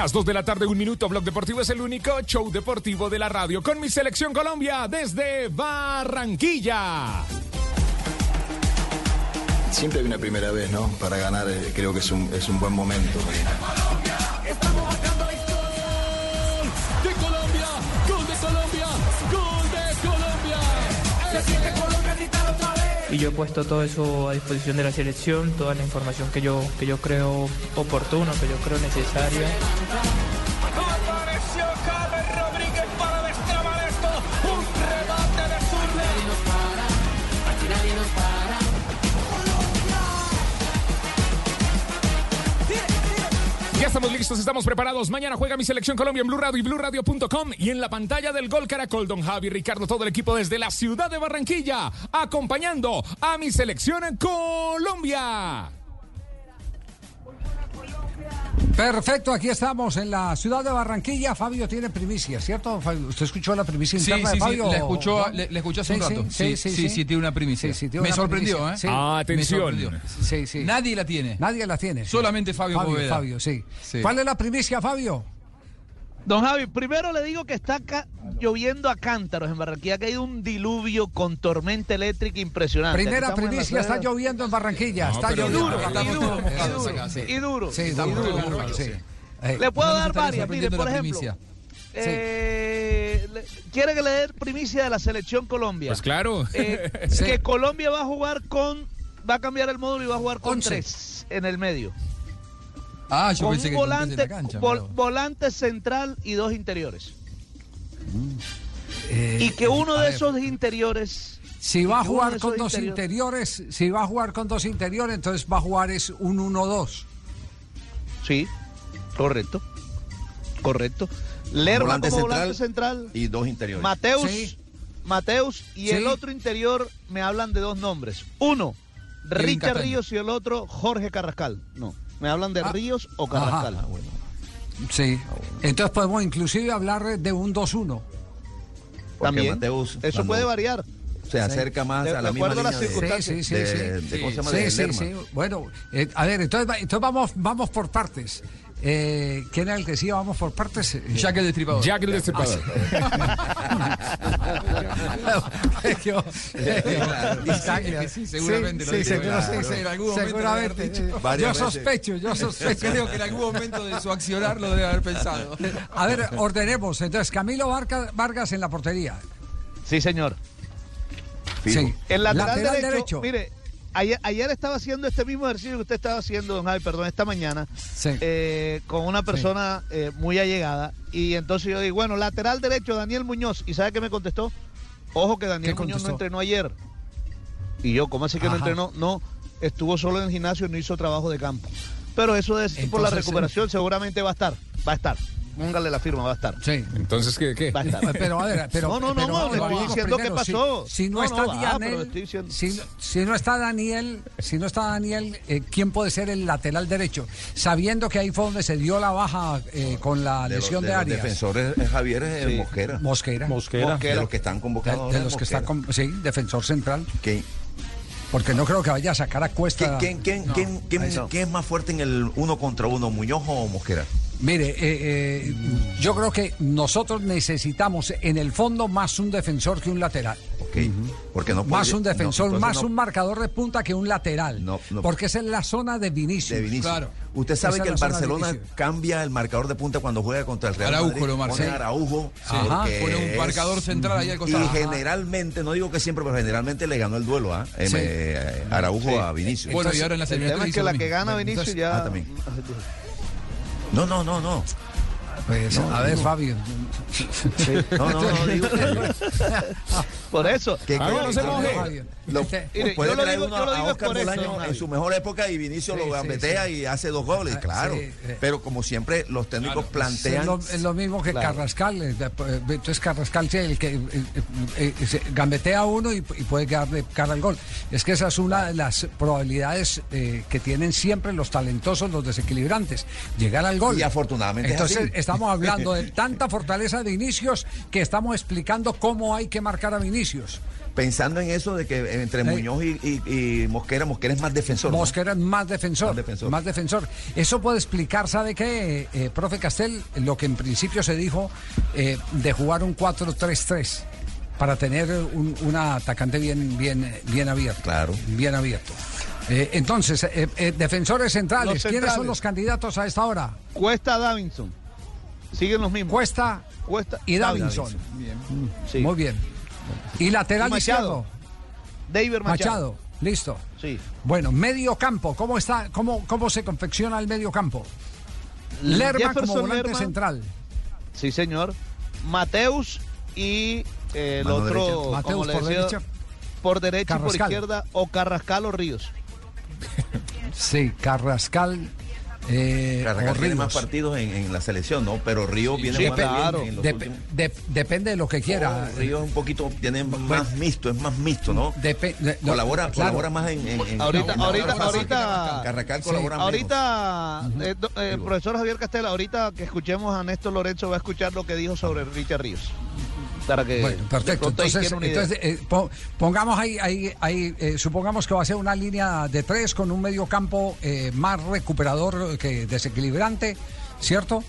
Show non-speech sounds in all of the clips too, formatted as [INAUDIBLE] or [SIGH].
Las 2 de la tarde, un minuto. Blog Deportivo es el único show deportivo de la radio con mi selección Colombia desde Barranquilla. Siempre hay una primera vez, ¿no? Para ganar, eh, creo que es un, es un buen momento. Estamos marcando gol de Colombia, gol de Colombia, gol de Colombia. Se siente Colombia. Y yo he puesto todo eso a disposición de la selección, toda la información que yo, que yo creo oportuna, que yo creo necesaria. Estamos listos, estamos preparados. Mañana juega mi selección Colombia en Blue Radio y BlueRadio.com. Y en la pantalla del Gol Caracol, Don Javi, Ricardo, todo el equipo desde la ciudad de Barranquilla, acompañando a mi selección en Colombia. Perfecto, aquí estamos en la ciudad de Barranquilla. Fabio tiene primicia, ¿cierto? Fabio? ¿Usted escuchó la primicia Sí, interna sí, de sí, Fabio? le escuchó, Juan? le, le escuché hace un Sí, rato. Sí, sí, sí, sí, tiene una primicia. Sí, sí, tiene Me una sorprendió, primicia, ¿eh? sí. Ah, atención. sorprendió. Sí, sí. Nadie la tiene. Nadie la tiene. sí. Solamente Fabio Fabio, Poveda. Fabio, sí. Sí. ¿Cuál es la primicia, Fabio? Don Javi, primero le digo que está ca- lloviendo a cántaros en Barranquilla, que hay un diluvio con tormenta eléctrica impresionante. Primera primicia, está lloviendo en Barranquilla. está lloviendo. duro, y duro, y duro, Le puedo No dar varias, mire, por la ejemplo. primicia. eh, le- ¿Quiere que le dé primicia de la selección Colombia? Pues claro. Eh, [LAUGHS] Sí. Que Colombia va a jugar con, va a cambiar el módulo y va a jugar con Once. tres en el medio. Ah, yo con pensé un que volante, la cancha. vol- pero- volante central y dos interiores. eh, Y que uno de ver, esos interiores Si va a jugar con dos interiores- interiores, si va a jugar con dos interiores, entonces va a jugar es un 1-2. Sí, correcto. Correcto. Lerma Volante como central. volante central. Y dos interiores. Mateus. Sí. Mateus y Sí. el otro interior me hablan de dos nombres. Uno, Kevin Richard. Ríos y el otro, Jorge Carrascal. No, me hablan de Ah. Ríos o Carrascal. Ajá. Sí. Entonces podemos inclusive hablar de un 2-1. Porque También. Mateus, Eso cuando puede variar. Se acerca más De- a la de misma acuerdo a línea las de, circunstancias. Sí, sí, de- sí, de- ¿cómo se llama? Sí, De sí, Lerma. sí. Bueno, eh, a ver, entonces, va- entonces vamos, vamos por partes. Eh, ¿Quién era el que decía vamos por partes? Eh, Jack el destripador. Jack el Destripador. Yo- Sí, [LAUGHS] [LAUGHS] sí, seguramente lo Sí, sí, seguramente. Yo sospecho, yo sospecho. [LAUGHS] Creo que en algún momento de su accionar lo debe haber pensado. A ver, ordenemos. Entonces, Camilo Vargas, Vargas en la portería. Sí, señor. Sí. El lateral, Lateral derecho, derecho. mire, ayer, ayer estaba haciendo este mismo ejercicio que usted estaba haciendo, don Javi, perdón, esta mañana, Sí. eh, con una persona eh, muy allegada. Y entonces yo digo, bueno, lateral derecho, Daniel Muñoz. ¿Y sabe qué me contestó? Ojo que Daniel ¿Qué Muñoz no entrenó ayer. Y yo, ¿cómo así que no entrenó? No, estuvo solo en el gimnasio y no hizo trabajo de campo. Pero eso es por la Entonces, recuperación, seguramente va a estar, va a estar. Póngale la firma, va a estar. Sí. Entonces, ¿qué? qué? Va a estar. Pero a ver, pero, No, no, no, pero no, vamos, le estoy diciendo qué si- pasó. Si, no, No, está no, Daniel, diciendo- si, si no está Daniel, si no está Daniel, eh, ¿quién puede ser el lateral derecho? Sabiendo que ahí fue donde se dio la baja eh, con la De los- lesión de, de los Arias. defensores eh, Javier es Sí. Mosquera. Mosquera. Mosquera. De los que están convocados. de los que están, con- sí, defensor central. ¿Quién, Porque no creo que vaya a sacar a Cuesta. quién, quién, No, quién, quién- no. quién es más fuerte en el uno contra uno, Muñoz o Mosquera? Mire, eh, eh, yo creo que nosotros necesitamos en el fondo más un defensor que un lateral. Ok. Porque no Más puede- un defensor, no, más no- un marcador de punta que un lateral. No, no. Porque esa es la zona de Vinicius. de Vinicius. Claro. Usted sabe Esa que el Barcelona cambia el marcador de punta cuando juega contra el Real Araujo Madrid. lo. Pone Sí. a Araujo. Ajá. porque Pone un es- marcador central ahí al Y costado. generalmente, no digo que siempre, pero generalmente le ganó el duelo a Sí. Araujo a Vinicius. Bueno, y ahora en la El tema es que la que gana Vinicius ya... ah, también. No, no, no, no. Pues, a ver, Fabio. No, no, no, digo que- [LAUGHS] Por eso. que- no se moje. Fabio. Lo- Mire, puede yo lo digo- uno yo lo digo es Oscar por eso, Bolaño don en su mejor época y Vinicio Sí, lo gambetea sí. y hace dos goles, Ah, claro. sí, eh. Pero como siempre, los técnicos Es plantean. lo, es lo mismo que Claro. Carrascal. eh, eh, Entonces Carrascal sí, el que eh, gambetea a uno y, y puede darle cara al gol. Es que esa es una de las probabilidades eh, que tienen siempre los talentosos, los desequilibrantes. Llegar al gol. Y afortunadamente es así. Estamos hablando de tanta fortaleza de Vinicius que estamos explicando cómo hay que marcar a Vinicius. Pensando en eso de que entre Muñoz y, y- y Mosquera, Mosquera es más defensor. ¿no? Mosquera es más defensor, Más defensor. más defensor. Eso puede explicar, ¿sabe qué, eh, profe Castel? Lo que en principio se dijo eh, de jugar un 4-3-3 para tener un, un atacante bien, bien, bien abierto. Claro. Bien abierto. Eh, entonces, eh, eh, defensores centrales, Los ¿quiénes son centrales. los candidatos a esta hora? Cuesta Davinson. Siguen los mismos. Cuesta Cuesta y Davinson. Sí. Muy bien. Y lateral Y Machado. izquierdo, David Machado. Machado. Listo. Sí. Bueno, medio campo, ¿cómo está? ¿Cómo, cómo se confecciona el medio campo? Lerma como Jefferson volante Lerma. central. Sí, señor. Mateus y eh, el Mano otro, derecha. como Mateus le por decía, derecha. por derecha y por Carrascal. izquierda, o Carrascal o Ríos. [LAUGHS] Sí, Carrascal. Eh, Carrascal tiene más partidos en, en la selección, ¿no? Pero Río viene sí, más bien claro. en los Dep- últimos. de- depende de lo que quiera. Oh, Río es un poquito, tiene más mixto, es más mixto, ¿no? Colabora, claro. colabora más en, en- en- Ahorita, en- ahorita, ahorita, Carrascal Sí. colabora menos. ahorita, eh, eh, profesor Javier Castel, ahorita que escuchemos a Néstor Lorenzo va a escuchar lo que dijo sobre Richard Ríos. Para que Bueno, perfecto. Entonces, eh, po- pongamos ahí, ahí, ahí eh, supongamos que va a ser una línea de tres con un medio campo eh, más recuperador que desequilibrante, ¿cierto?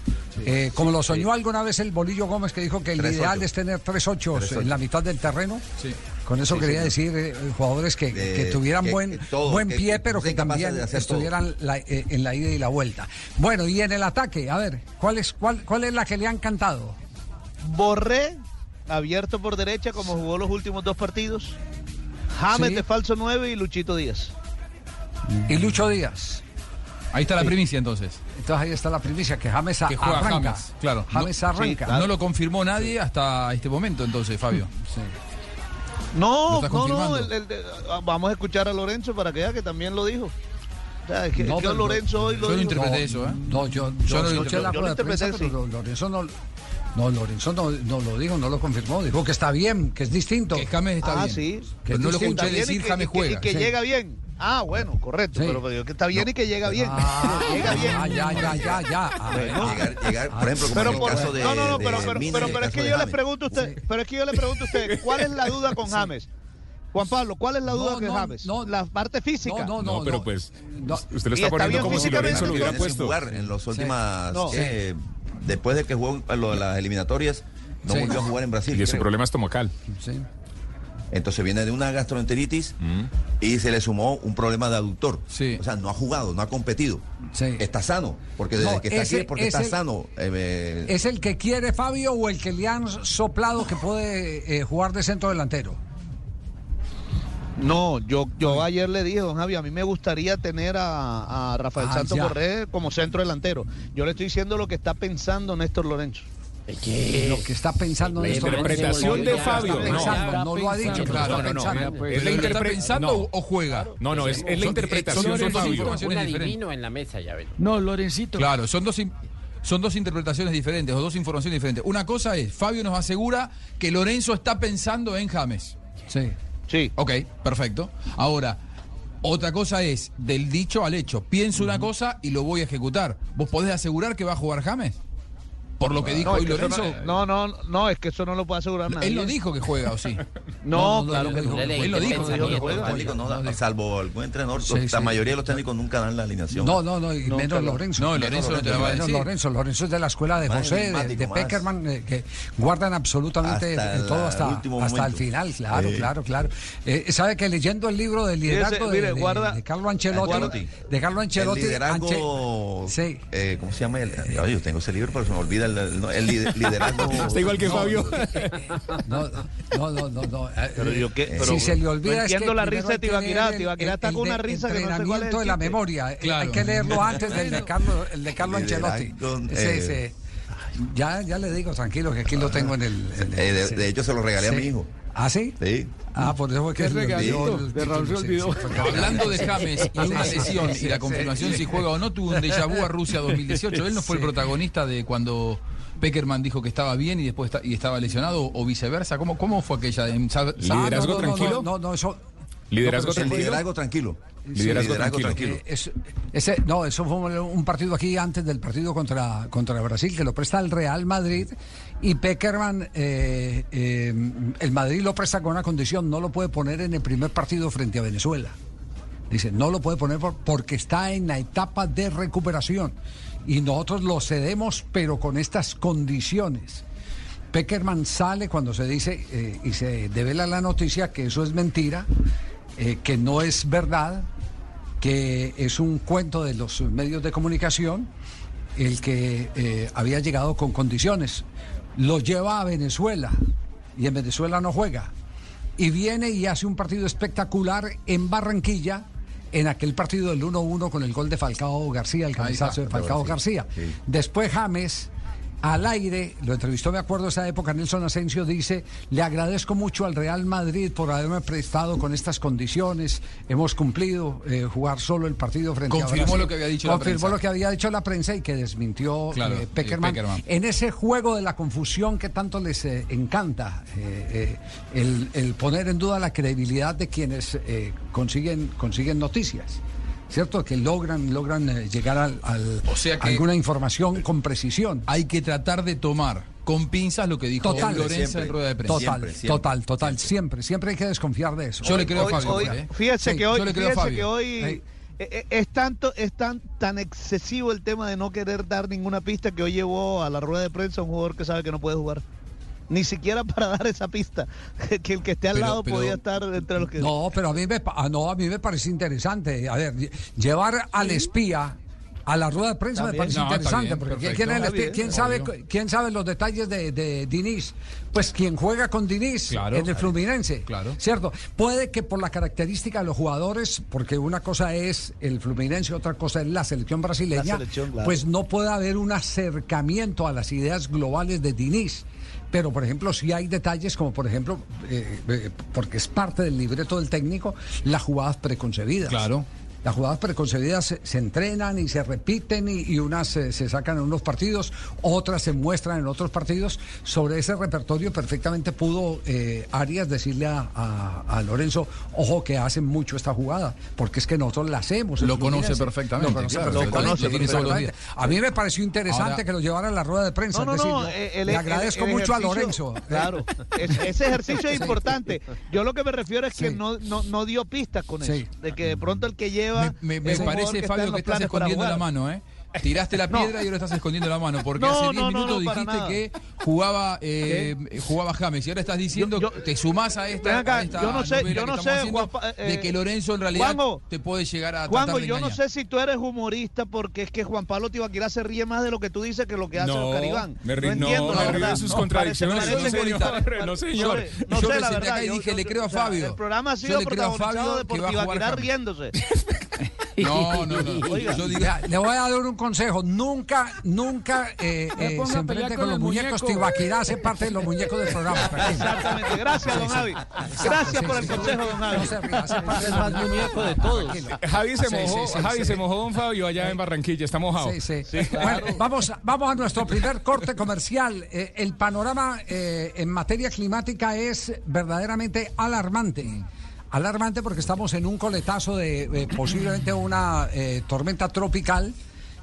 Eh, como lo soñó alguna vez el Bolillo Gómez que dijo que el ideal ocho. es tener tres ochos Tres en ocho. la mitad del terreno. Sí. Con eso Sí, quería señor. decir eh, jugadores que, que tuvieran que- buen, que todo, buen pie, que pero que también estuvieran la- eh, en la ida y la vuelta. Bueno, y en el ataque, a ver, ¿cuál es, cuál, cuál es la que le han cantado? Borré, abierto por derecha, como jugó los últimos dos partidos. James Sí. de falso 9 y Luchito Díaz. Y Lucho Díaz. Ahí está la primicia entonces. Entonces ahí está la primicia, que James a- Que juega arranca. James, claro. James No- arranca. sí, No lo confirmó nadie hasta este momento entonces, Fabio. ¿Lo No, no, no, el- ah, vamos a escuchar a Lorenzo para que vea que también lo dijo. O sea, es que, No, es que Lorenzo hoy lo yo no dijo. interpreté eso, ¿eh? No, yo, Yo yo, no lo escuché la interpreté, yo prensa, pero Lorenzo no, no, Lorenzo no, no lo dijo, no lo confirmó. Dijo que está bien, que es distinto. Que James está ah, bien. sí. Pero no lo escuché decir que- James y que- juega. Y que Sí. llega bien. Ah, bueno, correcto. Sí. Pero, pero que está bien y que llega bien. Ah, [LAUGHS] llega bien. ya, ya, ya, ya, ya. Ah, bueno. Llegar, llegar, por ejemplo, como Pero en el por- caso de. no, no, no, pero, pero, Mina pero, y el pero es que yo le James. pregunto a usted, pero es que yo le pregunto a usted, ¿cuál es la duda con James? Juan Pablo, ¿cuál es la duda No, con no, James? no. la parte física. No, No, no, pero no. pues No. usted lo está está poniendo bien como si Lorenzo lo hubiera puesto. jugar en las últimas. No. Después de que jugó lo de las eliminatorias, no Sí. volvió a jugar en Brasil. Y su creo. problema estomacal. Sí. Entonces viene de una gastroenteritis Mm. y se le sumó un problema de aductor. Sí. O sea, no ha jugado, no ha competido. Sí. Está sano, porque desde No, que está ese- aquí es porque ese- está sano. Eh, eh, ¿Es el que quiere Fabio o el que le han soplado que puede eh, jugar de centro delantero? No, yo, yo ayer le dije, don Javi, a mí me gustaría tener a, a Rafael Ah, Santos como centro delantero. Yo le estoy diciendo lo que está pensando Néstor Lorenzo. Lo que está pensando La esto. interpretación de Fabio. No, no lo ha dicho, Claro, no, no, pensando. Es la ¿Pero lo está interpre- pensando no. o- juega? No, no, es, es la Son- interpretación son dos diferentes. en la mesa, ya ven. No, Lorencito. Claro, son dos, son dos interpretaciones diferentes o dos informaciones diferentes. Una cosa es, Fabio nos asegura que Lorenzo está pensando en James. Sí. Sí. Ok, perfecto. Ahora, otra cosa es, del dicho al hecho. Pienso una cosa y lo voy a ejecutar. ¿Vos podés asegurar que va a jugar James? Por lo que dijo No, es hoy Lorenzo. no, no, no, es que eso no lo puede asegurar nadie. Él no dijo que juega, ¿o sí? [LAUGHS] No, No, claro que Él lo dijo. el salvo algún entrenador, Sí, la sí. mayoría de los técnicos nunca dan la alineación. No, no, no, y No, menos. Lorenzo. No, Lorenzo no te la va a Menos decir. Lorenzo, Lorenzo es de la escuela de José, de. Peckerman, eh, que guardan absolutamente Hasta todo la- hasta, el hasta el final, claro, claro, claro. Eh, Sabe que leyendo el libro del liderazgo de, mire, de- guarda- de Carlo Ancelotti, de Carlo Ancelotti, el liderazgo. Anche- sí. eh, ¿Cómo se llama? El, yo tengo ese libro, pero se me olvida el, el- el lider- liderazgo. [LAUGHS] Está igual que Fabio. No, no, no, no, no. eh, Pero yo qué- pero- si se le olvida no es que entiendo la risa hay de Tibaquirá. Tibaquirá está con una risa que no sé cuál es el entrenamiento de la memoria. Eh, Claro. Hay que leerlo antes del de Carlos, el de Carlo Ancelotti. Ese- eh, ese- ya, ya le digo, tranquilo, que aquí lo tengo en el. en el- Eh, de, sí. de hecho, se lo regalé a mi hijo. ¿Ah, sí? Sí. Ah, por eso fue que Qué se de Raúl olvidó. Hablando de James y una lesión y la confirmación si juega o no, tuvo un déjà vu a Rusia 2018. Él no fue el protagonista de cuando Peckerman dijo que estaba bien y después está- y estaba lesionado o viceversa. ¿Cómo, cómo fue aquella? Liderazgo no, no, no, tranquilo. No, no, eso. Liderazgo tranquilo. liderazgo tranquilo. Liderazgo tranquilo. Eh, es- ese, no, eso fue un partido aquí antes del partido contra, contra Brasil, que lo presta el Real Madrid. Y Peckerman, eh, eh, el Madrid lo presta con una condición, no lo puede poner en el primer partido frente a Venezuela. Dice, no lo puede poner por- porque está en la etapa de recuperación. Y nosotros lo cedemos, pero con estas condiciones. Peckerman sale cuando se dice eh, y se devela la noticia que eso es mentira, eh, que no es verdad, que es un cuento de los medios de comunicación, el que eh, había llegado con condiciones. Lo lleva a Venezuela y en Venezuela no juega. Y viene y hace un partido espectacular en Barranquilla, en aquel partido del 1-1 con el gol de Falcao García, el cabezazo de Falcao García. Después James, al aire, lo entrevistó, me acuerdo, esa época, Nelson Asensio dice, le agradezco mucho al Real Madrid por haberme prestado con estas condiciones, hemos cumplido eh, jugar solo el partido frente a Confirmó Brasil". lo que había dicho la Confirmó prensa. lo que había dicho la prensa y que desmintió Claro, eh, eh, Peckerman. Peckerman. En ese juego de la confusión que tanto les eh, encanta, eh, eh, el, el poner en duda la credibilidad de quienes eh, consiguen, consiguen noticias. ¿Cierto? Que logran, logran eh, llegar al, al- O sea que- alguna información con precisión. Hay que tratar de tomar con pinzas lo que dijo Total. Lorenzo Siempre. en rueda de prensa. Total, Siempre, siempre, total, total, siempre. siempre, hay que desconfiar de eso. Yo le creo a Fabio. hoy- ¿eh? Sí, que hoy, que eh, es tanto, es tan, tan excesivo el tema de no querer dar ninguna pista que hoy llevó a la rueda de prensa a un jugador que sabe que no puede jugar. Ni siquiera para dar esa pista, [LAUGHS] que el que esté al Pero- lado pero- podía estar entre los que. No, pero a mí me, ah, no, a mí me parece interesante. A ver, lle- llevar al espía a la rueda de prensa me parece. No, interesante. bien, porque perfecto. ¿quién, es el bien, ¿Quién sabe. ¿quién sabe los detalles de, de Diniz? Pues quien juega con Diniz Claro. en el Fluminense. Claro. ¿Cierto? Puede que por la característica de los jugadores, porque una cosa es el Fluminense, otra cosa es la selección brasileña, La selección, claro. pues no puede haber un acercamiento a las ideas globales de Diniz. Pero, por ejemplo, sí hay detalles como, por ejemplo, eh, eh, porque es parte del libreto del técnico, las jugadas preconcebidas. Claro. Las jugadas preconcebidas se, se entrenan y se repiten y, y unas se, se sacan en unos partidos, otras se muestran en otros partidos. Sobre ese repertorio perfectamente pudo eh, Arias decirle a, a- a Lorenzo, ojo que hacen mucho esta jugada, porque es que nosotros la hacemos. Lo conoce perfectamente, Lo conoce claro, perfectamente, lo conoce tiene todos los días. perfectamente. A mí me pareció interesante Ahora- que lo llevara a la rueda de prensa. No, no, es decir, no. eh, el- le el- agradezco el mucho a Lorenzo. Claro, [LAUGHS] es- ese ejercicio es importante. Yo lo que me refiero es que Sí. no, no, no dio pistas con Sí. eso. De que de pronto el que lleva. Me, me- parece, Fabio, que estás escondiendo la mano, ¿eh? Tiraste la [LAUGHS] No. piedra y ahora estás escondiendo la mano, porque No, hace 10 no, no, minutos no, dijiste que jugaba eh, jugaba James y ahora estás diciendo Yo- yo- que te sumás a esta, acá, a esta yo no sé- yo no sé, haciendo Juanpa- eh, de que Lorenzo en realidad Juanjo, te puede llegar a Juanjo, tratar de yo no sé si tú eres humorista porque es que Juan Pablo Tibaquirá se ríe más de lo que tú dices que lo que hace No, Oscar Iván. me ri- no entiendo, no, la me de sus No, contradicciones, parece- no, parece- [LAUGHS] señor. No, No señor. sé, no Yo sé, me la senté verdad. y dije, le creo a Fabio. El programa ha Yo sido le creo a protagonizado Fabio de Tibaquirá riéndose. [LAUGHS] No, no, no. Oiga. Yo digo, Vea, le voy a dar un consejo. Nunca, nunca eh, eh, ponga se enfrente con con los muñecos. muñeco. Tibaquirá hace parte de los muñecos del programa. [LAUGHS] Exactamente. Gracias, don Javi. Gracias por el consejo, don Javi. No se ría, hace parte Es más muñeco de todos. Javi se mojó, Javi se mojó don Fabio allá en Barranquilla, está mojado. Sí, sí. Bueno, vamos, a- vamos a nuestro primer corte comercial. Eh, el panorama eh, en materia climática es verdaderamente alarmante. Alarmante porque estamos en un coletazo de eh, posiblemente una eh, tormenta tropical.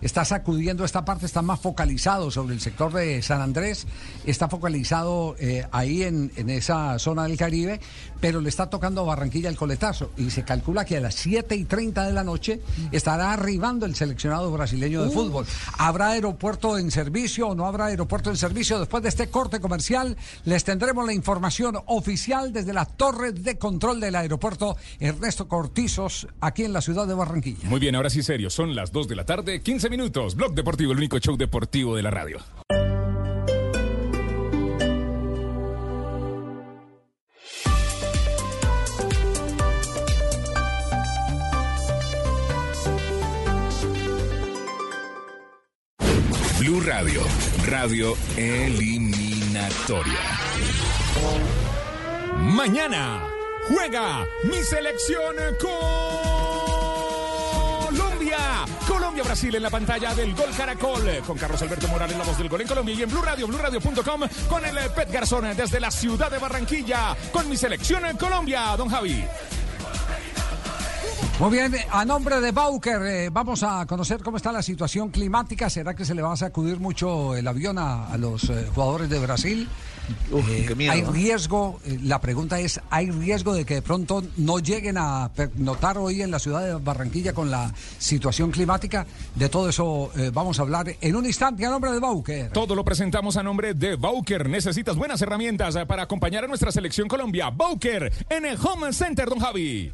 Está sacudiendo esta parte, está más focalizado sobre el sector de San Andrés, está focalizado eh, ahí en, en esa zona del Caribe, pero le está tocando a Barranquilla el coletazo. Y se calcula que a las 7 y 30 de la noche estará arribando el seleccionado brasileño de fútbol. ¿Habrá aeropuerto en servicio o no habrá aeropuerto en servicio? Después de este corte comercial, les tendremos la información oficial desde la torre de control del aeropuerto Ernesto Cortizos, aquí en la ciudad de Barranquilla. Muy bien, ahora sí serio, son las 2 de la tarde, 15 minutos. Blog Deportivo, el único show deportivo de la radio. Blue Radio, radio eliminatoria. Mañana juega mi selección Colombia. Colombia-Brasil en la pantalla del Gol Caracol. Con Carlos Alberto Morales, la voz del gol en Colombia. Y en Blue Radio, BlueRadio.com con el eh, Pet Garzón desde la ciudad de Barranquilla. Con mi selección en Colombia, don Javi. Muy bien, a nombre de Bauker, eh, vamos a conocer cómo está la situación climática. ¿Será que se le va a sacudir mucho el avión a, los eh, jugadores de Brasil? Uf, Eh, qué miedo, ¿Hay ¿no? riesgo? eh, la pregunta es, ¿hay riesgo de que de pronto no lleguen a notar hoy en la ciudad de Barranquilla con la situación climática? De todo eso eh, vamos a hablar en un instante a nombre de Bauker. Todo lo presentamos a nombre de Bauker. Necesitas buenas herramientas para acompañar a nuestra selección Colombia. Bauker en el Home Center, don Javi.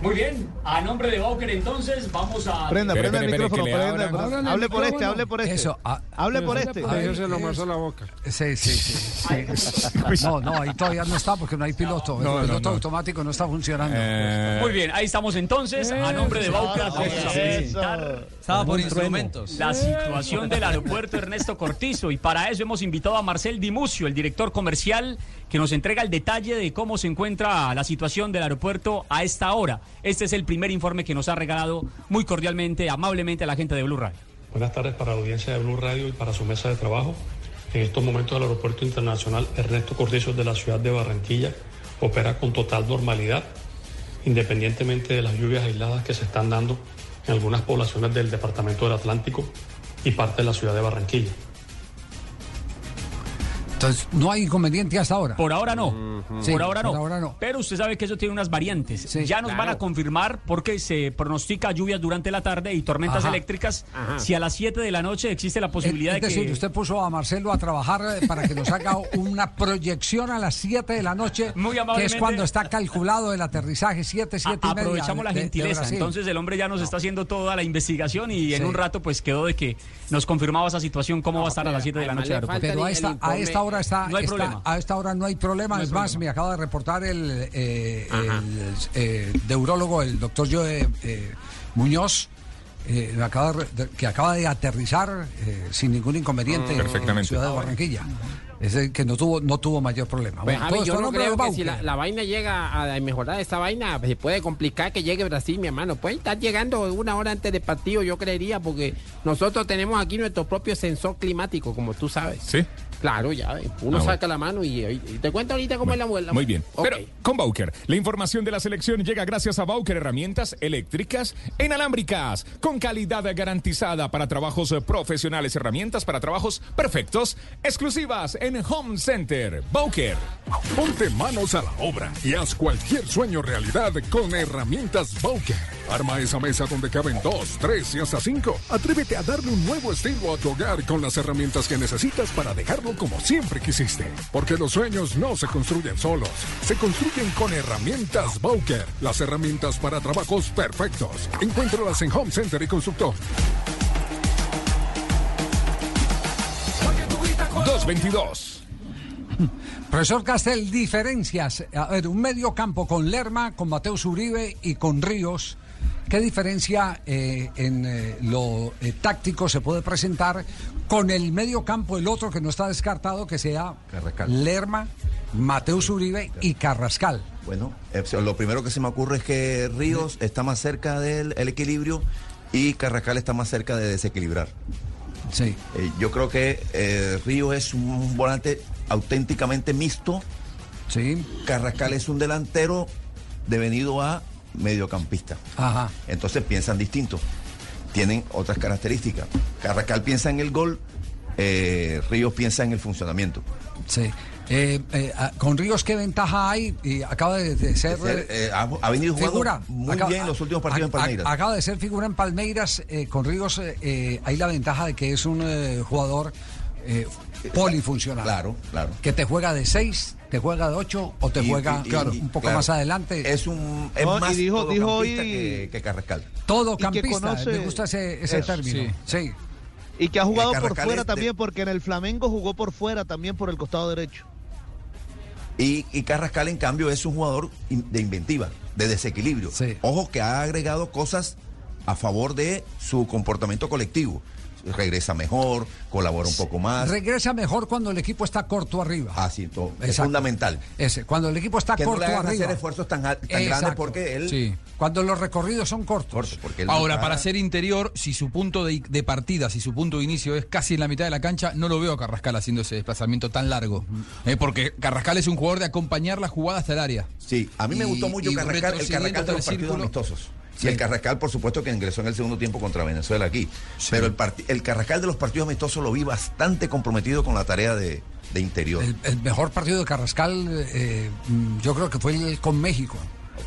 Muy bien, a nombre de Bauker entonces vamos a... Prenda, prenda el micrófono, prenda, abran. Hable por este, hable por este. Eso, ah, Hable por este. a ver, eh, Sí, sí, sí. sí. [LAUGHS] No, no, ahí todavía no está porque no hay piloto. No, el no, piloto no. automático no está funcionando. Eh, Muy bien, ahí estamos entonces, a nombre de Bauker vamos a Eso. presentar Estaba por instrumentos. la situación del aeropuerto Ernesto Cortizo y para eso hemos invitado a Marcel Dimucio, el director comercial, que nos entrega el detalle de cómo se encuentra la situación del aeropuerto a esta hora. Este es el primer informe que nos ha regalado muy cordialmente, amablemente a la gente de Blue Radio. Buenas tardes para la audiencia de Blue Radio y para su mesa de trabajo. En estos momentos el Aeropuerto Internacional Ernesto Cortizo de la ciudad de Barranquilla opera con total normalidad, independientemente de las lluvias aisladas que se están dando en algunas poblaciones del Departamento del Atlántico y parte de la ciudad de Barranquilla. Entonces, no hay inconveniente hasta ahora. Por ahora no. Sí, por ahora no. por ahora no. Pero usted sabe que eso tiene unas variantes. Sí, ya nos van a confirmar porque se pronostica lluvias durante la tarde y tormentas Ajá. eléctricas. Si a las 7 de la noche existe la posibilidad es de decir, que usted puso a Marcelo a trabajar eh, para que nos haga [LAUGHS] una proyección a las 7 de la noche, Muy que es amablemente. cuando está calculado el aterrizaje, 7, 7 y media. aprovechamos la de- de gentileza. Entonces el hombre ya nos está haciendo toda la investigación y en Sí. un rato pues quedó de que nos confirmaba esa situación cómo va a estar a las 7 de la noche. Pero a esta hora está, No hay está- problema. a esta hora no hay problema. No hay es más, problema. me acaba de reportar el, eh, el, eh, neurólogo, el doctor Joe eh, Muñoz. eh, acaba de que acaba de aterrizar eh, sin ningún inconveniente en la ciudad de Barranquilla. Es decir, que no tuvo, no tuvo mayor problema. Pues, Bueno, Javi, yo a no creo que si la, la vaina llega a mejorar esta vaina, se puede complicar que llegue Brasil, mi hermano. Puede estar llegando una hora antes del partido, yo creería, porque nosotros tenemos aquí nuestro propio sensor climático, como tú sabes. Sí. Claro, ya, ves. uno Ah, saca la mano y, y te cuento ahorita cómo es la muela. Muy bien. Ok. Pero con Bauker, la información de la selección llega gracias a Bauker Herramientas Eléctricas Inalámbricas, con calidad garantizada para trabajos eh, profesionales, herramientas para trabajos perfectos, exclusivas en Home Center. Bauker. Ponte manos a la obra y haz cualquier sueño realidad con herramientas Bowker. Arma esa mesa donde caben dos, tres y hasta cinco. Atrévete a darle un nuevo estilo a tu hogar con las herramientas que necesitas para dejarlo como siempre quisiste. Porque los sueños no se construyen solos, se construyen con herramientas Bowker. Las herramientas para trabajos perfectos. Encuéntralas en Home Center y Constructor. 222. [LAUGHS] Profesor Castel, diferencias. A ver, un medio campo con Lerma, con Mateus Uribe y con Ríos. ¿Qué diferencia eh, en eh, lo eh, táctico se puede presentar con el medio campo, el otro que no está descartado, que sea Carrascal. Lerma, Mateus Uribe y Carrascal? Bueno, lo primero que se me ocurre es que Ríos está más cerca del el equilibrio y Carrascal está más cerca de desequilibrar. Sí. Yo creo que Ríos es un volante auténticamente mixto. Sí. Carrascal es un delantero devenido a mediocampista. Ajá. Entonces piensan distinto. Tienen otras características. Carrascal piensa en el gol, eh, Ríos piensa en el funcionamiento. Sí. Eh, eh, ah, con Ríos, ¿qué ventaja hay? Y acaba de, de ser. De ser, eh, ha- ha venido jugando figura. muy Acaba- bien en los últimos partidos en a- Palmeiras. Acaba de ser figura en Palmeiras. con Ríos hay la ventaja de que es un jugador eh, polifuncional. Claro, claro. Que te juega de 6, te juega de 8 o te Y- juega y- y- un poco claro, más adelante. Es un es No, y más dijo- dijo todocampista hoy- que, que Carrascal. Todo y que campista. conoce- Me gusta ese, ese Eso, término. Sí. Y que ha jugado por fuera es de- también, porque en el Flamengo jugó por fuera también por el costado derecho. Y, y Carrascal, en cambio, es un jugador de inventiva, de desequilibrio. Sí. Ojo que ha agregado cosas a favor de su comportamiento colectivo. Regresa mejor, colabora un poco más. Regresa mejor cuando el equipo está corto arriba. Así, todo. Es fundamental. Ese, cuando el equipo está Que no corto le hagan arriba. hacer esfuerzos tan, tan grandes porque él... Sí. Cuando los recorridos son cortos. Corto, porque él no Ahora, para ser interior, si su punto de, de partida, si su punto de inicio es casi en la mitad de la cancha, no lo veo a Carrascal haciendo ese desplazamiento tan largo. Eh, porque Carrascal es un jugador de acompañar la jugada hasta el área. Sí, a mí me Y- gustó mucho Carrascal, el Carrascal de los el partidos círculo. amistosos. Sí. Y el Carrascal, por supuesto, que ingresó en el segundo tiempo contra Venezuela aquí. Pero el, parti- el Carrascal de los partidos amistosos lo vi bastante comprometido con la tarea de, de interior. El, el mejor partido de Carrascal, eh, mm, yo creo que fue el con México.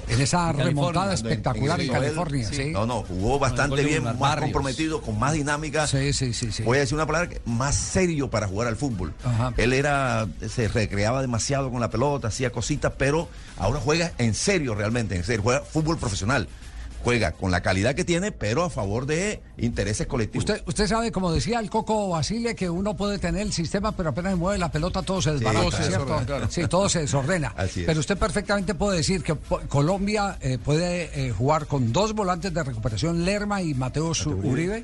En esa remontada espectacular en, California. sí. sí. No, no, jugó bastante bien, más comprometido, con más dinámica. Sí, sí, sí, sí. Voy a decir una palabra, que más serio para jugar al fútbol. Ajá. Él era, se recreaba demasiado con la pelota, hacía cositas, pero ahora juega en serio realmente, en serio, juega fútbol profesional. Juega con la calidad que tiene, pero a favor de intereses colectivos. Usted, usted sabe, como decía el Coco Basile, que uno puede tener el sistema, pero apenas mueve la pelota todo se desbarata, se ¿cierto? claro. Sí, todo se desordena. [LAUGHS] Así es. Pero usted perfectamente puede decir que Colombia eh, puede eh, jugar con dos volantes de recuperación, Lerma y Mateus Uribe.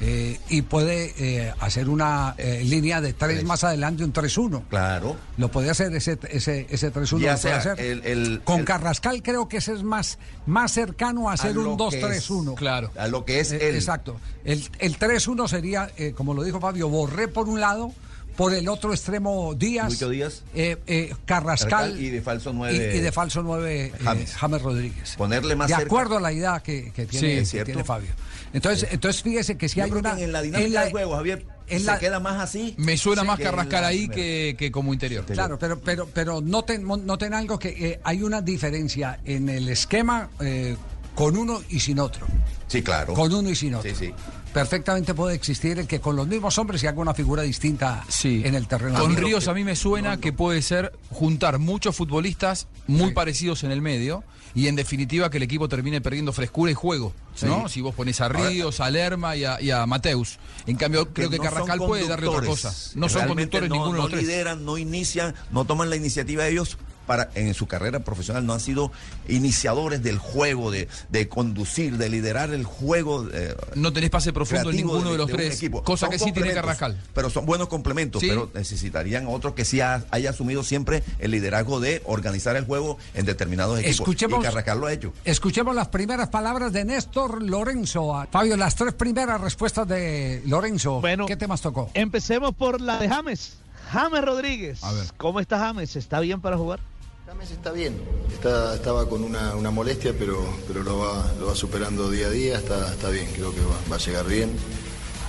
Eh, y puede eh, hacer una eh, línea de tres más adelante, un 3-1. Claro. Lo puede hacer ese, ese, ese 3-1. Ya lo puede sea hacer. el- el- Con el- Carrascal creo que ese es más, más cercano a hacer un que es- 2-3-1. Claro. A lo que es Eh, él. Exacto. El, el 3-1 sería, eh, como lo dijo Fabio, Borré por un lado, por el otro extremo Díaz. Lucho Díaz. eh, eh, Carrascal. Y de falso nueve- Y, y de falso 9 James. James. Rodríguez. Ponerle más De cerca. acuerdo a la idea que, que tiene, Sí, que cierto. tiene Fabio. Entonces, entonces fíjese que si Yo hay creo una. que en la dinámica en la- del juego, Javier, en se la- queda más así. Me suena más que Carrascal ahí que, que como interior. Claro, pero, pero, pero noten, noten algo que eh, hay una diferencia en el esquema eh, con uno y sin otro. Sí, claro. Con uno y sin otro. Sí, sí. Perfectamente puede existir el que con los mismos hombres se haga una figura distinta Sí. en el terreno. Con. Ríos a mí me suena que puede ser juntar muchos futbolistas muy parecidos en el medio y en definitiva que el equipo termine perdiendo frescura y juego, ¿no? Si vos pones a Ríos, a Lerma y a, y a Mateus. En cambio, creo que no Carrascal puede darle otra cosa. No son conductores no, ninguno de no los tres. lideran, no inician, no toman la iniciativa ellos. Para, en su carrera profesional no han sido iniciadores del juego, de, de conducir, de liderar el juego. eh, No tenés pase profundo en ninguno de, los tres, equipo. cosa Son que sí tiene Carrascal. Pero son buenos complementos, Sí. pero necesitarían otro que sí ha- haya asumido siempre el liderazgo de organizar el juego en determinados equipos. Escuchemos- Y Carrascal lo ha hecho. Escuchemos las primeras palabras de Néstor Lorenzo. Fabio, las tres primeras respuestas de Lorenzo. Bueno, ¿Qué temas tocó? Empecemos por la de James. James Rodríguez. A ver. ¿Cómo está James? ¿Está bien para jugar? James está bien, está, estaba con una, una molestia, pero, pero lo, va, lo va superando día a día, está, está bien, creo que va, va a llegar bien.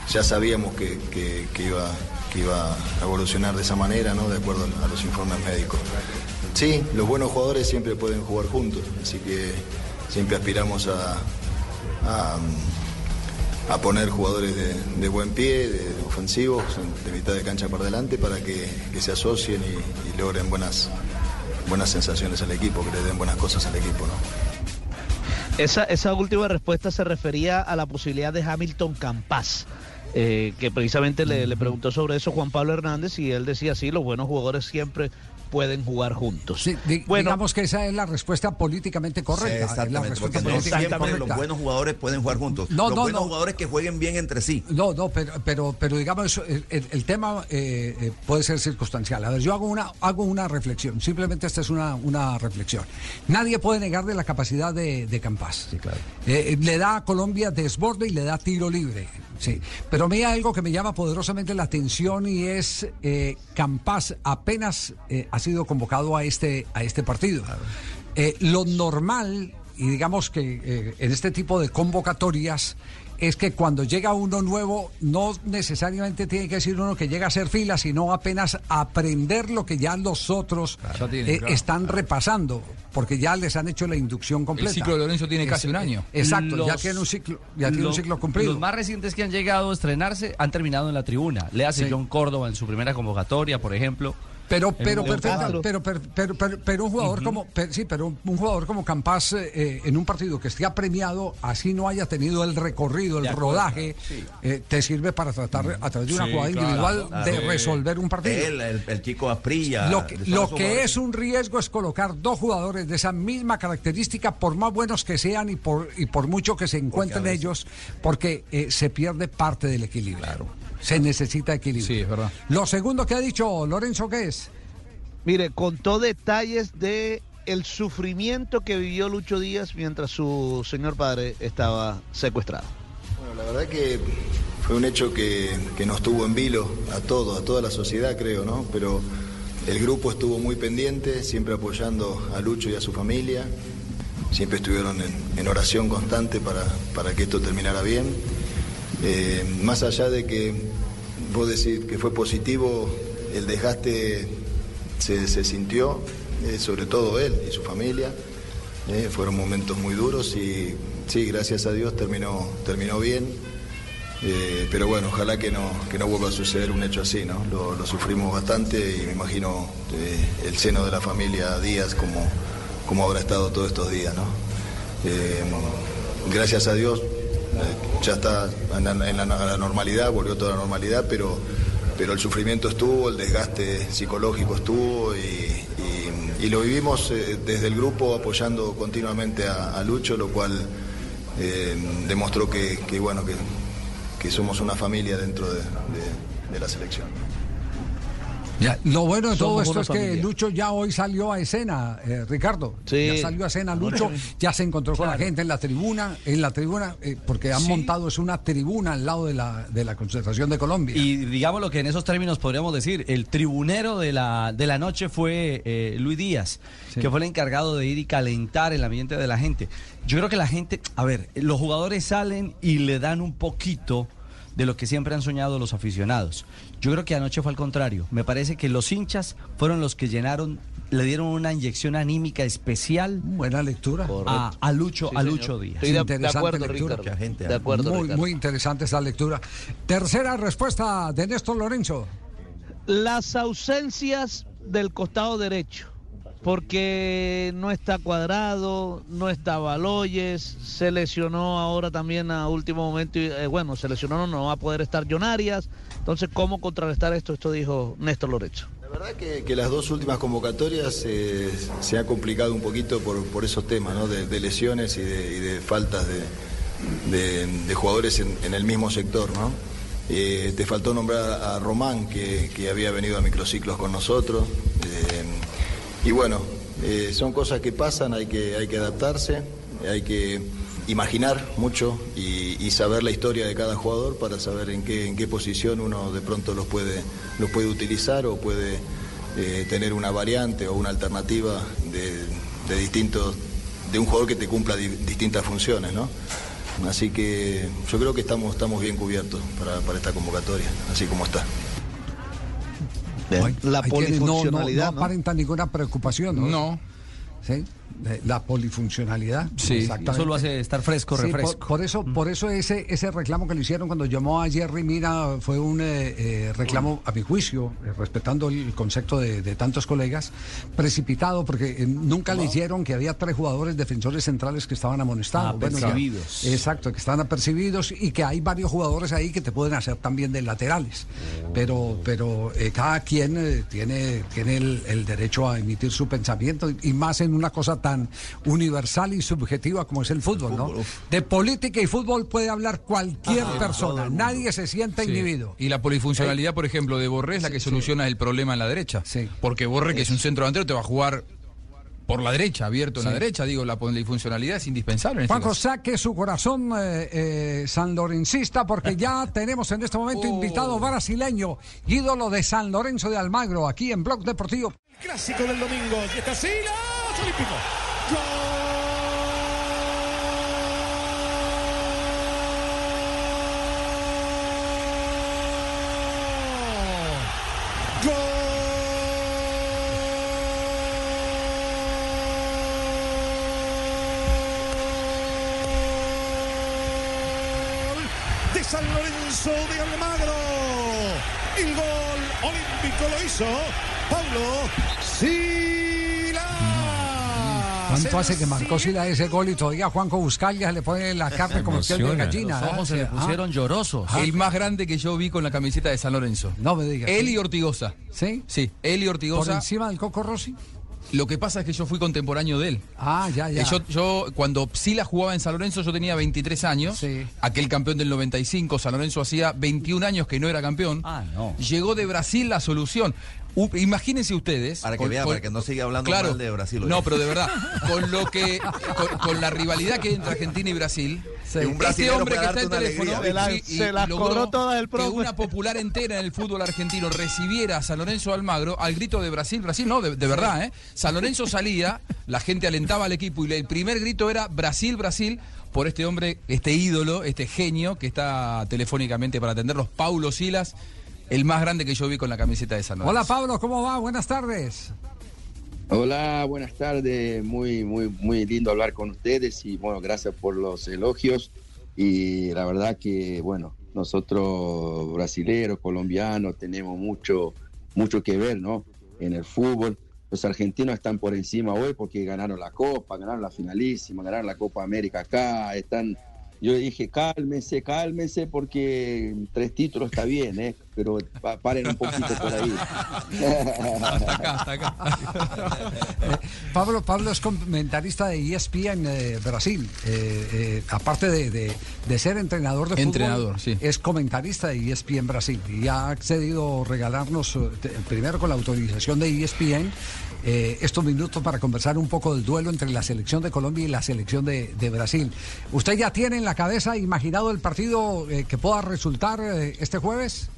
Ya sabíamos que, que- que iba, que iba a evolucionar de esa manera, ¿no? de acuerdo a los informes médicos. Sí, los buenos jugadores siempre pueden jugar juntos, así que siempre aspiramos a, a, a poner jugadores de, buen pie, de, ofensivos, de mitad de cancha para adelante, para que, se asocien y, y logren buenas, buenas sensaciones al equipo, que le den buenas cosas al equipo. ¿no? Esa, esa última respuesta se refería a la posibilidad de Hamilton Campas. eh, que precisamente le, le preguntó sobre eso Juan Pablo Hernández y él decía sí, los buenos jugadores siempre pueden jugar juntos. Sí, di- bueno, digamos que esa es la respuesta políticamente correcta. la Exactamente, porque no siempre los buenos jugadores pueden jugar juntos. No, los no, buenos no. jugadores que jueguen bien entre sí. No, no, pero, pero, pero digamos, el, el- el tema eh, eh, puede ser circunstancial. A ver, yo hago una, hago una reflexión, simplemente esta es una, una reflexión. Nadie puede negar de la capacidad de, de Campas. Eh, le da a Colombia desborde y le da tiro libre. Sí, pero a mí hay algo que me llama poderosamente la atención y es eh, Campas apenas eh, ha sido convocado a este, a este partido. Eh, lo normal, y digamos que eh, en este tipo de convocatorias, es que cuando llega uno nuevo, no necesariamente tiene que decir uno que llega a hacer fila, sino apenas aprender lo que ya los otros tiene, eh, claro. están repasando, porque ya les han hecho la inducción completa. ciclo de Lorenzo tiene casi un año. Exacto, ya tiene un ciclo, ya tiene un ciclo cumplido. Los más recientes que han llegado a estrenarse han terminado en la tribuna. Le hace Sí. John Córdoba en su primera convocatoria, por ejemplo. Pero, pero, perfecta, pero, pero, pero, pero, pero un jugador como, per- sí, pero un jugador como Campas eh, en un partido que esté premiado, así no haya tenido el recorrido, el rodaje, eh, te sirve para tratar a través de una Sí, jugada claro, individual claro. de Sí. resolver un partido. Él, el, el chico Asprilla. Lo que, lo es un riesgo es colocar dos jugadores de esa misma característica, por más buenos que sean y por, y por mucho que se encuentren veces- ellos, porque eh, se pierde parte del equilibrio. Se necesita equilibrio. Sí, es verdad. Lo segundo que ha dicho Lorenzo, ¿qué es? Mire, contó detalles de el sufrimiento que vivió Lucho Díaz mientras su señor padre estaba secuestrado. Bueno, la verdad que fue un hecho que, que nos tuvo en vilo a todos, a toda la sociedad creo, ¿no? Pero el grupo estuvo muy pendiente, siempre apoyando a Lucho y a su familia. Siempre estuvieron en, en oración constante para, para que esto terminara bien. Eh, más allá de que vos decís que fue positivo, el desgaste se, sintió, eh, sobre todo él y su familia. Eh, fueron momentos muy duros y sí, gracias a Dios terminó, terminó bien. Pero bueno, ojalá que no, que no vuelva a suceder un hecho así, ¿no? Lo, sufrimos bastante y me imagino el seno de la familia Díaz como, como habrá estado todos estos días, ¿no? Gracias a Dios ya está en la, en la- normalidad, volvió toda la normalidad, pero, pero el sufrimiento estuvo, el desgaste psicológico estuvo y, lo vivimos eh, desde el grupo apoyando continuamente a, Lucho, lo cual eh, demostró que, bueno, que, que somos una familia dentro de, de- de la selección. Lo bueno de todo Somos esto es que. Lucho ya hoy salió a escena, eh, Ricardo. Sí. Ya salió a escena Lucho, ya se encontró con la gente en la tribuna, en la tribuna, eh, porque han Sí. montado es una tribuna al lado de la, de la concentración de Colombia. Y digamos lo que en esos términos podríamos decir, el tribunero de la, de la noche fue eh, Luis Díaz, que fue el encargado de ir y calentar el ambiente de la gente. Yo creo que la gente, a ver, los jugadores salen y le dan un poquito de lo que siempre han soñado los aficionados. Yo creo que anoche fue al contrario. Me parece que los hinchas fueron los que llenaron, le dieron una inyección anímica especial. Buena lectura. A, a Lucho, Sí, a señor. Lucho Díaz. Estoy de, de Interesante acuerdo, lectura. Ricardo. Gente, de acuerdo, muy, Ricardo. muy interesante esa lectura. Tercera respuesta de Néstor Lorenzo. Las ausencias del costado derecho, porque no está cuadrado, no está Baloyes, se lesionó ahora también a último momento, y, eh, bueno, se lesionó, no, va a poder estar John entonces, ¿cómo contrarrestar esto? Esto dijo Néstor Lorenzo. La verdad que, las dos últimas convocatorias eh, se ha complicado un poquito por, por esos temas, ¿no? de, lesiones y de, y de faltas de, jugadores en, el mismo sector. ¿no? Eh, te faltó nombrar a Román, que había venido a microciclos con nosotros. Y bueno, eh, son cosas que pasan, hay que, hay que adaptarse, hay que imaginar mucho y, y saber la historia de cada jugador para saber en qué, en qué posición uno de pronto los puede, los puede utilizar o puede eh, tener una variante o una alternativa de, de distintos, de un jugador que te cumpla di- distintas funciones, ¿no? Así que yo creo que estamos, estamos bien cubiertos para, para esta convocatoria, así como está. La Ahí tiene- no- no, polifuncionalidad, no ¿no? aparenta ninguna preocupación. No. No. ¿Sí? La polifuncionalidad. Sí, exactamente. eso lo hace estar fresco, Sí, por- refresco. por, eso, por eso ese, ese reclamo que le hicieron cuando llamó a Jerry Mina fue un eh, eh, reclamo, a mi juicio, eh, respetando el concepto de, de tantos colegas, precipitado, porque eh, nunca leyeron que había tres jugadores defensores centrales que estaban amonestados. Bueno, Apercibidos. exacto, que están apercibidos y que hay varios jugadores ahí que te pueden hacer también de laterales. Pero, pero eh, cada quien eh, tiene, tiene el, el derecho a emitir su pensamiento y más en una cosa tan universal y subjetiva como es el fútbol, ¿no? De política y fútbol puede hablar cualquier persona, nadie se sienta Sí. inhibido. Y la polifuncionalidad, por ejemplo, de Borré es la que soluciona el problema en la derecha. Sí. Porque Borré, que es un centro delantero, te va a jugar por la derecha, abierto en la derecha. Digo, la polifuncionalidad es indispensable. En este Juanjo, saque su corazón eh, eh, San Lorencista porque ya [LAUGHS] tenemos en este momento invitado brasileño, ídolo de San Lorenzo de Almagro, aquí en Blog Deportivo. Clásico del domingo. Y está Silas Olímpico. Gol de de San Lorenzo de Almagro. El gol olímpico lo hizo Paulo Sila. ¿Cuánto hace que marcó Sila ese gol y todavía Juanco Buscalia le pone la carne como piel de gallina? Los ojos se le pusieron llorosos. El más grande que yo vi con la camiseta de San Lorenzo. No me digas. Él y Ortigosa. ¿Sí? Sí, él y ¿Por Ortigosa. encima del Coco Rossi? Lo que pasa es que yo fui contemporáneo de él. Ah, ya, ya. Eh, Yo, yo, cuando Sila jugaba en San Lorenzo, yo tenía 23 años. Aquel campeón del 95. San Lorenzo hacía 21 años que no era campeón. Ah, no. Llegó de Brasil la solución. U- imagínense ustedes. Para que vea, para que no siga hablando mal de Brasil hoy. No, pero de verdad, [LAUGHS] con lo que, con, con la rivalidad que hay entre Argentina y Brasil, Un este hombre que está en teléfono alegría. sí, Se y la- se las logró cobró todas el que profe. una popular entera en el fútbol argentino recibiera a San Lorenzo Almagro al grito de Brasil, Brasil, no, de, de verdad, ¿eh? San Lorenzo salía, la gente alentaba al equipo y el primer grito era Brasil, Brasil, por este hombre, este ídolo, este genio que está telefónicamente para atenderlos, Paulo Silas, el más grande que yo vi con la camiseta de San Lorenzo. Hola Pablo, ¿cómo va? Buenas tardes. Hola, buenas tardes. Muy, muy, muy lindo hablar con ustedes y bueno, gracias por los elogios. Y la verdad que, bueno, nosotros brasileros, colombianos, tenemos mucho, mucho que ver, ¿no? En el fútbol. Los argentinos están por encima hoy porque ganaron la Copa, ganaron la finalísima, ganaron la Copa América acá. Están, yo dije, cálmense, cálmense porque tres títulos está bien, ¿eh? Pero pa- paren un poquito por ahí. [LAUGHS] hasta acá, hasta acá. [LAUGHS] Pablo, Pablo es comentarista de ESPN eh, Brasil. Eh, eh, aparte de, de- de ser entrenador de fútbol, Entrenador, sí. es comentarista de ESPN Brasil y ha accedido a regalarnos, eh, primero con la autorización de ESPN, eh, estos minutos para conversar un poco del duelo entre la selección de Colombia y la selección de, Brasil. ¿Usted ya tiene en la cabeza imaginado el partido eh, que pueda resultar eh, este jueves?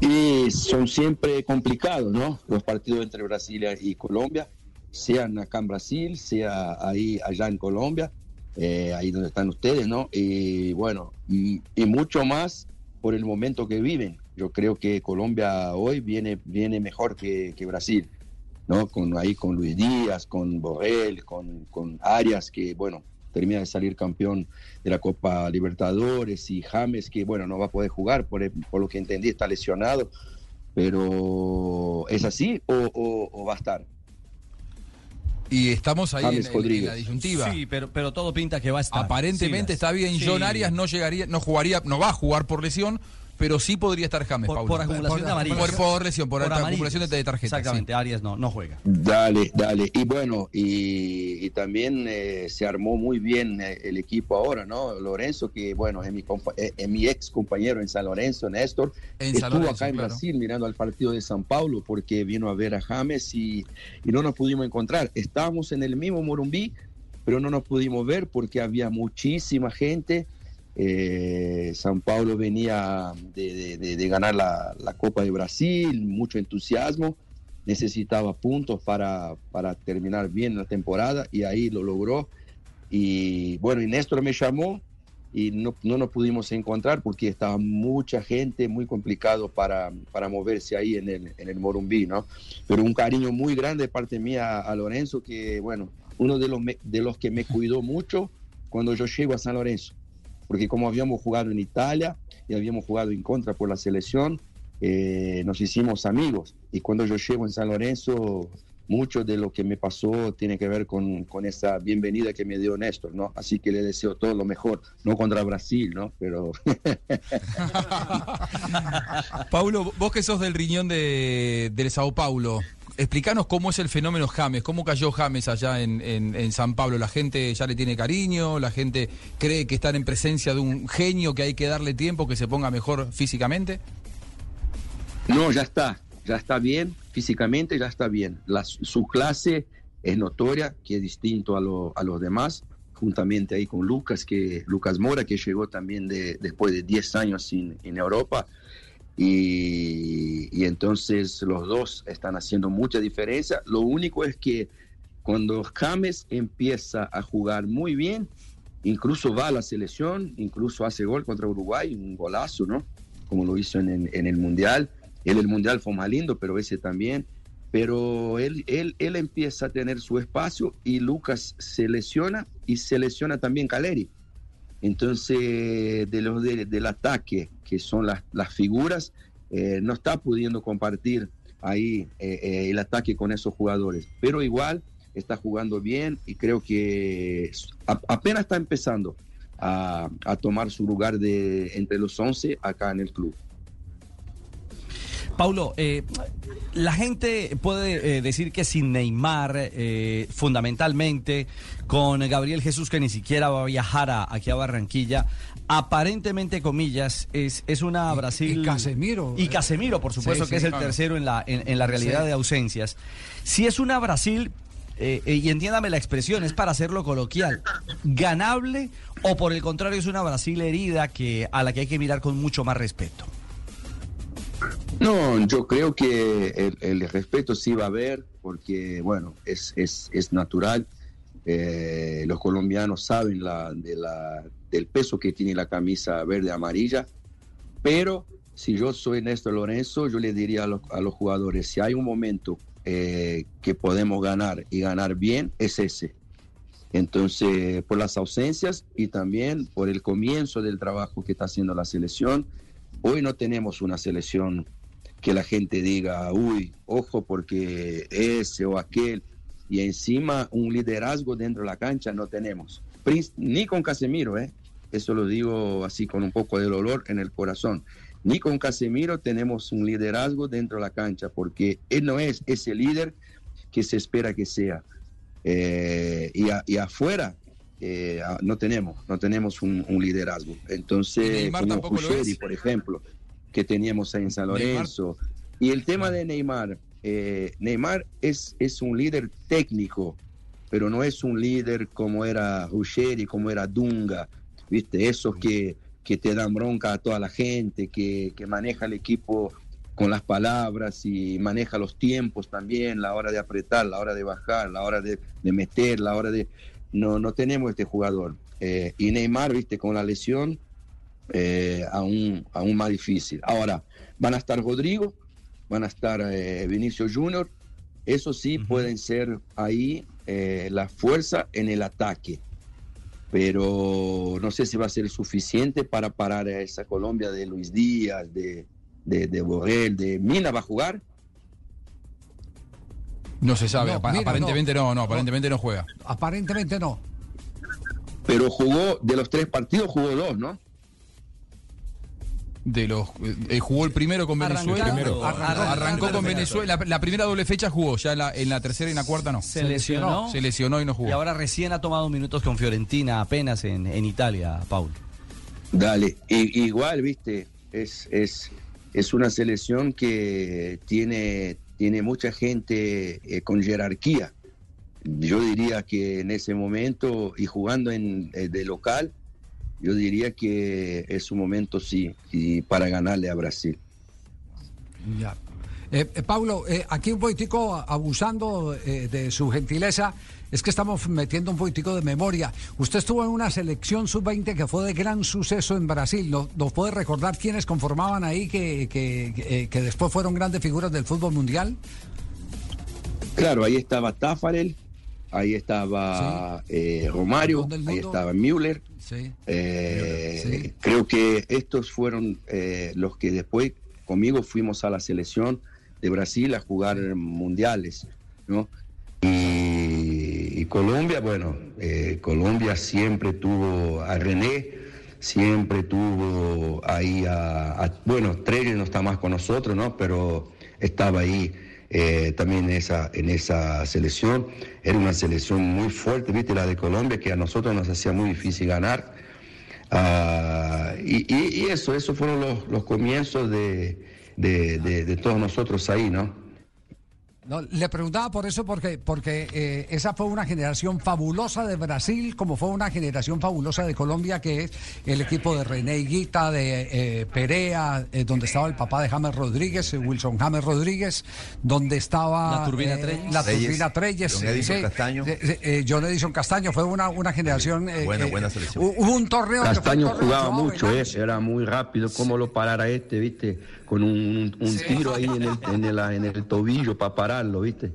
Y son siempre complicados, ¿no? Los partidos entre Brasil y Colombia, sean acá en Brasil, sea ahí allá en Colombia, eh, ahí donde están ustedes, ¿no? Y bueno, y, y mucho más por el momento que viven. Yo creo que Colombia hoy viene, viene mejor que Brasil, ¿no? Con, ahí con Luis Díaz, con Borrell, con, con Arias, que bueno, termina de salir campeón de la Copa Libertadores y James que bueno no va a poder jugar por, por lo que entendí está lesionado pero es así o, o- o va a estar Y estamos ahí en, en- en la disyuntiva. Sí, pero, pero todo pinta que va a estar. Aparentemente está bien. Sí. John Arias no llegaría, no jugaría, no va a jugar por lesión, pero sí podría estar James, Por, Paulo. por acumulación de amarillos. Por, por lesión, por, Por acumulación de, tarjetas. Exactamente, Arias no, no juega. Dale, dale. Y bueno, y, y también eh, se armó muy bien eh, el equipo ahora, ¿no? Lorenzo, que bueno, es mi, compa- eh, es mi ex compañero en San Lorenzo, Néstor, En San estuvo Lorenzo, acá en claro. Brasil mirando al partido de San Paulo porque vino a ver a James y, y no nos pudimos encontrar. Estábamos en el mismo Morumbí, pero no nos pudimos ver porque había muchísima gente. Eh, San Paulo venía de, ganar la, Copa de Brasil, mucho entusiasmo, necesitaba puntos para, terminar bien la temporada y ahí lo logró. Y bueno, y Néstor me llamó y no, no nos pudimos encontrar porque estaba mucha gente, muy complicado para, para moverse ahí en el, en el Morumbí, ¿no? Pero un cariño muy grande de parte mía a Lorenzo, que bueno, uno de los, de los que me cuidó mucho cuando yo llego a San Lorenzo, porque como habíamos jugado en Italia y habíamos jugado en contra por la selección, eh, nos hicimos amigos. Y cuando yo llego en San Lorenzo, mucho de lo que me pasó tiene que ver con, con esa bienvenida que me dio Néstor, ¿no? Así que le deseo todo lo mejor, no contra Brasil, ¿no? Pero [LAUGHS] Paulo, vos que sos del riñón de, del Sao Paulo, explícanos cómo es el fenómeno James, cómo cayó James allá en, en- en San Pablo. La gente ya le tiene cariño, la gente cree que están en presencia de un genio que hay que darle tiempo, que se ponga mejor físicamente. No, ya está, ya está bien, físicamente ya está bien. Su clase es notoria, que es distinto a, lo- a los demás, juntamente ahí con Lucas, que Lucas Mora, que llegó también de, después de 10 años en Europa. Y, entonces los dos están haciendo mucha diferencia. Lo único es que cuando James empieza a jugar muy bien, incluso va a la selección, incluso hace gol contra Uruguay, un golazo, ¿no? Como lo hizo en el Mundial. Él el Mundial fue más lindo, pero ese también. Pero él, él, él empieza a tener su espacio y Lucas se lesiona y se lesiona también Caleri. Entonces, de los de- del ataque, que son las, las figuras, eh, no está pudiendo compartir ahí eh, eh, el ataque con esos jugadores. Pero igual está jugando bien y creo que apenas está empezando a, a tomar su lugar de entre los 11 acá en el club. Paulo, eh, la gente puede eh, decir que sin Neymar, eh, fundamentalmente, con Gabriel Jesús que ni siquiera va a viajar a- aquí a Barranquilla, aparentemente, comillas, es, es una Brasil... y Casemiro. Y Casemiro, por supuesto, Sí, que sí, es el claro. tercero en la, en, en la realidad Sí. de ausencias. Si es una Brasil, eh, eh, y entiéndame la expresión, es para hacerlo coloquial, ganable o por el contrario es una Brasil herida que, a la que hay que mirar con mucho más respeto. No, yo creo que el, respeto sí va a haber, porque, bueno, es, es, natural. Eh, los colombianos saben la, de la, del peso que tiene la camisa verde-amarilla, pero si yo soy Néstor Lorenzo, yo le diría a los, a los jugadores, si hay un momento eh, que podemos ganar y ganar bien, es ese. Entonces, por las ausencias y también por el comienzo del trabajo que está haciendo la selección, hoy no tenemos una selección que la gente diga, uy, ojo porque ese o aquel, y encima un liderazgo dentro de la cancha no tenemos. Ni con Casemiro, ¿eh? eso lo digo así con un poco de dolor en el corazón. Ni con Casemiro tenemos un liderazgo dentro de la cancha, porque él no es ese líder que se espera que sea. Eh, y afuera eh, a- no tenemos, no tenemos un, un liderazgo. Entonces, como es. por ejemplo, que teníamos en San Neymar. Lorenzo. Y el tema de Neymar, eh, Neymar es, es un líder técnico, pero no es un líder como era Ruggeri, como era Dunga, ¿viste? Esos que, que te dan bronca a toda la gente, que, que maneja el equipo con las palabras y maneja los tiempos también, la hora de apretar, la hora de bajar, la hora de, de meter, la hora de... No, no tenemos este jugador. Eh, y Neymar, viste, con la lesión, eh, aún, aún más difícil. Ahora, van a estar Rodrigo, van a estar eh, Vinicio Junior, eso sí pueden ser ahí eh, la fuerza en el ataque, pero no sé si va a ser suficiente para parar a esa Colombia de Luis Díaz, de, de, de Borrell, de Mina va a jugar. No se sabe, No, apa- mira, aparentemente no. no. no, aparentemente no juega. Aparentemente no. Pero jugó, de los tres partidos jugó dos, ¿no? De los eh, jugó el primero con. Venezuela. Primero. Arrancó, Arrancó con el Venezuela. La, la primera doble fecha jugó, ya en la, en la tercera y en la cuarta no. Se lesionó. Se lesionó y no jugó. Y ahora recién ha tomado minutos con Fiorentina apenas en, en Italia, Paul. Dale, igual, viste, es, es, es una selección que tiene, tiene mucha gente eh, con jerarquía. Yo diría que en ese momento, y jugando en, eh, de local, yo diría que es un momento, sí, y para ganarle a Brasil. Ya. Eh, eh, Pablo, eh, aquí un poquitico abusando eh, de su gentileza, es que estamos metiendo un poquitico de memoria. Usted estuvo en una selección sub-20 que fue de gran suceso en Brasil. ¿Nos, nos puede recordar quiénes conformaban ahí que, que, que, eh, que después fueron grandes figuras del fútbol mundial? Claro, ahí estaba Tafarel, ahí estaba eh, Romario, ahí estaba Müller. Sí. Eh, Sí. Creo que estos fueron eh, los que después conmigo fuimos a la selección de Brasil a jugar mundiales, ¿no? Y, y Colombia, bueno, eh, Colombia siempre tuvo a René, siempre tuvo ahí a, bueno, Treyes no está más con nosotros, ¿no? Pero estaba ahí eh, también en esa, en esa selección. Era una selección muy fuerte, ¿viste? La de Colombia, que a nosotros nos hacía muy difícil ganar. Ah, y, eso, esos fueron los, los comienzos de- de- de todos nosotros ahí, ¿no? No, le preguntaba por eso porque, porque eh, esa fue una generación fabulosa de Brasil, como fue una generación fabulosa de Colombia, que es el equipo de René Higuita, de eh, Perea, eh, donde estaba el papá de James Rodríguez, eh, Wilson James Rodríguez, donde estaba La Turbina eh, Treyes. la Turbina Treyes, John Edison Castaño. eh, eh, eh, John Edison Castaño, fue una, una generación... eh, Buena, eh, buena selección. hu- Hubo un torneo... que fue un Castaño torneo jugaba mucho, era muy rápido. ¿Cómo lo parara este, viste? Con un, un tiro ahí en el, en, el, en el tobillo para pararlo, viste?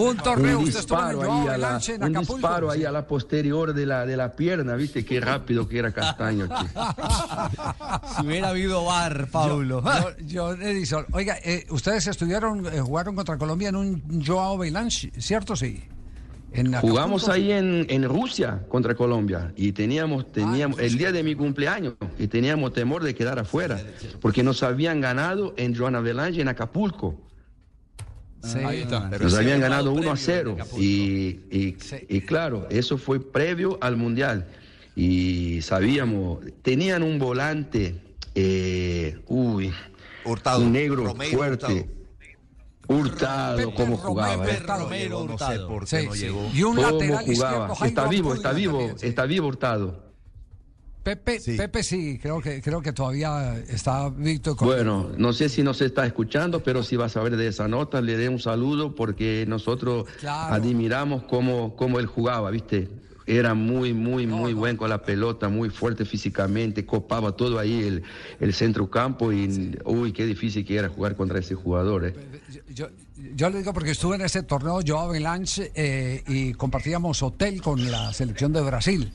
un torneo, un disparo, ahí a, la, un disparo ahí a la posterior de la, de la pierna, ¿viste? Qué rápido que era Castaño. che. [LAUGHS] Si hubiera habido bar, Paulo. Yo- Edison, oiga, eh, ustedes estudiaron, eh, jugaron contra Colombia en un Joao Belanche, ¿cierto? Sí. En Jugamos ahí en, en Rusia contra Colombia y teníamos, teníamos el día de mi cumpleaños y teníamos temor de quedar afuera porque nos habían ganado en Joana Belange en Acapulco. Sí. Ahí está. Nos habían ganado 1 a 0 y, y- y claro, eso fue previo al Mundial y sabíamos, tenían un volante, eh, uy, Hurtado. un negro Romero fuerte. Hurtado, cómo jugaba. eh. Romero No sé Hurtado. por qué no llegó. Y un Cómo lateral jugaba. Está vivo, está vivo, también, sí. está vivo Hurtado. Pepe, Sí. Pepe sí, creo que, creo que todavía está Víctor. con- Bueno, no sé si nos está escuchando, pero si va a saber de esa nota, le dé un saludo porque nosotros Claro. admiramos cómo, cómo él jugaba, ¿viste? Era muy, muy, muy buen con la pelota, muy fuerte físicamente, copaba todo ahí el, el centro campo y, uy, qué difícil que era jugar contra ese jugador, ¿eh? Yo, yo le digo porque estuve en ese torneo Joao Belanche eh, y compartíamos hotel con la selección de Brasil.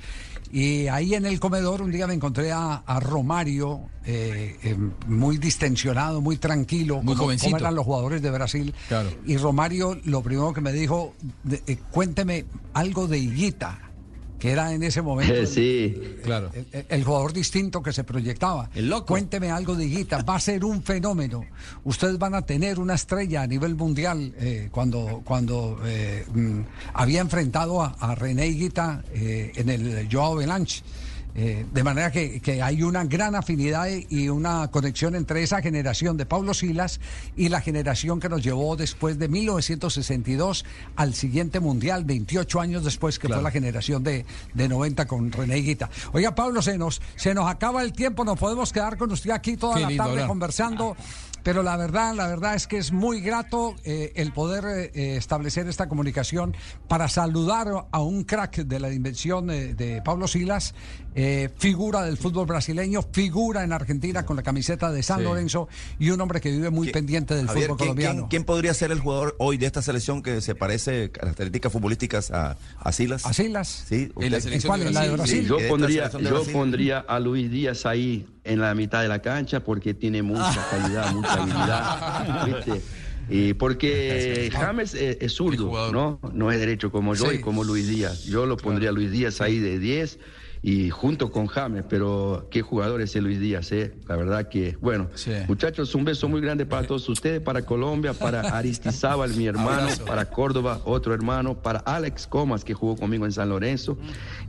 Y ahí en el comedor un día me encontré a, a Romario, eh, eh, muy distensionado, muy tranquilo, Muy como, jovencito. como eran los jugadores de Brasil. Claro. Y Romario lo primero que me dijo, de- eh, cuénteme algo de Higuita, que era en ese momento el- [LAUGHS] Sí, Claro. el, el- el jugador distinto que se proyectaba. El loco. Cuénteme algo de Higuita, va a ser un fenómeno. Ustedes van a tener una estrella a nivel mundial eh, cuando, cuando eh, mm, había enfrentado a, a René Higuita eh, en el Joao Belanche. Eh, de manera que, que hay una gran afinidad y una conexión entre esa generación de Pablo Silas y la generación que nos llevó después de 1962 al siguiente mundial, 28 años después, que fue la generación de, de 90 con René Higuita. Oiga, Pablo, se nos, se nos acaba el tiempo, nos podemos quedar con usted aquí toda Qué la tarde conversando. Pero la verdad, la verdad es que es muy grato eh, el poder eh, establecer esta comunicación para saludar a un crack de la dimensión eh, de Pablo Silas, eh, figura del fútbol brasileño, figura en Argentina con la camiseta de San Sí. Lorenzo y un hombre que vive muy ¿Quién- pendiente del Javier, fútbol ¿quién, colombiano. quién- quién podría ser el jugador hoy de esta selección que se parece características futbolísticas a, a Silas? ¿A Silas? Sí, En la cuál? de ¿En la de Brasil. Sí, yo pondría, yo Brasil. pondría a Luis Díaz ahí en la mitad de la cancha porque tiene mucha [LAUGHS] calidad, mucha habilidad, ¿viste? Y porque James es, es zurdo. ¿no? No es derecho como yo Sí. y como Luis Díaz. Yo lo pondría a Luis Díaz ahí de 10 y junto con James, pero qué jugador es Luis Díaz, ¿eh? La verdad que, bueno, Sí. muchachos, un beso muy grande para todos ustedes, para Colombia, para Aristizábal, mi hermano, [LAUGHS] para Córdoba, otro hermano, para Alex Comas, que jugó conmigo en San Lorenzo,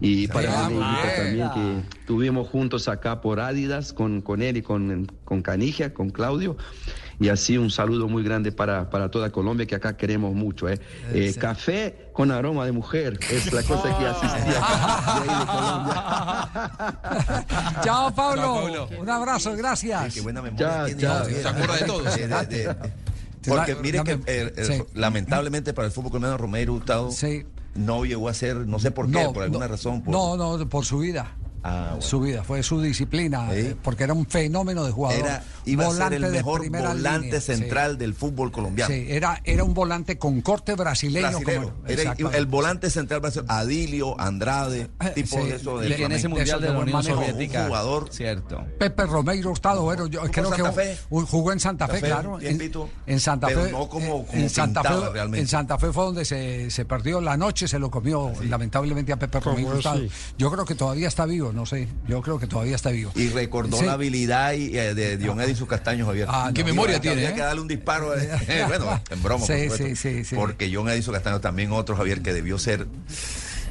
y para ah, también, que estuvimos juntos acá por Adidas, con, con él y con, con Canigia, con Claudio. Y así un saludo muy grande para, para toda Colombia, que acá queremos mucho. ¿eh? Eh, Café con aroma de mujer, es la cosa que asistía acá, de ahí de Colombia. [LAUGHS] Chao, Pablo. Un abrazo, gracias. Qué buena memoria Ya, ya. Se acuerda de todo. De- de- de- Te porque mire que eh, eh, sí. lamentablemente para el fútbol colombiano Romero Hurtado Sí. no llegó a ser, no sé por qué, por alguna razón. Por, No, no, por su vida. Ah, bueno. Su vida, fue su disciplina, Sí. eh, porque era un fenómeno de jugador. Era, iba a ser volante el de mejor volante línea, sí. central del fútbol colombiano. Sí, era, era un volante con corte brasileño. Brasilero. como- Era el volante central brasileño, Adilio, Andrade, tipo sí. de eso que en ese mundial de la Unión manejo. Soviética. Un jugador. Cierto. Pepe Romeiro Hurtado, bueno, yo creo Santa que Fe. un- jugó en Santa Fe, claro. En, en Santa pero Fe. no como- eh, como en Santa Fe, realmente. en Santa Fe fue donde se, se perdió la noche, se lo comió lamentablemente a Pepe así? Yo creo que todavía está vivo, no sé. Yo creo que todavía está vivo. Y recordó Sí. la habilidad y, eh, de Diomedes y sus castaños, Javier. Ah, ¿Qué no, memoria Que tiene? Había eh? que darle un disparo. eh, [LAUGHS] [LAUGHS] bueno, en broma, por supuesto. sí, sí, sí. Porque John Edison Castaño también otro, Javier, que debió ser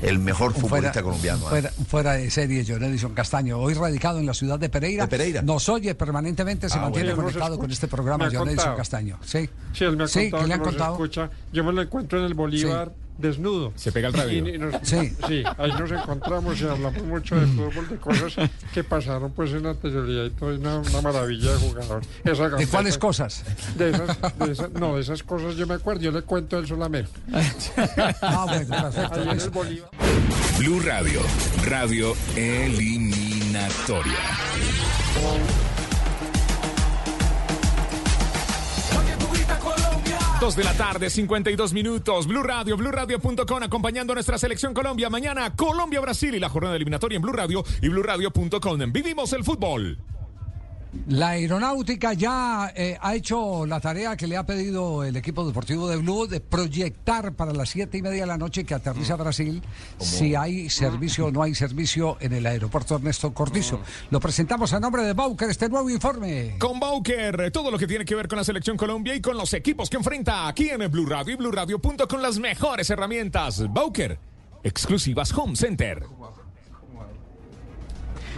el mejor futbolista colombiano. ¿eh? Fuera, fuera de serie, John Edison Castaño, hoy radicado en la ciudad de Pereira. De Pereira. Nos oye permanentemente, se Ah, mantiene bueno. conectado con este programa, John Edison. Castaño. Sí, Sí, él me ha Sí, contado ¿qué le han contado? escucha. Yo me lo encuentro en el Bolívar desnudo. Se pega el radio. Y- y nos- Sí. sí, ahí nos encontramos y hablamos mucho de fútbol, de cosas que pasaron pues en la anterioridad y todo, es una, una maravilla de jugador. Esa ¿De cuáles cosas? De esas, de esas- no, de esas cosas yo me acuerdo, yo le cuento a él solamente. Ah, bueno, perfecto. Ahí en el Bolívar. Blue Radio, radio eliminatoria. Porque tu grita Colombia. Dos de la tarde, 52 minutos. Blue Radio, BlueRadio.com, acompañando a nuestra selección Colombia. Mañana, Colombia-Brasil y la jornada eliminatoria en Blue Radio y BlueRadio.com. Vivimos el fútbol. La aeronáutica ya eh, ha hecho la tarea que le ha pedido el equipo deportivo de Blue de proyectar para las siete y media de la noche que aterriza Brasil si hay servicio o no hay servicio en el aeropuerto Ernesto Cortizo. Lo presentamos a nombre de Bauker, este nuevo informe. Con Bauker, todo lo que tiene que ver con la selección Colombia y con los equipos que enfrenta aquí en el Blue Radio y BlueRadio.com las mejores herramientas. Bauker, exclusivas Home Center.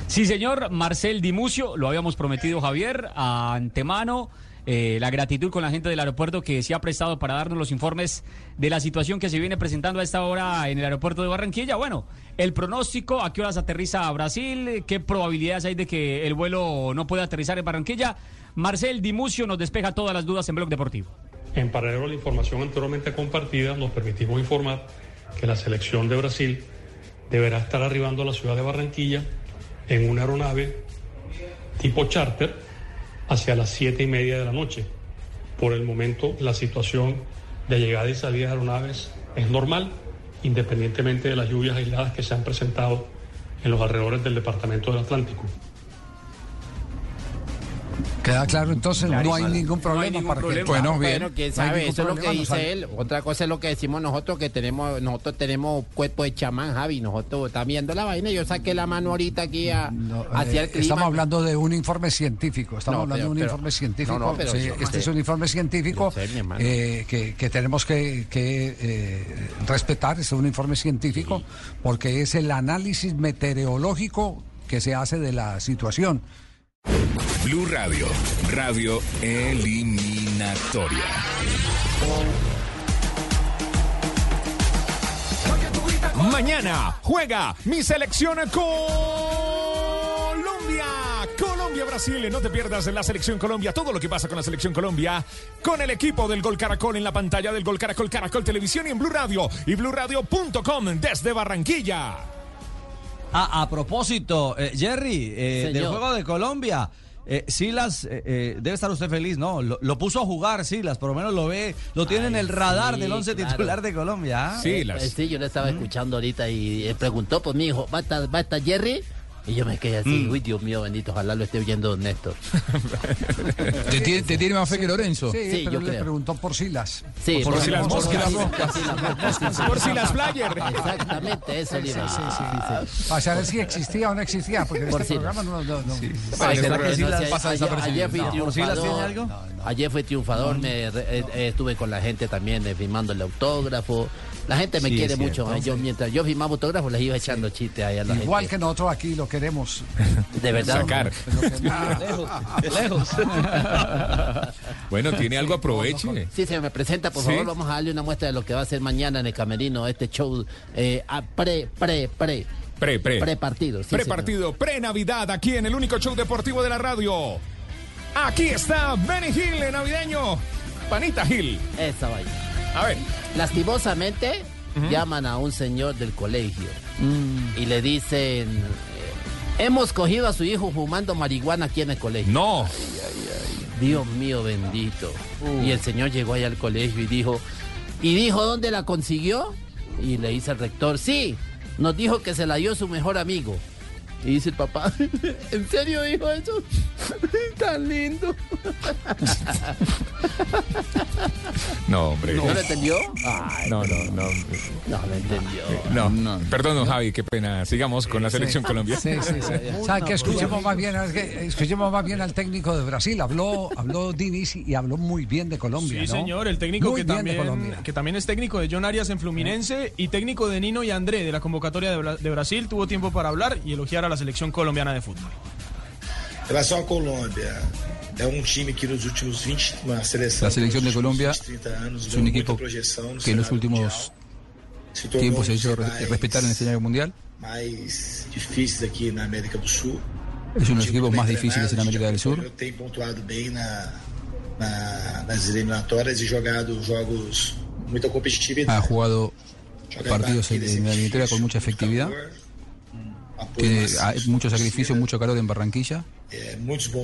Sí, señor, Marcel Dimucio, lo habíamos prometido Javier, antemano. eh, la gratitud con la gente del aeropuerto que se ha prestado para darnos los informes de la situación que se viene presentando a esta hora en el aeropuerto de Barranquilla. Bueno, el pronóstico, a qué horas aterriza a Brasil, qué probabilidades hay de que el vuelo no pueda aterrizar en Barranquilla. Marcel Dimucio nos despeja todas las dudas en Blog Deportivo. En paralelo a la información anteriormente compartida, nos permitimos informar que la selección de Brasil deberá estar arribando a la ciudad de Barranquilla en una aeronave tipo charter hacia las siete y media de la noche. Por el momento, la situación de llegada y salida de aeronaves es normal, independientemente de las lluvias aisladas que se han presentado en los alrededores del departamento del Atlántico. Queda claro, entonces no hay ningún problema para que. Bueno, quién No hay sabe, eso es lo que no dice sabe. él. Otra cosa es lo que decimos nosotros, que tenemos, nosotros tenemos cuerpo de chamán, Javi. Nosotros estamos viendo la vaina. Yo saqué la mano ahorita aquí a, hacia el Eh, clima. Estamos hablando de un informe científico. Estamos No, hablando pero- de un pero- informe científico. no, no, pero Sí, yo- este es un informe científico sé, eh, que, que tenemos que, que, eh, respetar. Es un informe científico porque es el análisis meteorológico que se hace de la situación. Blue Radio, radio eliminatoria. Mañana juega mi selección Colombia. Colombia-Brasil. No te pierdas la selección Colombia. Todo lo que pasa con la selección Colombia. Con el equipo del Gol Caracol en la pantalla del Gol Caracol, Caracol Televisión y en Blue Radio y BlueRadio.com desde Barranquilla. Ah, a propósito, eh, Jerry, eh, del juego de Colombia. eh, Silas, eh, eh, debe estar usted feliz, ¿no? Lo, lo puso a jugar, Silas, por lo menos lo ve, lo tiene en el radar sí, del once claro. titular de Colombia. ¿ah? Eh, eh, sí, yo lo estaba escuchando ahorita y preguntó, pues mi hijo, ¿va a estar, va a estar Jerry? Y yo me quedé así, Mm. uy, Dios mío, bendito, ojalá lo esté oyendo don Néstor. [LAUGHS] ¿Te, tiene- te tiene más fe que Lorenzo? Sí, Sí, pero yo le creo. preguntó por Silas. Sí, por, por Silas. Por Silas Flyer. Exactamente, eso le iba a decir. Para saber si existía o no existía, porque en Por este Silas. programa no. no, no. Ay, ¿será pero que Silas no sé, pasa ayer, fui No, ¿por Silas tiene triunfador. algo? Ayer fui triunfador, me re- estuve con la gente también eh, firmando el autógrafo. La gente me Sí, quiere mucho. eh, Yo mientras yo firmaba autógrafos les iba echando chistes ahí a la Igual gente. que nosotros aquí lo queremos. [LAUGHS] De verdad. Sacar. [LAUGHS] [LAUGHS] Lejos, lejos. Bueno, tiene algo, aproveche. Sí, se me presenta, por Sí. favor, vamos a darle una muestra de lo que va a ser mañana en el camerino, este show eh, a pre, pre, pre. Pre, pre. Pre partido. sí, Pre-partido, pre-Navidad, aquí en el único show deportivo de la radio. Aquí está Benny Hill, el navideño. Panita Hill. Esa vaina. A ver. Lastimosamente, llaman a un señor del colegio y le dicen, eh, hemos cogido a su hijo fumando marihuana aquí en el colegio. No. Dios mío bendito. Y el señor llegó allá al colegio y dijo, ¿y dijo dónde la consiguió? Y le dice al rector, sí, nos dijo que se la dio su mejor amigo. Y dice el papá, [LAUGHS] ¿en serio dijo eso? [LAUGHS] Tan lindo. No, hombre. ¿No lo entendió? No, no, no. No lo entendió. No, perdón, don Javi, qué pena. Sigamos con la selección Colombia. Sí, sí, sí. ¿Sabe que escuchemos más bien, escuchemos más bien al técnico de Brasil? Habló, habló Diniz y habló muy bien de Colombia, Sí, ¿no? señor, el técnico Muy que bien de también, Colombia. que también es técnico de John Arias en Fluminense y técnico de Nino y André de la convocatoria de, Bra- de Brasil, tuvo tiempo para hablar y elogiar a la selección colombiana de fútbol. Em um 20, uma seleção La selección de Colombia últimos 30 anos es un equipo que en los últimos tiempos se um hizo respetar en el escenario mundial. Es uno de los Time equipos más difíciles en a gente América del Sur. e. Ha jugado Jogar partidos en, en la eliminatoria con mucha efectividad. Tiene hay mucho sacrificio, mucho calor en Barranquilla.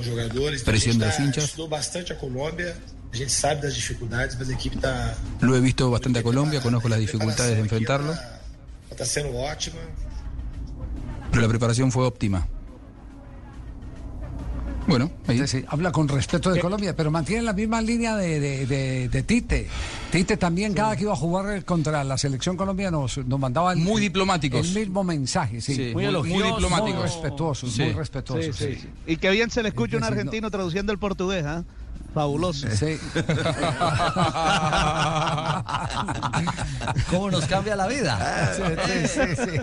Jogadores. Então, Pressão a gente dos tá- hinchas. Bastante a Colômbia. A gente sabe das dificuldades, mas a equipe está Lo he visto bastante a Colombia, conozco las dificultades de enfrentarlo, tá sendo ótima. pero la preparación fue óptima. Bueno, ahí. Sí, sí, habla con respeto de Colombia, pero mantiene la misma línea de, de- de- de Tite. Tite también, cada que iba a jugar contra la selección colombiana, nos, nos mandaba el, Muy diplomáticos. el mismo mensaje. Sí, Sí, muy elogiosos. muy diplomáticos. Muy respetuosos, Sí. muy respetuosos. Sí, sí. sí. Y que bien se le escucha un no. argentino traduciendo el portugués, ¿ah? Fabuloso. Sí. [LAUGHS] ¿Cómo nos cambia la vida? Sí, sí, sí, sí.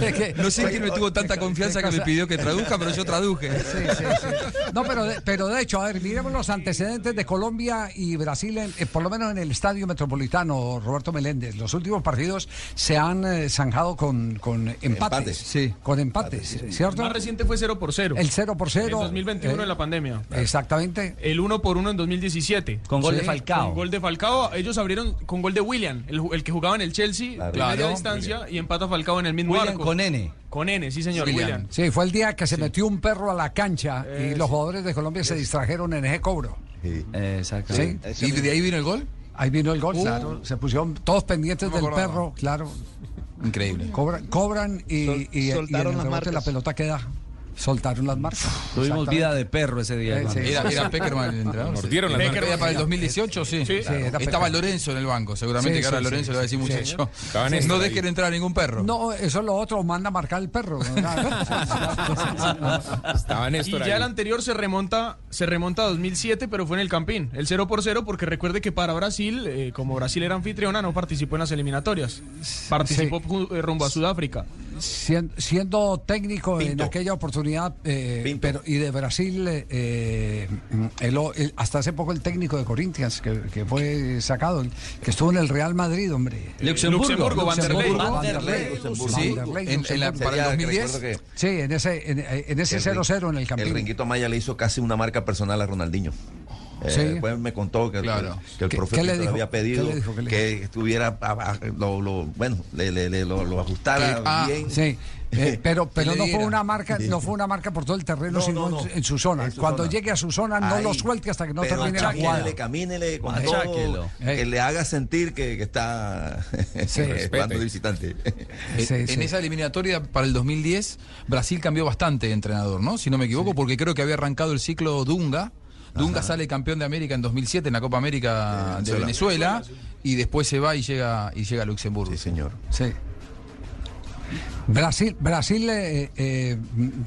[LAUGHS] Es que- No sé quién me tuvo tanta confianza que me pidió que traduzca, pero yo traduje. Sí, sí, sí. No, pero de, pero de hecho, a ver, miremos los antecedentes de Colombia y Brasil, en- eh, por lo menos en el Estadio Metropolitano, Roberto Meléndez. Los últimos partidos se han eh, zanjado con, con empates. Empates. Sí. Con empates, El ¿cierto? más reciente fue 0 por 0. El 0 por 0. En 2021 eh, en la pandemia. Exactamente. El 1 por 1 en 2017. Con gol Sí, de Falcao. Con gol de Falcao. Ellos abrieron con gol de William, el, que jugaba en el Chelsea de Claro. media distancia y empata Falcao en el mismo William arco. con N. Con N, sí señor, William. William. Sí, fue el día que se metió un perro a la cancha y Eh, los jugadores de Colombia se distrajeron en ese cobro. Sí. Exacto. Sí. ¿Y de ahí vino el gol? Ahí vino el gol, Uh. claro. Se pusieron todos pendientes No del acordaba. perro, claro. Increíble. Cobran, cobran y, Sol- y- y en soltaron el las rebote la pelota queda. Soltaron las marcas. Tuvimos vida de perro ese día. Hermano. sí. Era, era Peckerman el entrenador. Mordieron la Peckerman mano. para el 2018, sí. Sí. Sí, Estaba. Lorenzo en el banco, seguramente Sí, que ahora sí, Lorenzo sí, le va a decir, sí, muchacho, [LAUGHS] no dejen ahí. entrar a ningún perro. No, eso es lo otro, manda a marcar el perro. [LAUGHS] Estaba Y Néstor ya el anterior se remonta, se remonta a 2007, pero fue en el Campín, el 0 por 0, porque recuerde que para Brasil, eh, como Brasil era anfitriona, no participó en las eliminatorias. Participó eh, rumbo a Sudáfrica. Sien- siendo técnico en Pinto. aquella oportunidad, eh, pero y de Brasil, eh, el- el- hasta hace poco el técnico de Corinthians, que, que fue sacado, el- que estuvo en el Real Madrid, hombre. Luxemburgo. Luxemburgo. Sí, en- en la- para el Sería que 2010. recuerdo que Sí, en ese, en, en ese el 0-0 en el El Campín. Ringuito Maya le hizo casi una marca personal a Ronaldinho. Eh, Sí. Después me contó que, Claro. que el ¿Qué- profe qué le había ¿Qué pedido que estuviera, a- a- lo, lo- bueno, le, le- le- lo, lo ajustara Que- ah, bien. Sí, eh, [LAUGHS] pero, pero no fue una marca, no fue una marca por todo el terreno, No, sino no, no. en, en su zona. En su Cuando zona. llegue a su zona, no Ahí. lo suelte hasta que no Pero termine la jugada. camínele, camínele con todo, Eh. que le haga sentir que, que está [LAUGHS] Sí. jugando de visitante. [LAUGHS] Eh, Sí, en sí. esa eliminatoria para el 2010, Brasil cambió bastante de entrenador, ¿no? Si no me equivoco, porque creo que había arrancado el ciclo Dunga. Dunga sale campeón de América en 2007 en la Copa América de Venezuela. Venezuela y después se va y llega y llega a Luxemburgo. Sí, señor. Sí. Brasil, Brasil eh, eh,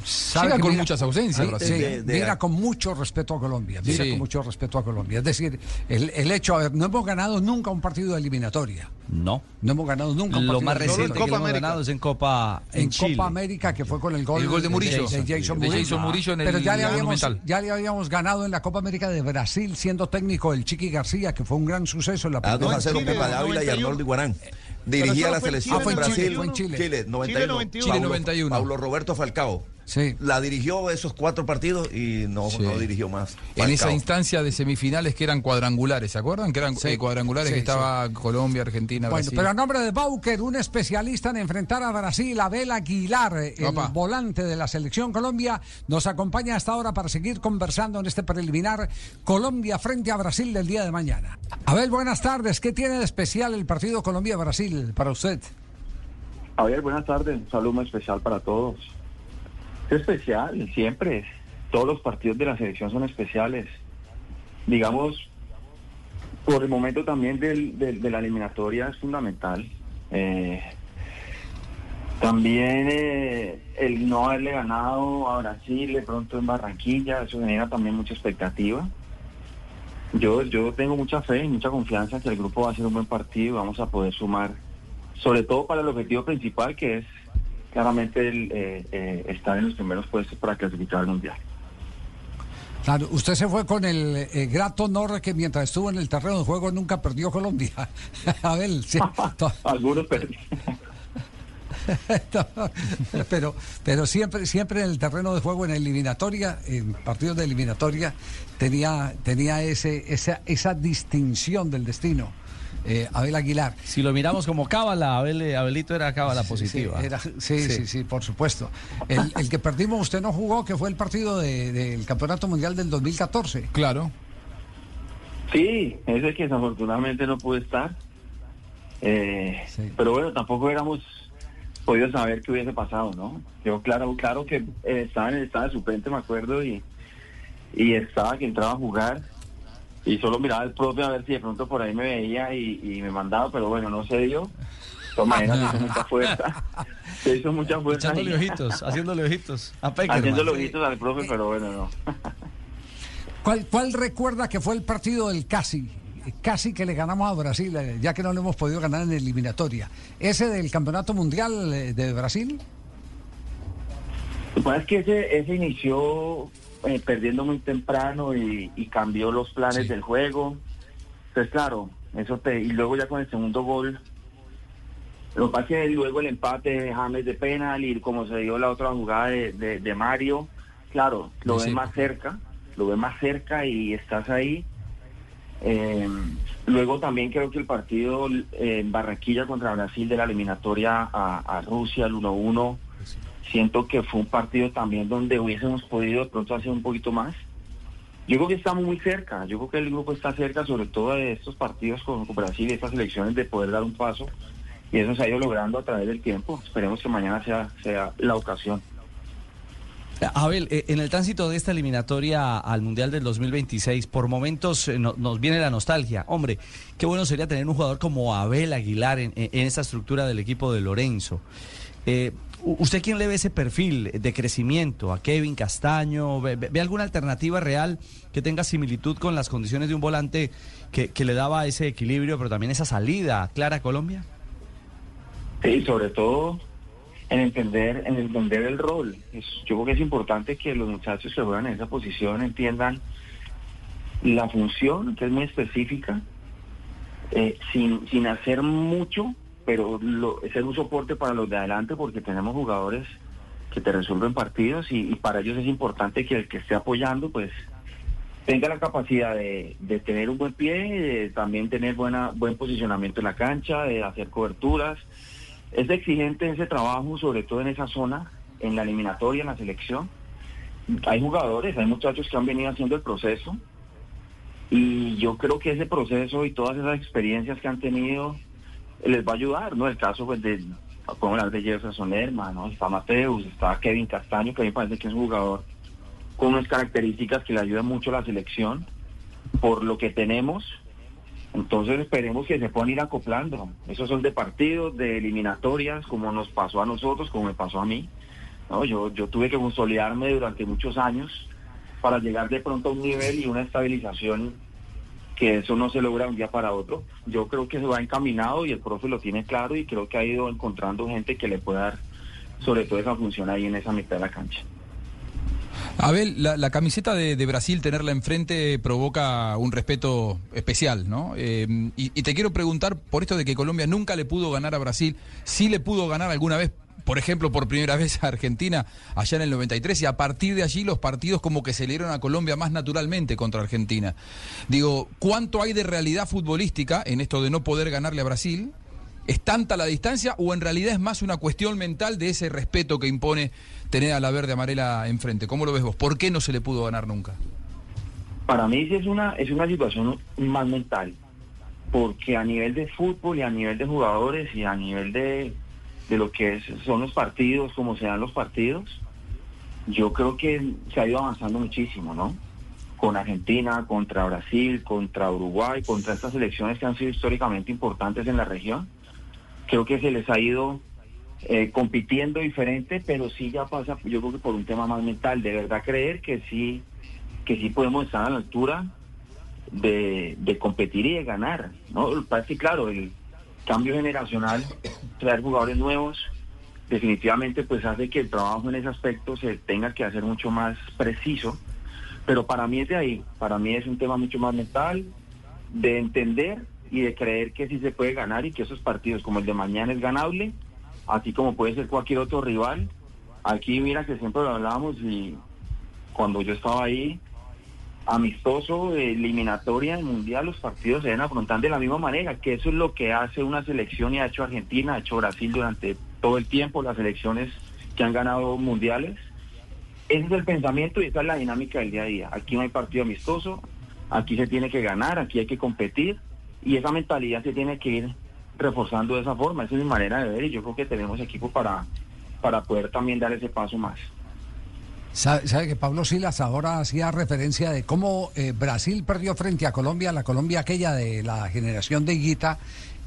sabe Llega que con muchas ausencias, Sí, Brasil. sí, De- de- mira con mucho respeto a Colombia. Mira Sí. con mucho respeto a Colombia. Es decir, el, el hecho, a ver, no hemos ganado nunca un partido de eliminatoria. No. No hemos ganado nunca un Lo partido más de reciente que hemos ganado es en Copa en en Chile. Copa América que fue con el gol, El gol de Murillo. de, Jason De Murillo. Jason Murillo en el pero ya le habíamos ya le habíamos ganado en la Copa América de Brasil siendo técnico el Chiqui García que fue un gran suceso en la Ah, 2 primera a 0 Chile. Pepa Dávila y 91. Arnoldo Iguarán. Dirigía la selección en fue en Brasil. Chile, fue en Chile. Chile, 91. 91. Chile Paulo- 91. Paulo Roberto Falcao. Sí. La dirigió esos cuatro partidos y no, Sí. no dirigió más. En esa instancia de semifinales que eran cuadrangulares, ¿se acuerdan? Que eran Sí. eh, cuadrangulares Sí, que estaba Colombia, Argentina, Bueno, Brasil. pero a nombre de Bauker, un especialista en enfrentar a Brasil, Abel Aguilar, el Opa. volante de la selección Colombia, nos acompaña hasta ahora para seguir conversando en este preliminar Colombia frente a Brasil del día de mañana. Abel, buenas tardes. ¿Qué tiene de especial el partido Colombia-Brasil para usted? Javier, buenas tardes. Un saludo muy especial para todos. Es especial, siempre. Todos los partidos de la selección son especiales. Digamos, por el momento también del- de la eliminatoria es fundamental. Eh, también eh, el no haberle ganado a Brasil de pronto en Barranquilla, eso genera también mucha expectativa. Yo, yo tengo mucha fe y mucha confianza que el grupo va a hacer un buen partido vamos a poder sumar, sobre todo para el objetivo principal que es claramente el, eh, eh, estar en los primeros puestos para clasificar al Mundial. Claro, usted se fue con el eh, grato honor que mientras estuvo en el terreno de juego nunca perdió Colombia. [LAUGHS] Abel, sí. [LAUGHS] to- Algunos perdí. [LAUGHS] pero pero siempre siempre en el terreno de juego en eliminatoria en partidos de eliminatoria tenía tenía ese esa esa distinción del destino eh, Abel Aguilar Si lo miramos como cábala, Abel, eh, Abelito era cábala Sí, positiva. sí, era- sí, sí, sí, por supuesto. El, el que perdimos usted no jugó, que fue el partido de- del Campeonato Mundial del 2014. Claro. Sí, ese que desafortunadamente no pude estar. Eh, Pero bueno, tampoco hubiéramos podido saber qué hubiese pasado, ¿no? Yo claro, claro que eh, estaba en el estado de suplente, me acuerdo, y, y estaba que entraba a jugar. Y solo miraba al profe a ver si de pronto por ahí me veía y, y me mandaba, pero bueno, no se dio. De todas [LAUGHS] maneras, hizo mucha fuerza. Se hizo mucha fuerza. Echándole ojitos, haciéndole ojitos. A [LAUGHS] Peckerman. Haciéndole ojitos al profe, pero bueno, no. [LAUGHS] ¿Cuál, ¿Cuál recuerda que fue el partido del casi? Casi que le ganamos a Brasil, eh, ya que no le hemos podido ganar en eliminatoria. ¿Ese del Campeonato Mundial eh, de Brasil? Lo que pasa es que ese, ese inició eh, perdiendo muy temprano y, y cambió los planes del juego. Entonces, claro, eso te, y luego ya con el segundo gol, lo que pasa es luego el empate de James de penal y como se dio la otra jugada de, de- de Mario, claro, lo ves más cerca, lo ves más cerca y estás ahí. Eh, luego también creo que el partido eh, en Barranquilla contra Brasil de la eliminatoria a, a Rusia, el 1-1, siento que fue un partido también donde hubiésemos podido de pronto hacer un poquito más. Yo creo que estamos muy cerca, yo creo que el grupo está cerca sobre todo de estos partidos con, Brasil y estas elecciones de poder dar un paso y eso se ha ido logrando a través del tiempo. Esperemos que mañana sea, sea la ocasión. Abel, eh, en el tránsito de esta eliminatoria al Mundial del 2026, por momentos eh, no- nos viene la nostalgia. Hombre, qué bueno sería tener un jugador como Abel Aguilar en, en- esta estructura del equipo de Lorenzo. Eh, ¿Usted quién le ve ese perfil de crecimiento? ¿A Kevin Castaño? ¿Ve, alguna alternativa real que tenga similitud con las condiciones de un volante que, le daba ese equilibrio, pero también esa salida clara a Colombia? Sí, sobre todo en entender, en entender el rol. Yo creo que es importante que los muchachos que juegan en esa posición entiendan la función, que es muy específica, eh, sin, sin hacer mucho, pero lo, ser un soporte para los de adelante porque tenemos jugadores que te resuelven partidos y, para ellos es importante que el que esté apoyando pues tenga la capacidad de, de tener un buen pie, de también tener buena, buen posicionamiento en la cancha, de hacer coberturas. Es exigente ese trabajo, sobre todo en esa zona, en la eliminatoria, en la selección. Hay jugadores, hay muchachos que han venido haciendo el proceso y yo creo que ese proceso y todas esas experiencias que han tenido les va a ayudar, ¿no? El caso pues de, podemos hablar de Jefferson Lerma, ¿no? Está Mateus, está Kevin Castaño, que a mí me parece que es un jugador con unas características que le ayudan mucho a la selección por lo que tenemos. Entonces esperemos que se puedan ir acoplando. Esos son de partidos, de eliminatorias, como nos pasó a nosotros, como me pasó a mí. No, yo, yo tuve que consolidarme durante muchos años para llegar de pronto a un nivel y una estabilización que eso no se logra de un día para otro. Yo creo que se va encaminado y el profe lo tiene claro y creo que ha ido encontrando gente que le pueda dar sobre todo esa función ahí en esa mitad de la cancha. Abel, la, la camiseta de, de Brasil, tenerla enfrente provoca un respeto especial, ¿no? Eh, y, y te quiero preguntar por esto de que Colombia nunca le pudo ganar a Brasil, sí le pudo ganar alguna vez, por ejemplo, por primera [LAUGHS] vez a Argentina allá en el 93, y a partir de allí los partidos como que se le dieron a Colombia más naturalmente contra Argentina. Digo, ¿cuánto hay de realidad futbolística en esto de no poder ganarle a Brasil? ¿Es tanta la distancia o en realidad es más una cuestión mental de ese respeto que impone tener a la verde amarela enfrente? ¿Cómo lo ves vos? ¿Por qué no se le pudo ganar nunca? Para mí es una, es una situación más mental, porque a nivel de fútbol y a nivel de jugadores y a nivel de, de lo que es- son los partidos, como se dan los partidos, yo creo que se ha ido avanzando muchísimo, ¿no? Con Argentina, contra Brasil, contra Uruguay, contra estas selecciones que han sido históricamente importantes en la región. Creo que se les ha ido eh, compitiendo diferente, pero sí ya pasa, yo creo que por un tema más mental, de verdad creer que sí, que sí podemos estar a la altura de, competir y de ganar, ¿no? Lo que pasa es que, claro, el cambio generacional, traer jugadores nuevos, definitivamente pues hace que el trabajo en ese aspecto se tenga que hacer mucho más preciso, pero para mí es de ahí, para mí es un tema mucho más mental, de entender y de creer que sí se puede ganar y que esos partidos como el de mañana es ganable, así como puede ser cualquier otro rival. Aquí mira que siempre lo hablábamos y cuando yo estaba ahí, amistoso, eliminatoria, el mundial, los partidos se deben afrontar de la misma manera, que eso es lo que hace una selección y ha hecho Argentina, ha hecho Brasil durante todo el tiempo, las selecciones que han ganado mundiales. Ese es el pensamiento y esa es la dinámica del día a día. Aquí no hay partido amistoso, aquí se tiene que ganar, aquí hay que competir y esa mentalidad se tiene que ir reforzando de esa forma, esa es mi manera de ver y yo creo que tenemos equipo para, para poder también dar ese paso más. Sabe, sabe que Pablo Silas ahora hacía referencia de cómo eh, Brasil perdió frente a Colombia, la Colombia aquella de la generación de Higuita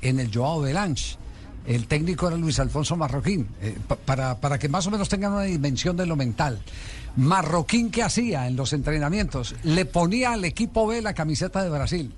en el Joao Belange. El técnico era Luis Alfonso Marroquín, eh, pa- para, para que más o menos tengan una dimensión de lo mental. Marroquín, ¿qué hacía en los entrenamientos? Le ponía al equipo B la camiseta de Brasil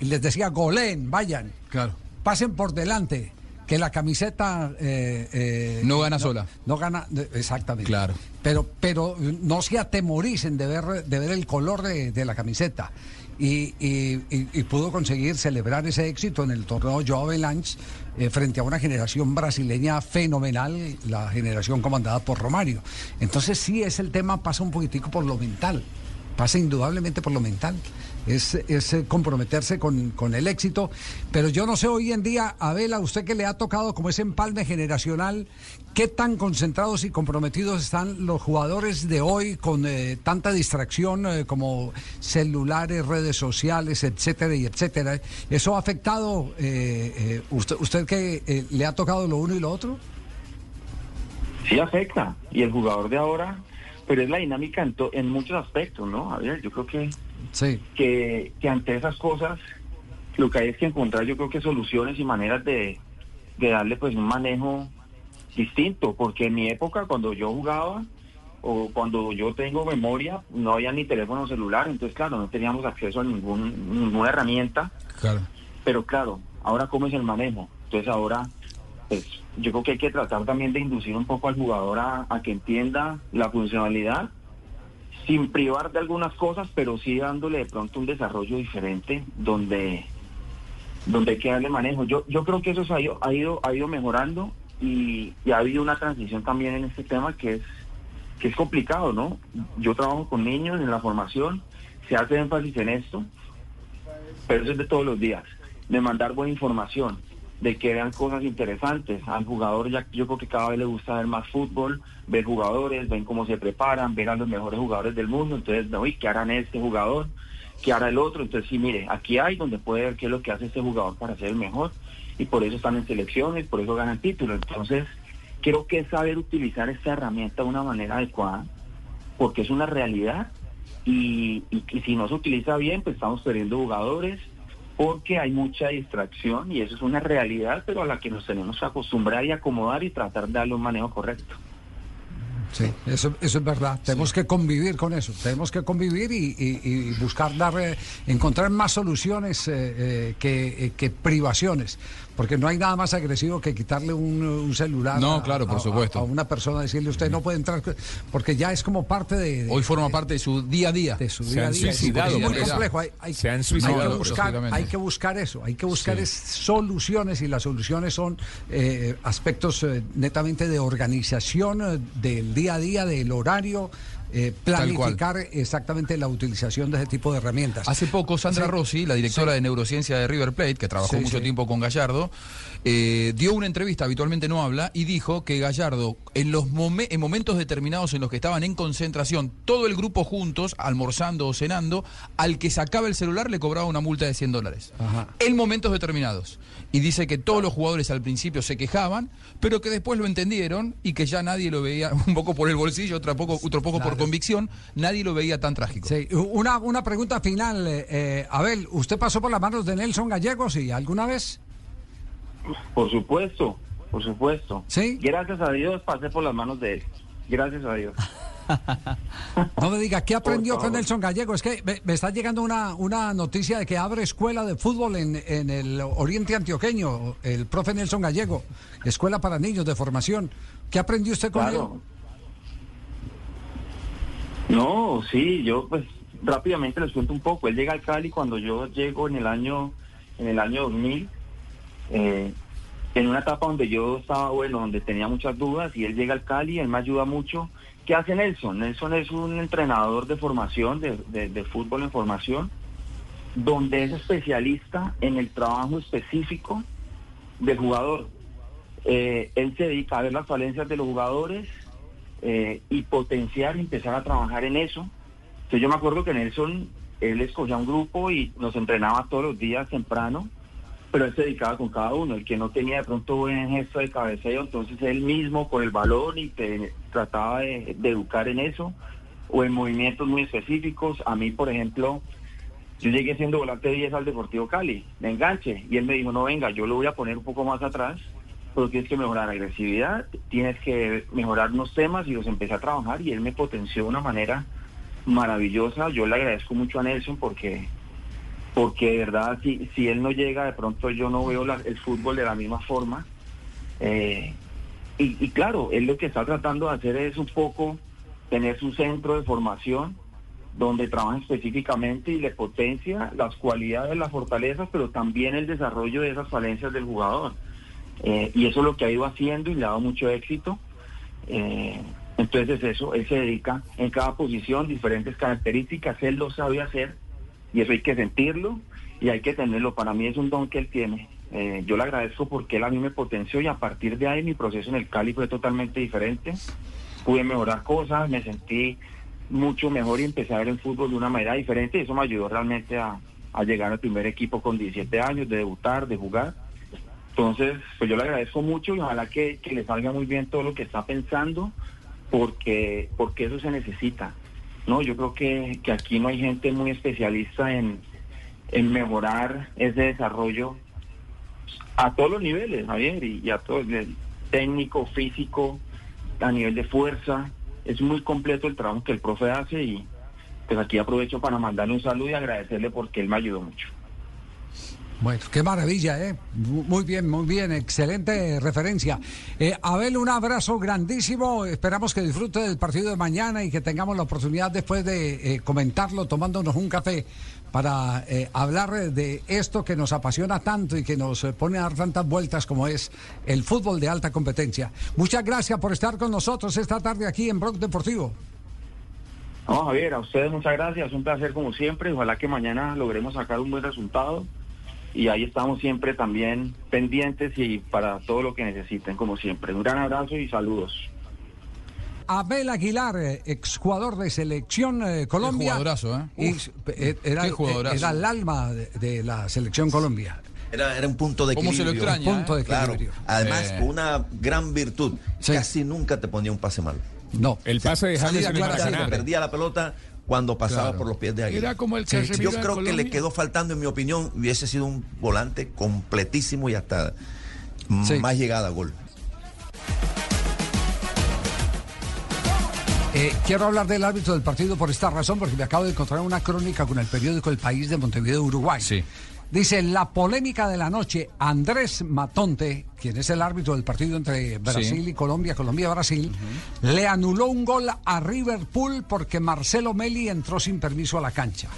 y les decía, goleen, vayan, Claro. pasen por delante, que la camiseta... eh, eh, No gana sola. No gana, exactamente. Claro. Pero, pero eh, no se atemoricen de ver, de ver el color de, de la camiseta. Y, y- y- y pudo conseguir celebrar ese éxito en el torneo Joao Belange eh, frente a una generación brasileña fenomenal, la generación comandada por Romario. Entonces sí es el tema, pasa un poquitico por lo mental, pasa indudablemente por lo mental. Es, es, eh, comprometerse con, con el éxito. Pero yo no sé hoy en día, Abel, a usted que le ha tocado como ese empalme generacional, ¿qué tan concentrados y comprometidos están los jugadores de hoy con eh, tanta distracción eh, como celulares, redes sociales, etcétera y etcétera? ¿Eso ha afectado, eh, eh, usted, usted que le ha tocado lo uno y lo otro? Sí afecta, y el jugador de ahora, pero es la dinámica en, to- en muchos aspectos, ¿no? Javier, yo creo que, Sí. que, que ante esas cosas lo que hay es que encontrar yo creo que soluciones y maneras de, de darle pues un manejo distinto, porque en mi época cuando yo jugaba o cuando yo tengo memoria no había ni teléfono celular, entonces claro, no teníamos acceso a ningún, ninguna herramienta, Claro. pero claro, ahora cómo es el manejo, entonces ahora pues yo creo que hay que tratar también de inducir un poco al jugador a, a que entienda la funcionalidad sin privar de algunas cosas, pero sí dándole de pronto un desarrollo diferente donde donde hay que darle manejo. Yo yo creo que eso se ha ido ha ido, ha ido mejorando y, y ha habido una transición también en este tema que es que es complicado, ¿no? Yo trabajo con niños en la formación, se hace énfasis en esto, pero eso es de todos los días, de mandar buena información, de que vean cosas interesantes. Al jugador ya yo creo que cada vez le gusta ver más fútbol, ver jugadores, ven cómo se preparan, ver a los mejores jugadores del mundo, entonces, no, ¿y qué harán este jugador? ¿Qué hará el otro? Entonces, sí, mire, aquí hay donde puede ver qué es lo que hace este jugador para ser el mejor, y por eso están en selecciones, por eso ganan títulos. Entonces, creo que es saber utilizar esta herramienta de una manera adecuada, porque es una realidad, y, y- y si no se utiliza bien, pues estamos perdiendo jugadores, porque hay mucha distracción y eso es una realidad, pero a la que nos tenemos que acostumbrar y acomodar y tratar de darle un manejo correcto. Sí, eso, eso es verdad. Tenemos que convivir con eso. Tenemos que convivir y, y- y buscar dar, eh, encontrar más soluciones eh, eh, que, eh, que privaciones. Porque no hay nada más agresivo que quitarle un, un celular No, a, claro, por a- supuesto. a una persona, decirle usted no puede entrar, porque ya es como parte de... de- Hoy forma parte de su día a día. de su Se día a han día. Es suicidado, muy por complejo. Hay, hay- Se han hay suicidado, que buscar, hay que buscar eso. Hay que buscar Sí. es soluciones y las soluciones son eh, aspectos eh, netamente de organización eh, del día a día, del horario, eh, planificar exactamente la utilización de ese tipo de herramientas. Hace poco Sandra Sí. Rossi, la directora de neurociencia de River Plate, que trabajó Sí, mucho tiempo con Gallardo, eh, dio una entrevista, habitualmente no habla, y dijo que Gallardo, en los momen- en momentos determinados en los que estaban en concentración, todo el grupo juntos, almorzando o cenando, al que sacaba el celular le cobraba una multa de 100 dólares. Ajá. En momentos determinados. Y dice que todos los jugadores al principio se quejaban, pero que después lo entendieron y que ya nadie lo veía, [LAUGHS] un poco por el bolsillo, otro poco, otro poco por convicción, nadie lo veía tan trágico. Sí, una, una pregunta final. eh, eh, Abel, ¿usted pasó por las manos de Nelson Gallegos y alguna vez? Por supuesto, por supuesto. Sí. Gracias a Dios pasé por las manos de él. Gracias a Dios. [LAUGHS] [LAUGHS] No me diga, ¿qué aprendió con. Nelson Gallego? Es que me, me está llegando una, una noticia de que abre escuela de fútbol en, en el oriente antioqueño, el profe Nelson Gallego, escuela para niños de formación. ¿Qué aprendió usted con Claro. No, sí, yo pues rápidamente les cuento un poco. Él llega al Cali cuando yo llego en el año en el año 2000, eh, en una etapa donde yo estaba, bueno, donde tenía muchas dudas y él llega al Cali, él me ayuda mucho. ¿Qué hace Nelson? Nelson es un entrenador de formación, de, de- fútbol en formación, donde es especialista en el trabajo específico del jugador. Eh, él se dedica a ver las falencias de los jugadores eh, y potenciar y empezar a trabajar en eso. Entonces yo me acuerdo que Nelson él escogía un grupo y nos entrenaba todos los días temprano, pero él se dedicaba con cada uno. El que no tenía de pronto buen gesto de cabeceo, entonces él mismo con el balón y te trataba de, educar en eso, o en movimientos muy específicos. A mí, por ejemplo, yo llegué siendo volante 10 al Deportivo Cali, de enganche, y él me dijo, no, venga, yo lo voy a poner un poco más atrás, pero tienes que mejorar la agresividad, tienes que mejorar unos temas, y los empecé a trabajar, y él me potenció de una manera maravillosa. Yo le agradezco mucho a Nelson porque porque de verdad si, si él no llega de pronto yo no veo la- el fútbol de la misma forma Eh, y, y claro él lo que está tratando de hacer es un poco tener su centro de formación donde trabaja específicamente y le potencia las cualidades, las fortalezas, pero también el desarrollo de esas falencias del jugador. Eh, y eso es lo que ha ido haciendo y le ha dado mucho éxito. Eh, entonces eso, él se dedica en cada posición, diferentes características, él lo sabe hacer y eso hay que sentirlo y hay que tenerlo. Para mí es un don que él tiene. Eh, yo le agradezco porque él a mí me potenció y a partir de ahí mi proceso en el Cali fue totalmente diferente. Pude mejorar cosas, me sentí mucho mejor y empecé a ver el fútbol de una manera diferente y eso me ayudó realmente a, a llegar al primer equipo con 17 años, de debutar, de jugar. Entonces, pues yo le agradezco mucho y ojalá que, que le salga muy bien todo lo que está pensando porque, porque eso se necesita. No, yo creo que, que aquí no hay gente muy especialista en, en mejorar ese desarrollo a todos los niveles, Javier, y, y a todo el técnico, físico, a nivel de fuerza. Es muy completo el trabajo que el profe hace y pues aquí aprovecho para mandarle un saludo y agradecerle porque él me ayudó mucho. Bueno, qué maravilla, ¿eh? Mu- Muy bien, muy bien, excelente referencia. Eh, Abel, un abrazo grandísimo. Esperamos que disfrute del partido de mañana y que tengamos la oportunidad después de eh, comentarlo tomándonos un café para eh, hablar de esto que nos apasiona tanto y que nos pone a dar tantas vueltas como es el fútbol de alta competencia. Muchas gracias por estar con nosotros esta tarde aquí en Blog Deportivo. No, Javier, a ustedes muchas gracias, un placer como siempre, ojalá que mañana logremos sacar un buen resultado y ahí estamos siempre también pendientes y para todo lo que necesiten como siempre. Un gran abrazo y saludos. Abel Aguilar, eh, exjugador de selección eh, Colombia. jugadorazo, ¿eh? Y, Uf, eh, era, qué jugadorazo. era el alma de, de la selección Colombia. Era, era un punto de ¿Cómo equilibrio. se lo extraña, Un punto de Claro. equilibrio. Además, Eh. una gran virtud. Casi nunca te ponía un pase malo. No. El pase de James en el perdía la pelota cuando pasaba Claro. por los pies de Aguilar. Era como el Sí, Yo creo que le quedó faltando, en mi opinión, hubiese sido un volante completísimo y hasta Sí. más llegada a gol. Eh, quiero hablar del árbitro del partido por esta razón, porque me acabo de encontrar una crónica con el periódico El País de Montevideo, Uruguay. Sí. Dice, la polémica de la noche, Andrés Matonte, quien es el árbitro del partido entre Brasil Sí. y Colombia, Colombia-Brasil, le anuló un gol a Liverpool porque Marcelo Meli entró sin permiso a la cancha.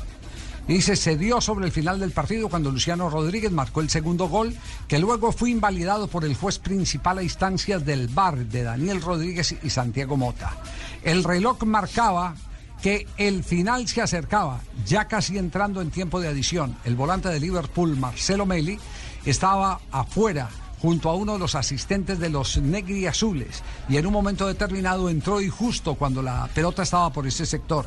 Dice, se dio sobre el final del partido cuando Luciano Rodríguez marcó el segundo gol, que luego fue invalidado por el juez principal a instancias del VAR de Daniel Rodríguez y Santiago Mota. El reloj marcaba que el final se acercaba, ya casi entrando en tiempo de adición. El volante de Liverpool, Marcelo Meli, estaba afuera junto a uno de los asistentes de los negri azules y en un momento determinado entró y justo cuando la pelota estaba por ese sector.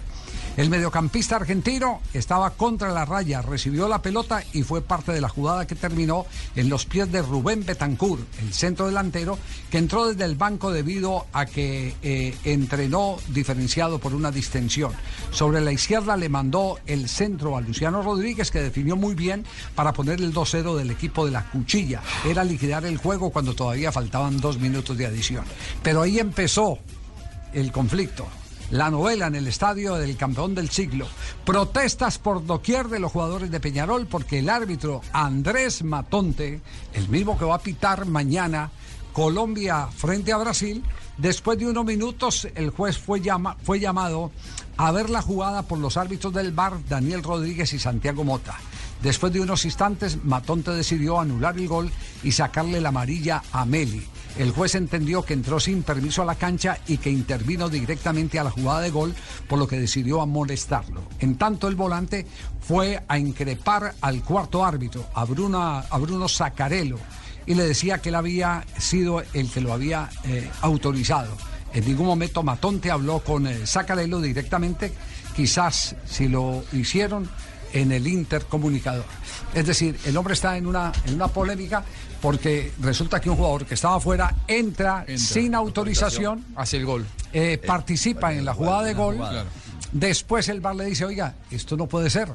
El mediocampista argentino estaba contra la raya, recibió la pelota y fue parte de la jugada que terminó en los pies de Rubén Betancourt, el centro delantero, que entró desde el banco debido a que eh, entrenó diferenciado por una distensión. Sobre la izquierda le mandó el centro a Luciano Rodríguez, que definió muy bien para poner el 2-0 del equipo de la cuchilla. Era liquidar el juego cuando todavía faltaban dos minutos de adición. Pero ahí empezó el conflicto. La novela en el estadio del campeón del siglo. Protestas por doquier de los jugadores de Peñarol porque el árbitro Andrés Matonte, el mismo que va a pitar mañana Colombia frente a Brasil, después de unos minutos el juez fue, llama- fue llamado a ver la jugada por los árbitros del VAR Daniel Rodríguez y Santiago Mota. Después de unos instantes, Matonte decidió anular el gol y sacarle la amarilla a Meli. El juez entendió que entró sin permiso a la cancha y que intervino directamente a la jugada de gol, por lo que decidió amonestarlo. En tanto, el volante fue a increpar al cuarto árbitro, a Bruno, a Bruno Sacarello, y le decía que él había sido el que lo había eh, autorizado. En ningún momento Matonte habló con eh, Sacarello directamente. Quizás si lo hicieron en el intercomunicador. Es decir, el hombre está en una, en una polémica porque resulta que un jugador que estaba afuera entra, sin autorización, hace el gol. eh, participa en la jugada de gol. Después el VAR le dice, oiga, esto no puede ser.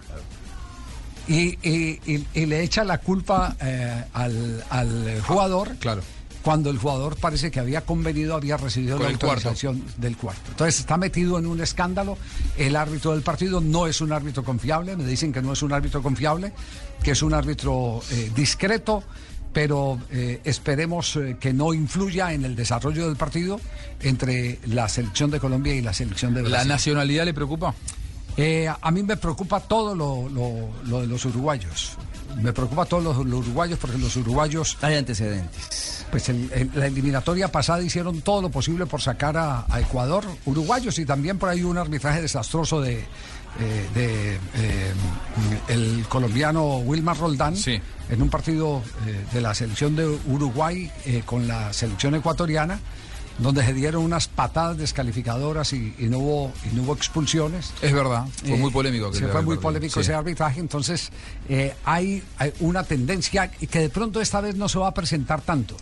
Y, y- y- y le echa la culpa eh, al, al jugador. Claro. Cuando el jugador parece que había convenido, había recibido Con la cuarto. autorización del cuarto. Entonces está metido en un escándalo. El árbitro del partido no es un árbitro confiable. Me dicen que no es un árbitro confiable, que es un árbitro eh, discreto. Pero eh, esperemos eh, que no influya en el desarrollo del partido entre la selección de Colombia y la selección de Brasil. ¿La nacionalidad le preocupa? Eh, a mí me preocupa todo lo, lo- lo de los uruguayos. Me preocupa todo los, los uruguayos porque los uruguayos... Hay antecedentes. Pues en, en la eliminatoria pasada hicieron todo lo posible por sacar a, a Ecuador, uruguayos, y también por ahí un arbitraje desastroso de, eh, de, eh, el colombiano Wilmar Roldán en un partido eh, de la selección de Uruguay con la selección ecuatoriana donde se dieron unas patadas descalificadoras y, y no hubo y no hubo expulsiones. Es verdad, fue muy polémico Se fue muy polémico sí. ese arbitraje, entonces eh, hay, hay una tendencia que de pronto esta vez no se va a presentar tanto.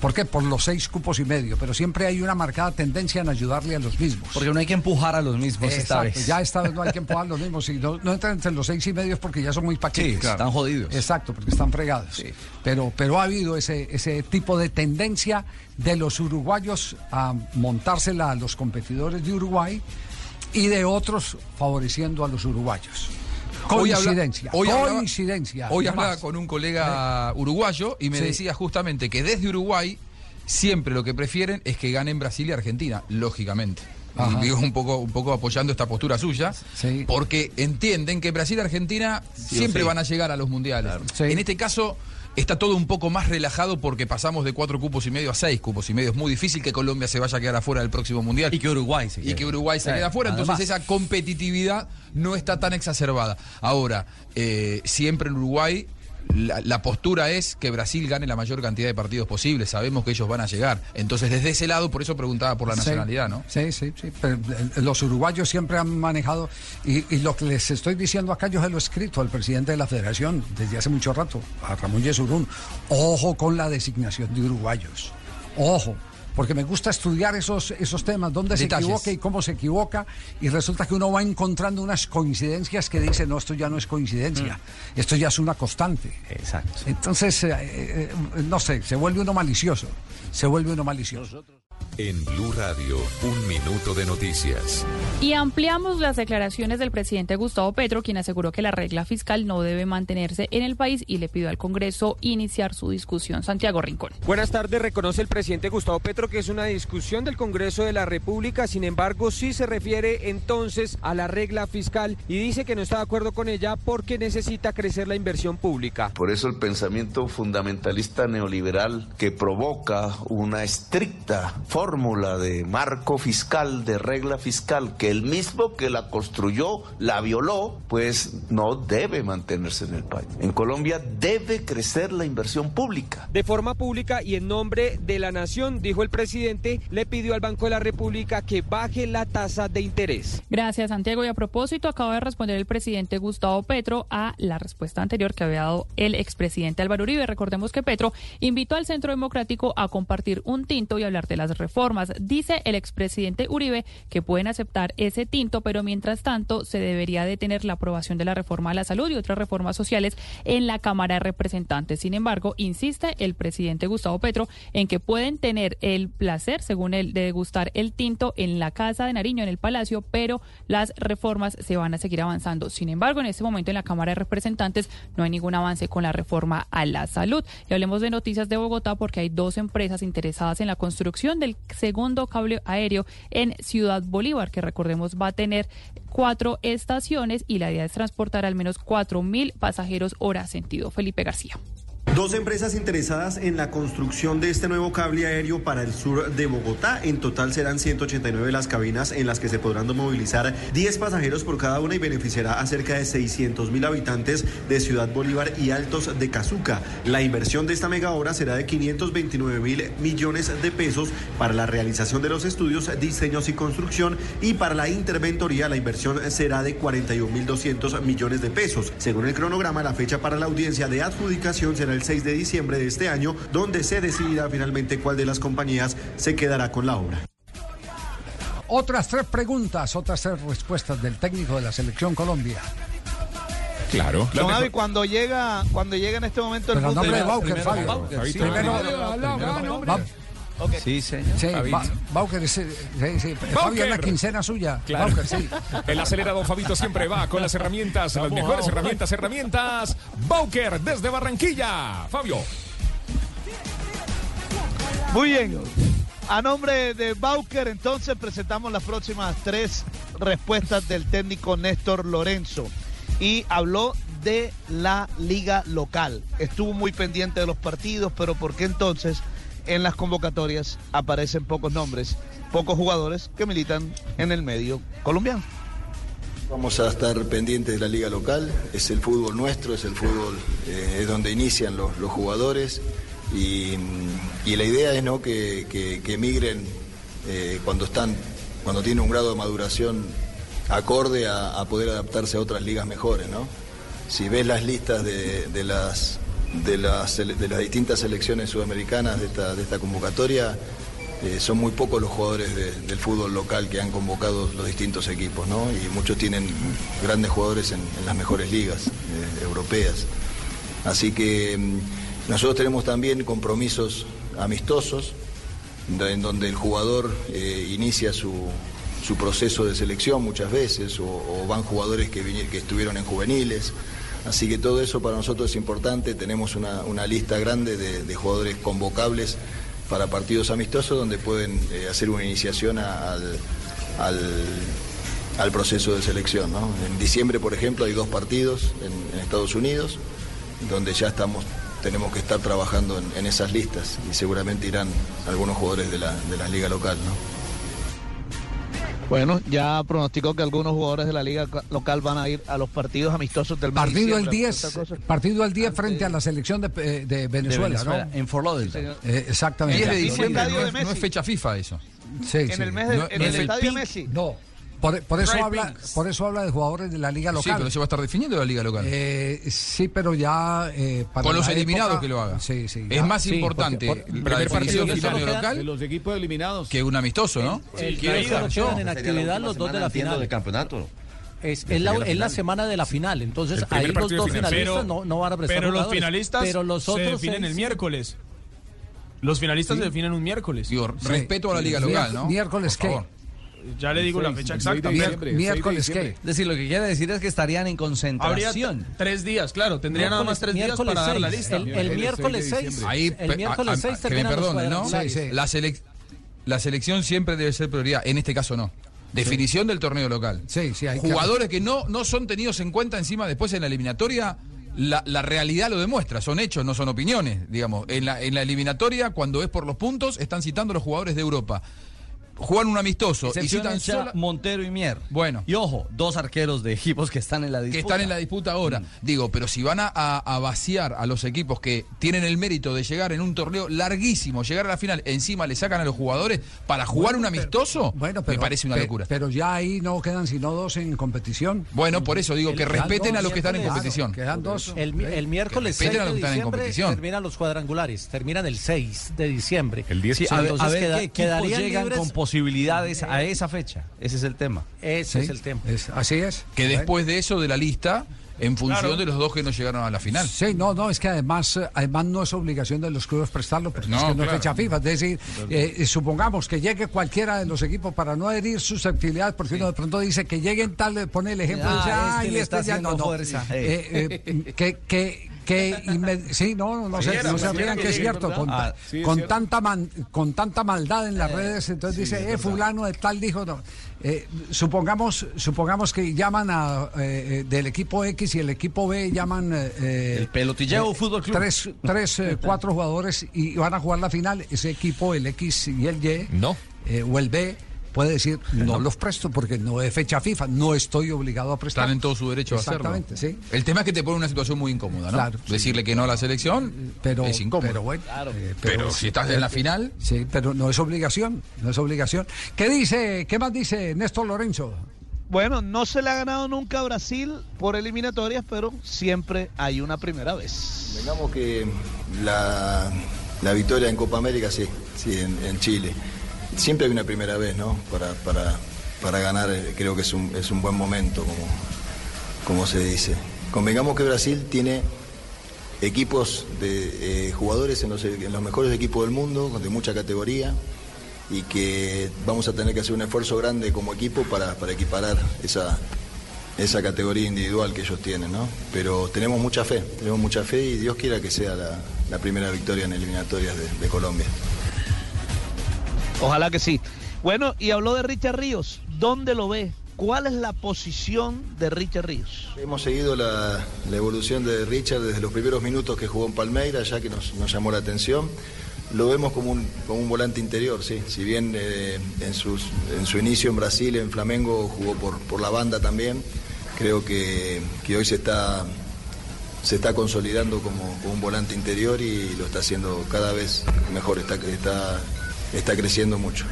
¿Por qué? Por los seis cupos y medio, pero siempre hay una marcada tendencia en ayudarle a los mismos. Porque no hay que empujar a los mismos esta Exacto, vez. ya esta vez no hay que empujar a los mismos. Si no, no entran entre los seis y medio es porque ya son muy paquetes. Sí, claro. están jodidos. Exacto, porque están fregados. Pero, pero ha habido ese, ese tipo de tendencia de los uruguayos a montársela a los competidores de Uruguay y de otros favoreciendo a los uruguayos. Hoy habla- Coincidencia. hoy hablaba- coincidencia. Hoy hablaba con un colega uruguayo y me Sí. decía justamente que desde Uruguay siempre lo que prefieren es que ganen Brasil y Argentina, lógicamente. Ajá. Y digo un poco, un poco apoyando esta postura suya, porque entienden que Brasil y Argentina Sí siempre van a llegar a los mundiales. En este caso está todo un poco más relajado porque pasamos de cuatro cupos y medio a seis cupos y medio. Es muy difícil que Colombia se vaya a quedar afuera del próximo mundial. Y que Uruguay se Y quede. que Uruguay se Sí, quede afuera. Entonces además. esa competitividad no está tan exacerbada. Ahora, eh, siempre en Uruguay la, la postura es que Brasil gane la mayor cantidad de partidos posibles. Sabemos que ellos van a llegar. Entonces, desde ese lado, por eso preguntaba por la Sí, nacionalidad, ¿no? Sí, sí, sí. Pero, eh, los uruguayos siempre han manejado, y, y lo que les estoy diciendo acá, yo se lo he escrito al presidente de la federación desde hace mucho rato, a Ramón Yesurún. Ojo con la designación de uruguayos. Ojo. Porque me gusta estudiar esos, esos temas, dónde se equivoca y cómo se equivoca, y resulta que uno va encontrando unas coincidencias que dice, no, esto ya no es coincidencia, esto ya es una constante. Exacto. Entonces, eh, eh, no sé, se vuelve uno malicioso, se vuelve uno malicioso. En Blue Radio, un minuto de noticias. Y ampliamos las declaraciones del presidente Gustavo Petro, quien aseguró que la regla fiscal no debe mantenerse en el país y le pidió al Congreso iniciar su discusión. Santiago Rincón. Buenas tardes, reconoce el presidente Gustavo Petro que es una discusión del Congreso de la República, sin embargo sí se refiere entonces a la regla fiscal y dice que no está de acuerdo con ella porque necesita crecer la inversión pública. Por eso el pensamiento fundamentalista neoliberal que provoca una estricta fórmula de marco fiscal, de regla fiscal, que el mismo que la construyó la violó, pues no debe mantenerse en el país. En Colombia debe crecer la inversión pública. De forma pública y en nombre de la nación, dijo el presidente, le pidió al Banco de la República que baje la tasa de interés. Gracias, Santiago. Y a propósito, acaba de responder el presidente Gustavo Petro a la respuesta anterior que había dado el expresidente Álvaro Uribe. Recordemos que Petro invitó al Centro Democrático a compartir un tinto y hablar de las reformas. Dice el expresidente Uribe que pueden aceptar ese tinto, pero mientras tanto se debería detener la aprobación de la reforma a la salud y otras reformas sociales en la Cámara de Representantes. Sin embargo, insiste el presidente Gustavo Petro en que pueden tener el placer, según él, de degustar el tinto en la Casa de Nariño, en el Palacio, pero las reformas se van a seguir avanzando. Sin embargo, en este momento en la Cámara de Representantes no hay ningún avance con la reforma a la salud. Y hablemos de noticias de Bogotá porque hay dos empresas interesadas en la construcción del segundo cable aéreo en Ciudad Bolívar, que recordemos va a tener cuatro estaciones y la idea es transportar al menos cuatro mil pasajeros hora sentido. Felipe García. Dos empresas interesadas en la construcción de este nuevo cable aéreo para el sur de Bogotá. En total serán 189 las cabinas en las que se podrán movilizar 10 pasajeros por cada una y beneficiará a cerca de 600 mil habitantes de Ciudad Bolívar y Altos de Cazuca. La inversión de esta mega obra será de 529 mil millones de pesos para la realización de los estudios, diseños y construcción y para la interventoría la inversión será de 41 mil 200 millones de pesos. Según el cronograma, la fecha para la audiencia de adjudicación será el 6 de diciembre de este año, donde se decidirá finalmente cuál de las compañías se quedará con la obra. Otras tres preguntas, otras tres respuestas del técnico de la selección Colombia. Claro. Don Avi, cuando llega, cuando llega en este momento el Pero nombre de Bauker, Fabio. Primero- Sí, señor. Sí, Bauker, es, sí, sí. Fabio Bauker. es la quincena suya. Claro. Bauker, sí. [LAUGHS] El acelerado Fabito siempre va con las herramientas, las mejores herramientas, herramientas. Bauker desde Barranquilla. Fabio. Muy bien. A nombre de Bauker, entonces presentamos las próximas tres respuestas del técnico Néstor Lorenzo. Y habló de la liga local. Estuvo muy pendiente de los partidos, pero ¿por qué entonces en las convocatorias aparecen pocos nombres, pocos jugadores que militan en el medio colombiano? Vamos a estar pendientes de la liga local, es el fútbol nuestro, es el fútbol, eh, es donde inician los, jugadores y, la idea es ¿no? que, que- que emigren eh, cuando están, cuando tienen un grado de maduración acorde a, poder adaptarse a otras ligas mejores. ¿no? Si ves las listas de las, de, las, de las distintas selecciones sudamericanas de esta, de esta convocatoria, eh, son muy pocos los jugadores de- del fútbol local que han convocado los distintos equipos, ¿no? Y muchos tienen grandes jugadores en, las mejores ligas eh, europeas. Así que mm, nosotros tenemos también compromisos amistosos, en donde el jugador eh, inicia su, su proceso de selección muchas veces, o, van jugadores que, que estuvieron en juveniles. Así que todo eso para nosotros es importante. Tenemos una, lista grande de, jugadores convocables para partidos amistosos donde pueden eh, hacer una iniciación al, proceso de selección. En diciembre, por ejemplo, hay dos partidos en, Estados Unidos donde ya estamos, tenemos que estar trabajando en, esas listas y seguramente irán algunos jugadores de la, liga local. Bueno, ya pronosticó que algunos jugadores de la liga ca- local van a ir a los partidos amistosos del de Partido el diciembre. 10, Otra cosa. partido el 10 frente a la selección de, eh, de Venezuela, Venezuela, ¿no? en Fort Lauderdale. Eh, exactamente. 10 de diciembre, no de es, no es fecha FIFA eso. Sí, En sí. el mes de- No, en el el estadio. Messi. No, por, por eso habla, Pinks. por eso habla de jugadores de la liga Sí, local. pero se va a estar definiendo la liga local. Eh, sí, pero ya eh, para Con los eliminados época- que lo haga. Sí, sí. Es más Sí, importante porque- primer definición partido solo local de los equipos eliminados. que un amistoso, ¿no? El que solo quedan en actividad los dos de la final. del campeonato. Es, es la, la es la final. semana de la final, entonces El ahí los dos final. finalistas Pero- no, no van a prestar Pero los finalistas pero los se otros definen seis el sí. miércoles. Los finalistas Sí. se definen un miércoles. Digo, respeto a la liga local, ¿no? Miércoles, Por favor. Ya le digo la fecha exacta. Miércoles, ¿qué? Es decir, lo que quiere decir es que estarían en concentración. tres días, claro. Tendría nada más tres días miércoles para dar la lista. El, el miércoles 6. Ahí, el miércoles a- a- 6 que me perdonen, ¿no? La, selec- la selección siempre debe ser prioridad, en este caso no. Definición del torneo local. Sí, sí, hay Jugadores que no, no son tenidos en cuenta encima después en la eliminatoria, la, la realidad lo demuestra, son hechos, no son opiniones, digamos. En la, en la eliminatoria, cuando es por los puntos, están citando los jugadores de Europa. Juegan un amistoso y sola- Montero y Mier. Bueno. Y ojo, dos arqueros de equipos que están en la disputa. que están en la disputa ahora. Digo, pero si van a, a- a vaciar a los equipos que tienen el mérito de llegar en un torneo larguísimo, llegar a la final, encima le sacan a los jugadores para jugar un amistoso, Bueno, me parece una locura. Pero ya ahí no quedan sino dos en competición. Bueno, por eso digo que respeten dos, a los que están en competición. Claro, Quedan dos. El, el miércoles Que 6 respeten a de los que están en diciembre competición. terminan los cuadrangulares, terminan el 6 de diciembre. El 10 Sí, a ver, a Entonces ver queda- qué equipos quedarían llegan libres- con posibilidades a esa fecha. Ese es el tema. Ese Sí, es el tema. es- así es. Que después de eso, de la lista, en función Claro. de los dos que no llegaron a la final. Sí, no, no, es que además, eh, además no es obligación de los clubes prestarlo, porque No, es que no claro. es fecha FIFA. Es decir, eh, eh, supongamos que llegue cualquiera de los equipos para no herir susceptibilidades, porque uno de pronto dice que lleguen tal, eh, pone el ejemplo, Ah, dice, este "Ay, le este está ya no, no". Eh, eh, que, que, que sí, no, no, Sí, se, no se rían que es cierto, con, Ah, sí, es con cierto. tanta man- con tanta maldad en las redes, entonces sí, dice, eh, fulano de tal dijo, no. Eh, supongamos, supongamos que llaman a, eh, eh, del equipo X y el equipo B llaman eh, El Pelotilleo Fútbol Club. Tres, tres eh, [LAUGHS] cuatro jugadores y van a jugar la final. Ese equipo, el X y el Y, no. o el B, puede decir, no, los presto porque no es fecha FIFA, no estoy obligado a prestar. Están en todo su derecho a hacerlo. Exactamente, sí. El tema es que te pone una situación muy incómoda, ¿no? Claro, sí. Decirle que no a la selección pero, es incómodo. pero bueno. eh, Pero si estás en la final. Sí, pero no es obligación, no es obligación. ¿Qué dice, qué más dice Néstor Lorenzo? Bueno, no se le ha ganado nunca a Brasil por eliminatorias, pero siempre hay una primera vez. Digamos que la, la victoria en Copa América, sí, sí, en, en Chile. Siempre hay una primera vez, ¿no? Para, para, para ganar, eh, creo que es un, es un buen momento, como, como se dice. Convengamos que Brasil tiene equipos de eh, jugadores en los, en los mejores equipos del mundo, de mucha categoría, y que vamos a tener que hacer un esfuerzo grande como equipo para, para equiparar esa, esa categoría individual que ellos tienen, ¿no? Pero tenemos mucha fe, tenemos mucha fe y Dios quiera que sea la, la primera victoria en eliminatorias de, de Colombia. Ojalá que sí. Bueno, y habló de Richard Ríos. ¿Dónde lo ve? ¿Cuál es la posición de Richard Ríos? Hemos seguido la, evolución de Richard desde los primeros minutos que jugó en Palmeiras, ya que nos, nos llamó la atención. Lo vemos como un, como un volante interior, sí. Si bien eh, en, sus, en su inicio en Brasil, en Flamengo, jugó por, por la banda también, creo que, que hoy se está, se está consolidando como, como un volante interior y lo está haciendo cada vez mejor, está, está, está creciendo mucho.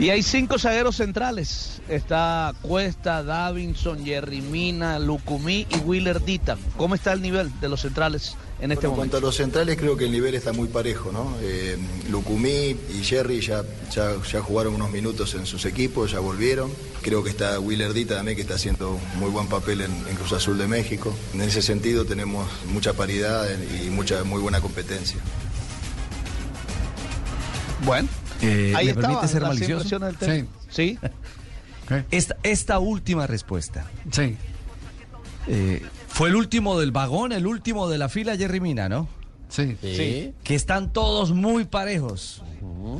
Y hay cinco zagueros centrales. Está Cuesta, Davinson, Jerry Mina, Lucumí y Willer Dita. ¿Cómo está el nivel de los centrales en este Bueno, en momento? cuanto a los centrales, creo que el nivel está muy parejo, ¿no? Eh, Lucumí y Jerry ya, ya, ya jugaron unos minutos en sus equipos, ya volvieron. Creo que está Willer Dita también, que está haciendo un muy buen papel en, en Cruz Azul de México. En ese sentido tenemos mucha paridad y mucha muy buena competencia. Bueno, Eh, ahí ¿Me estaban permite ser malicioso? técnico. Sí. Esta, esta última respuesta. Sí. Eh, fue el último del vagón, el último de la fila, Jerry Mina, ¿no? Sí. Sí. Que están todos muy parejos.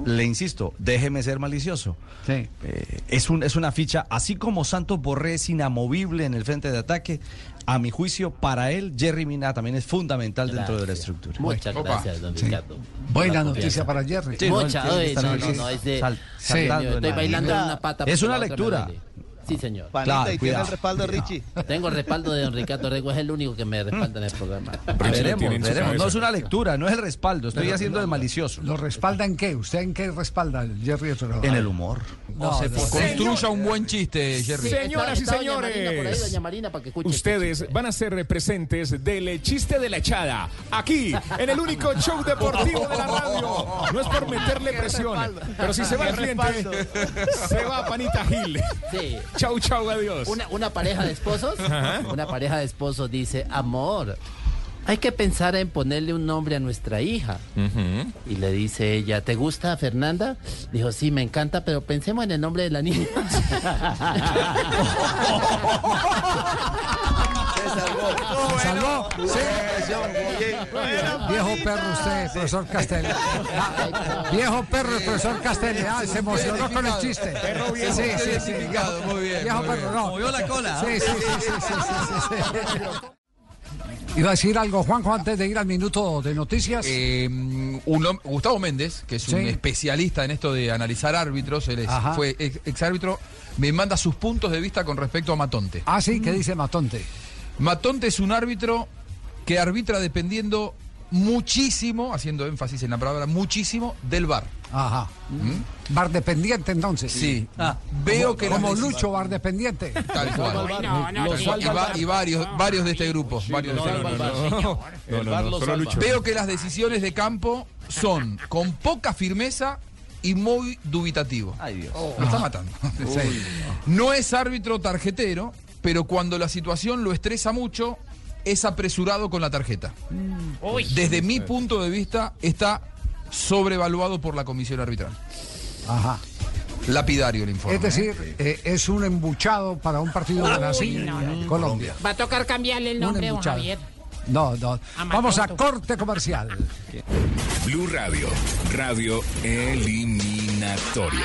Le insisto, déjeme ser malicioso. Sí. Eh, es, un, es una ficha, así como Santos Borré es inamovible en el frente de ataque, a mi juicio, para él, Jerry Mina también es fundamental dentro de la estructura. Muchas Opa. gracias, don Sí. Ricardo. Buena Por la noticia para Jerry. Sí, no, Mucha, oye, no, no, no, es de- sal- estoy la- bailando en una pata. Es una lectura. Sí, señor. Panita, Claro, y tiene el respaldo de Richie. [LAUGHS] Tengo el respaldo de don Ricardo Rego, es el único que me respalda en el programa. Veremos, veremos. No es una lectura, no es el respaldo. Estoy Pero- haciendo de malicioso. ¿Lo respalda en qué? ¿Usted en qué respalda Jerry? En el humor. No, no. Construya un buen chiste, Jerry. Señoras y Está doña Marina por ahí, señores, doña Marina, para que escuche ustedes este van a ser presentes del chiste de la echada, aquí, en el único show deportivo de la radio. No es por meterle presión, pero si se va el cliente, se va Panita Gil. Sí. Chau, chau, adiós. Una, una pareja de esposos, Ajá. una pareja de esposos dice, amor, hay que pensar en ponerle un nombre a nuestra hija. Y le dice ella, ¿te gusta Fernanda? Dijo, sí, me encanta, pero pensemos en el nombre de la niña. [LAUGHS] ¿Se salvó? Sí. Viejo perro usted, profesor Castelli. Ah, Viejo perro, el profesor Castelli. Ah, se emocionó con el chiste. Perro viejo, Sí, sí, sí. muy bien, Viejo muy perro, bien. no. Movió la cola. Sí, sí, sí, sí, sí, sí, sí, sí. Iba a decir algo, Juanjo, antes de ir al minuto de noticias. Eh, un Gustavo Méndez, que es un Sí. especialista en esto de analizar árbitros, él es- fue ex, exárbitro, me manda sus puntos de vista con respecto a Matonte. Ah, sí, ¿qué dice Matonte? Matonte es un árbitro que arbitra dependiendo muchísimo, haciendo énfasis en la palabra muchísimo, del VAR. Ajá. Bar dependiente, entonces. Sí. Ah, Veo que como las- Lucho, bar dependiente. Tal cual. Y, va- y varios, varios de este grupo. varios de este grupo. No, no, no. [LAUGHS] Veo que las decisiones de campo son con poca firmeza y muy dubitativo. Ay, Dios. Lo está matando. [LAUGHS] No es árbitro tarjetero, pero cuando la situación lo estresa mucho, es apresurado con la tarjeta. Desde mi punto de vista, está sobrevaluado por la comisión arbitral. Ajá. Lapidario el informe. Es decir, eh, es un embuchado para un partido de Brasil no, no, no. Colombia. Va a tocar cambiarle el nombre, don. Javier. No, no. Vamos a corte comercial. Blue Radio, radio eliminatoria.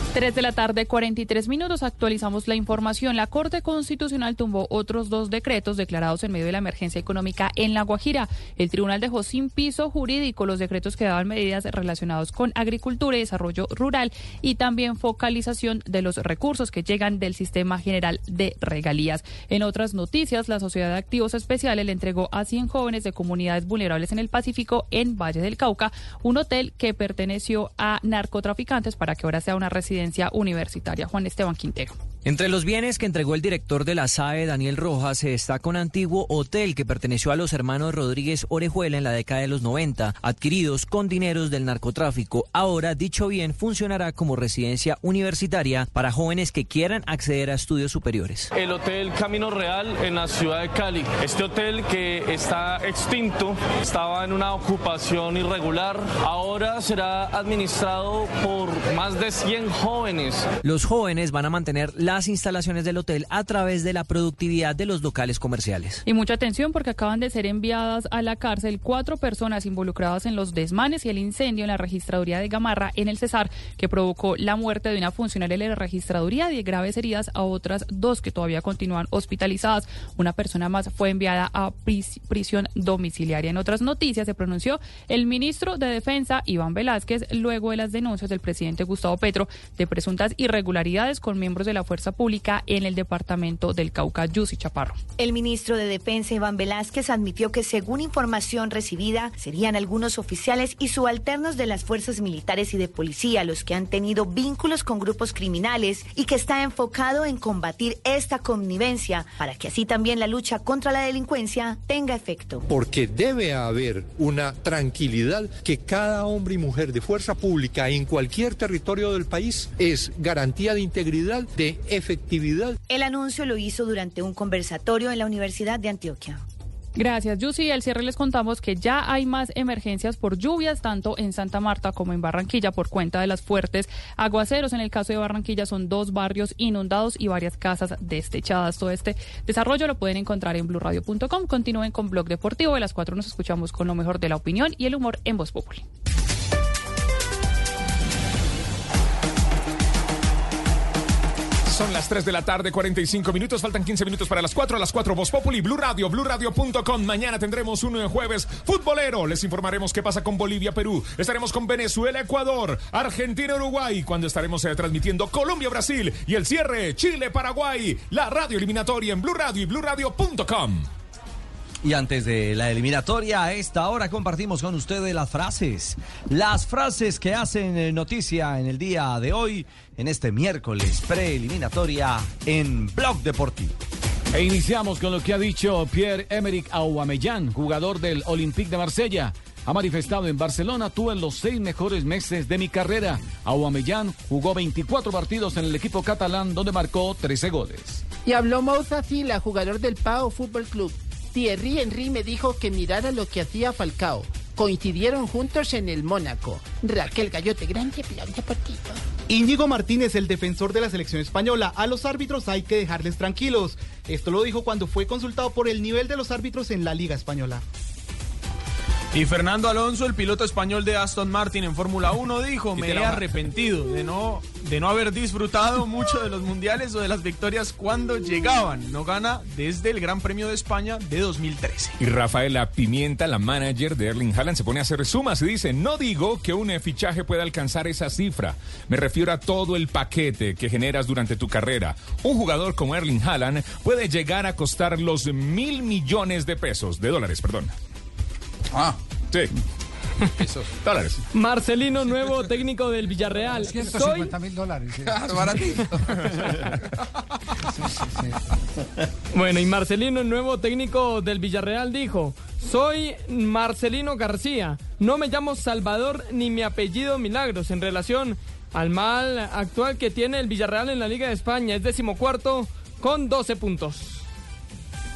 3 de la tarde, 43 minutos. Actualizamos la información. La Corte Constitucional tumbó otros dos decretos declarados en medio de la emergencia económica en La Guajira. El tribunal dejó sin piso jurídico los decretos que daban medidas relacionados con agricultura y desarrollo rural y también focalización de los recursos que llegan del sistema general de regalías. En otras noticias, la Sociedad de Activos Especiales le entregó a 100 jóvenes de comunidades vulnerables en el Pacífico, en Valle del Cauca, un hotel que perteneció a narcotraficantes para que ahora sea una residencia universitaria. Juan Esteban Quintero. Entre los bienes que entregó el director de la SAE, Daniel Rojas, se destaca un antiguo hotel que perteneció a los hermanos Rodríguez Orejuela en la década de los 90, adquiridos con dineros del narcotráfico. Ahora, dicho bien funcionará como residencia universitaria para jóvenes que quieran acceder a estudios superiores. El Hotel Camino Real en la ciudad de Cali. Este hotel que está extinto, estaba en una ocupación irregular, ahora será administrado por más de 100 jóvenes. Los jóvenes van a mantener las instalaciones del hotel a través de la productividad de los locales comerciales. Y mucha atención porque acaban de ser enviadas a la cárcel cuatro personas involucradas en los desmanes y el incendio en la registraduría de Gamarra en el Cesar, que provocó la muerte de una funcionaria de la registraduría y graves heridas a otras dos que todavía continúan hospitalizadas. Una persona más fue enviada a pris- prisión domiciliaria. En otras noticias se pronunció el ministro de Defensa, Iván Velázquez, luego de las denuncias del presidente Gustavo Petro de presuntas irregularidades con miembros de la fuerza pública en el departamento del Cauca, Yussi Chaparro. El ministro de Defensa, Iván Velázquez, admitió que según información recibida, serían algunos oficiales y subalternos de las fuerzas militares y de policía los que han tenido vínculos con grupos criminales y que está enfocado en combatir esta connivencia para que así también la lucha contra la delincuencia tenga efecto. porque debe haber una tranquilidad que cada hombre y mujer de fuerza pública en cualquier territorio del país es garantía de integridad, de efectividad. El anuncio lo hizo durante un conversatorio en la Universidad de Antioquia. Gracias, Yusi. Al cierre les contamos que ya hay más emergencias por lluvias, tanto en Santa Marta como en Barranquilla, por cuenta de las fuertes aguaceros. En el caso de Barranquilla son dos barrios inundados y varias casas destechadas. Todo este desarrollo lo pueden encontrar en blurradio.com. Continúen con Blog Deportivo. De las cuatro nos escuchamos con lo mejor de la opinión y el humor en Voz Populi. Son las 3 de la tarde, 45 minutos. Faltan 15 minutos para las 4. A las 4, Voz Populi, Blue Radio, BlueRadio.com. Mañana tendremos un jueves futbolero. Les informaremos qué pasa con Bolivia, Perú. Estaremos con Venezuela, Ecuador, Argentina, Uruguay. Cuando estaremos eh, transmitiendo Colombia, Brasil. Y el cierre, Chile, Paraguay. La radio eliminatoria en Blue Radio y BlueRadio.com. Y antes de la eliminatoria, a esta hora compartimos con ustedes las frases. Las frases que hacen eh, noticia en el día de hoy, en este miércoles preeliminatoria en Blog Deportivo. E iniciamos con lo que ha dicho Pierre-Emerick Aubameyang, jugador del Olympique de Marsella. Ha manifestado en Barcelona, tuve los seis mejores meses de mi carrera. Aubameyang jugó 24 partidos en el equipo catalán donde marcó 13 goles. Y habló Moussa Fila, jugador del Pau Fútbol Club. Thierry Henry me dijo que mirara lo que hacía Falcao. Coincidieron juntos en el Mónaco. Raquel Gallote, grande blog deportivo. Íñigo Martínez, el defensor de la selección española, a los árbitros hay que dejarles tranquilos. Esto lo dijo cuando fue consultado por el nivel de los árbitros en la Liga Española. Y Fernando Alonso, el piloto español de Aston Martin en Fórmula 1, dijo, me he arrepentido de no, de no haber disfrutado [LAUGHS] mucho de los mundiales o de las victorias cuando llegaban. No gana desde el Gran Premio de España de 2013. Y Rafaela Pimienta, la manager de Erling Haaland, se pone a hacer sumas y dice, no digo que un fichaje pueda alcanzar esa cifra, me refiero a todo el paquete que generas durante tu carrera. Un jugador como Erling Haaland puede llegar a costar los mil millones de pesos, de dólares, perdón. Ah, sí. Pesos. Dólares. Marcelino, nuevo técnico del Villarreal. Soy 150 mil dólares. sí. baratito. [LAUGHS] Bueno, y Marcelino, el nuevo técnico del Villarreal, dijo, soy Marcelino García, no me llamo Salvador ni mi apellido Milagros, en relación al mal actual que tiene el Villarreal en la Liga de España. Es decimocuarto con 12 puntos.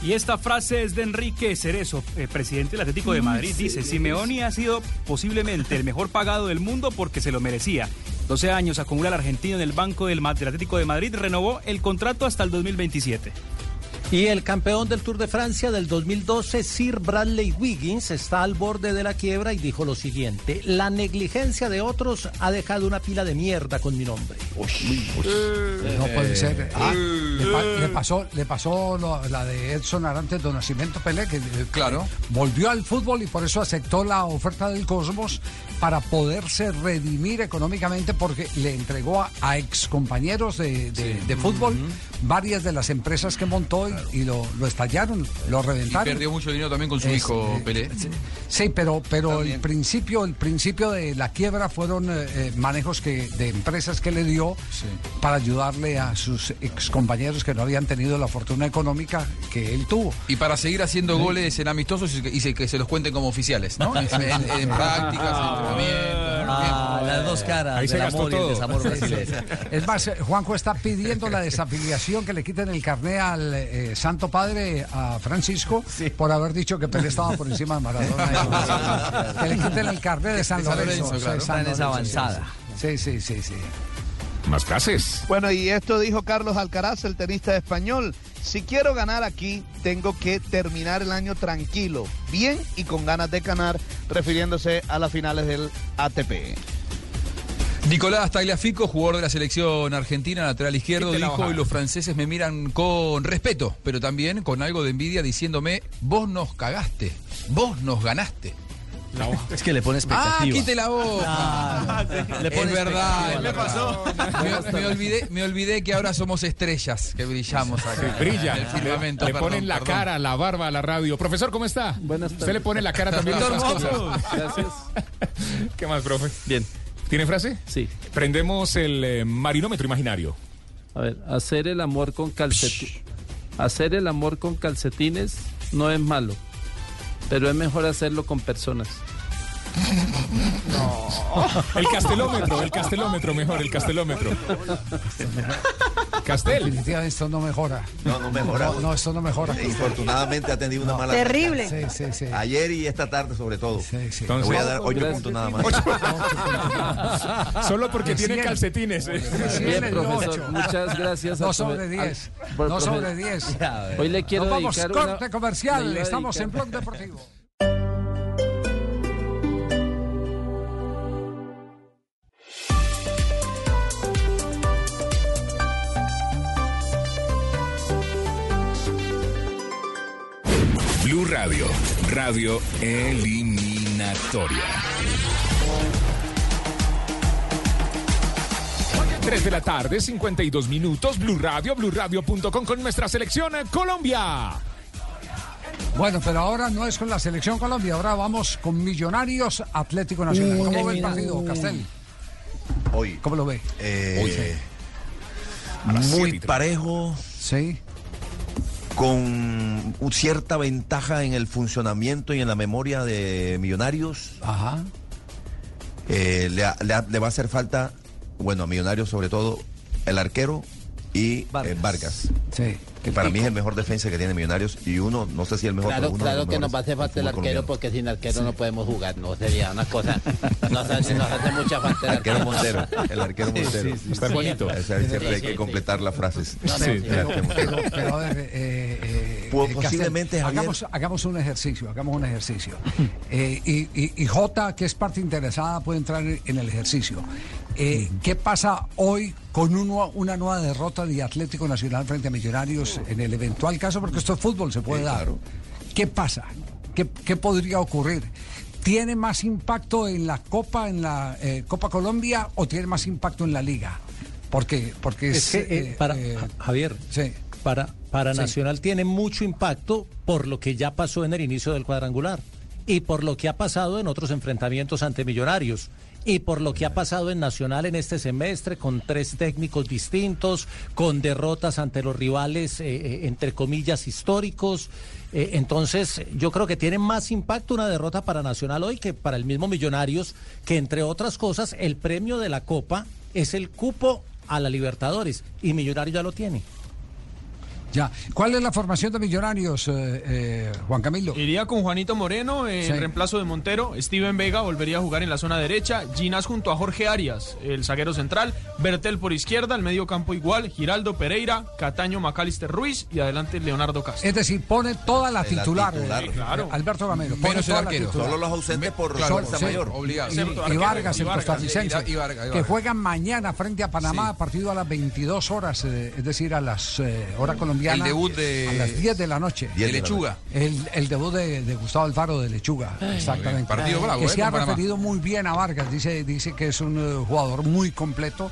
Y esta frase es de Enrique Cerezo, eh, presidente del Atlético de Madrid. Dice, Simeoni ha sido posiblemente el mejor pagado del mundo porque se lo merecía. 12 años acumula el argentino en el banco del, del Atlético de Madrid, renovó el contrato hasta el 2027. Y el campeón del Tour de Francia del 2012, Sir Bradley Wiggins, está al borde de la quiebra y dijo lo siguiente, la negligencia de otros ha dejado una pila de mierda con mi nombre. No puede ser. Ah, le, pa- Eh. le pasó, le pasó lo- la de Edson Arantes do Nascimento Pelé, que eh, Claro. volvió al fútbol y por eso aceptó la oferta del Cosmos para poderse redimir económicamente porque le entregó a, a excompañeros de, de- de fútbol varias de las empresas que montó y, y lo, lo estallaron, lo Y reventaron. perdió mucho dinero también con su Es, hijo eh, Pelé. Sí, pero, pero el principio, el principio de la quiebra fueron eh, eh, manejos que, de empresas que le dio para ayudarle a sus excompañeros que no habían tenido la fortuna económica que él tuvo. Y para seguir haciendo goles en amistosos y que- y se- que se los cuenten como oficiales, ¿no? En, en- en [LAUGHS] prácticas, en entrenamientos. Ah, las dos caras Ahí se gastó amor y el desamor brasileño. Es más, Juanjo está pidiendo la desafiliación que le quiten el carné al eh, Santo Padre a Francisco por haber dicho que Pelé estaba por encima de Maradona. [LAUGHS] que le quiten el carné de San Lorenzo. Lorenzo, claro. San Está en esa Lorenzo, sí, avanzada. Sí, sí, sí, sí. Más frases. Bueno, y esto dijo Carlos Alcaraz, el tenista español. Si quiero ganar aquí, tengo que terminar el año tranquilo, bien y con ganas de ganar, refiriéndose a las finales del ATP. Nicolás Tagliafico, jugador de la selección argentina, lateral izquierdo, dijo, y los franceses me miran con respeto, pero también con algo de envidia diciéndome, vos nos cagaste, vos nos ganaste. Es que le pone expectativa. Ah, quite la voz. [LAUGHS] Le pone es verdad. Me pasó. Me, me olvidé, me olvidé que ahora somos estrellas, que brillamos acá. Brilla. en el firmamento, le perdón, ponen la perdón. cara, la barba a la radio. Profesor, ¿cómo está? Buenas Usted le pone la cara también a cosas. Gracias. [LAUGHS] ¿Qué más, profe? Bien. ¿Tiene frase? Sí. Prendemos el eh, marinómetro imaginario. A ver, hacer el amor con calcetines. Hacer el amor con calcetines no es malo, pero es mejor hacerlo con personas. El castelómetro, el castelómetro mejor, el castelómetro. Castel. Definitivamente esto no mejora. No, no mejora. No, no, esto no mejora. Infortunadamente ha tenido una mala Terrible. Sí, sí, sí. Ayer y esta tarde sobre todo. Le Entonces- voy a dar ocho Gracias. puntos nada más. [LAUGHS] Solo porque De tiene calcetines. De Bien, profesor, muchas gracias. a todo- sobre diez. al- por- Dos profe- sobre diez. Hoy le quiero Nos vamos, dedicar corte comercial. Estamos en Blog Deportivo. [LAUGHS] Radio, radio eliminatoria. 3 de la tarde, 52 minutos. Blue Radio, BlueRadio.com con nuestra selección eh, Colombia. Bueno, pero ahora no es con la selección Colombia, ahora vamos con Millonarios Atlético Nacional. ¿Cómo ve el partido, Castel? Hoy. ¿Cómo lo ve? Eh, A las muy parejo. Sí. Con cierta ventaja en el funcionamiento y en la memoria de Millonarios. Ajá. Eh, le, va a hacer falta, bueno, a Millonarios sobre todo, el arquero y eh, Vargas. Sí. Que para mí es el mejor defensa que tiene Millonarios y uno, no sé si el mejor, Claro, uno claro que nos va a hacer falta el arquero porque sin arquero no podemos jugar, no sería una cosa. Nos hace, nos hace [LAUGHS] mucha falta el Arquero Montero, el arquero Montero. sí, sí, Está sí. bonito. O sea, siempre hay Sí, que sí, completar las frases. No, no, Sí, [LAUGHS] pero, a ver, eh, eh, Pues, eh, posiblemente, Javier. hagamos, hagamos un ejercicio, hagamos un ejercicio. [LAUGHS] Eh, y, y- y Jota, que es parte interesada, puede entrar en en el ejercicio. Eh, ¿Qué pasa hoy con uno- una nueva derrota de Atlético Nacional frente a Millonarios en el eventual caso? Porque esto es fútbol, se puede dar. ¿Qué pasa? ¿Qué, qué podría ocurrir? ¿Tiene más impacto en la Copa, en la eh, Copa Colombia o tiene más impacto en la Liga? Porque, porque Es que, eh, eh, para, eh, Ja- Javier, para, para Sí. Nacional tiene mucho impacto por lo que ya pasó en el inicio del cuadrangular y por lo que ha pasado en otros enfrentamientos ante Millonarios y por lo que ha pasado en Nacional en este semestre con tres técnicos distintos, con derrotas ante los rivales, eh, eh, entre comillas, históricos. Eh, entonces, yo creo que tiene más impacto una derrota para Nacional hoy que para el mismo Millonarios, que entre otras cosas, el premio de la Copa es el cupo a la Libertadores y Millonarios ya lo tiene. Ya. ¿Cuál es la formación de Millonarios, eh, eh, Juan Camilo? Iría con Juanito Moreno en Sí. reemplazo de Montero. Steven Vega volvería a jugar en la zona derecha. Ginás junto a Jorge Arias, el zaguero central. Bertel por izquierda, el medio campo igual. Giraldo Pereira, Cataño Macalister Ruiz y adelante Leonardo Castro. Es decir, pone toda la La titular. titular. eh, Sí, claro. Alberto Gamero. Pone Menos el toda la arquero. titular. Solo los ausentes por Claro, fuerza sí. mayor. Obligado. Y, y arquero, Vargas, y el costarricense, y- y Vargas, y que juegan mañana frente a Panamá, partido a las 22 horas, eh, es decir, a las eh, hora colombiana. El debut de- A las 10 de la noche. De Lechuga. El, el debut de, de Gustavo Alfaro de Lechuga, exactamente. Partido bravo, que eh, se ha referido muy bien a Vargas, dice, dice que es un eh, jugador muy completo.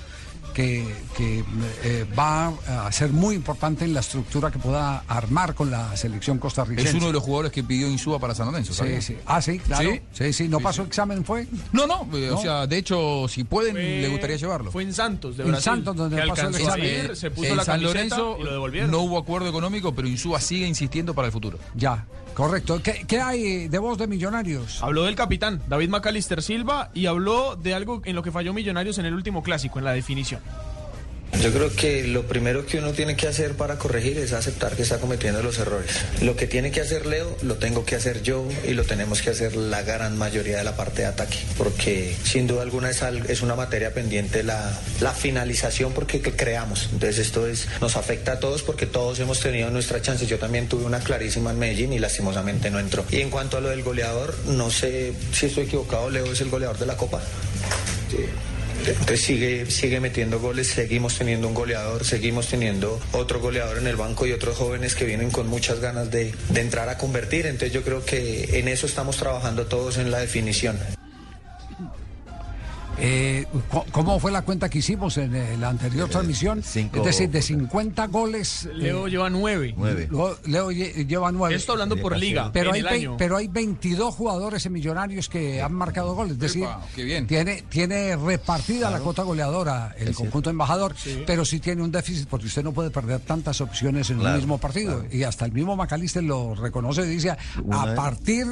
Que, que, eh, va a ser muy importante en la estructura que pueda armar con la selección costarricense. Es uno de los jugadores que pidió Insúa para San Lorenzo. Sí, sí. Ah, sí, claro. Sí. Sí, sí. ¿No Sí, pasó sí. examen, fue? No, no, eh, ¿No? o sea, de hecho, si pueden, Fue- le gustaría llevarlo. Fue en Santos, de En Brasil. Santos, donde que pasó el examen. ir, se puso en la San Lorenzo y lo devolvieron. no hubo acuerdo económico, pero Insúa sigue insistiendo para el futuro. Ya, correcto. ¿Qué, qué hay de voz de Millonarios? Habló del capitán, David Macalister Silva, y habló de algo en lo que falló Millonarios en el último clásico, en la definición. Yo creo que lo primero que uno tiene que hacer para corregir es aceptar que está cometiendo los errores. Lo que tiene que hacer Leo lo tengo que hacer yo y lo tenemos que hacer la gran mayoría de la parte de ataque, porque sin duda alguna es, al- es una materia pendiente la, la finalización porque que creamos. Entonces esto es, nos afecta a todos porque todos hemos tenido nuestra chance. Yo también tuve una clarísima en Medellín y lastimosamente no entró. Y en cuanto a lo del goleador, no sé si estoy equivocado, Leo es el goleador de la Copa. Sí. Entonces sigue, sigue metiendo goles, seguimos teniendo un goleador, seguimos teniendo otro goleador en el banco y otros jóvenes que vienen con muchas ganas de, de entrar a convertir. Entonces yo creo que en eso estamos trabajando todos en la definición. Eh, ¿Cómo fue la cuenta que hicimos en eh, la anterior transmisión? cinco- es decir, de 50 goles. Leo eh, lleva nueve. Nueve. Lo- Leo lle- lleva nueve. Esto hablando por liga, Pero en hay, año. pero hay 22 jugadores en Millonarios que han marcado goles. Es decir, Epa, qué bien. Tiene, tiene repartida la cuota goleadora el conjunto embajador, pero sí tiene un déficit porque usted no puede perder tantas opciones en Claro, un mismo partido. Y hasta el mismo Macalister lo reconoce y dice, Una a vez. partir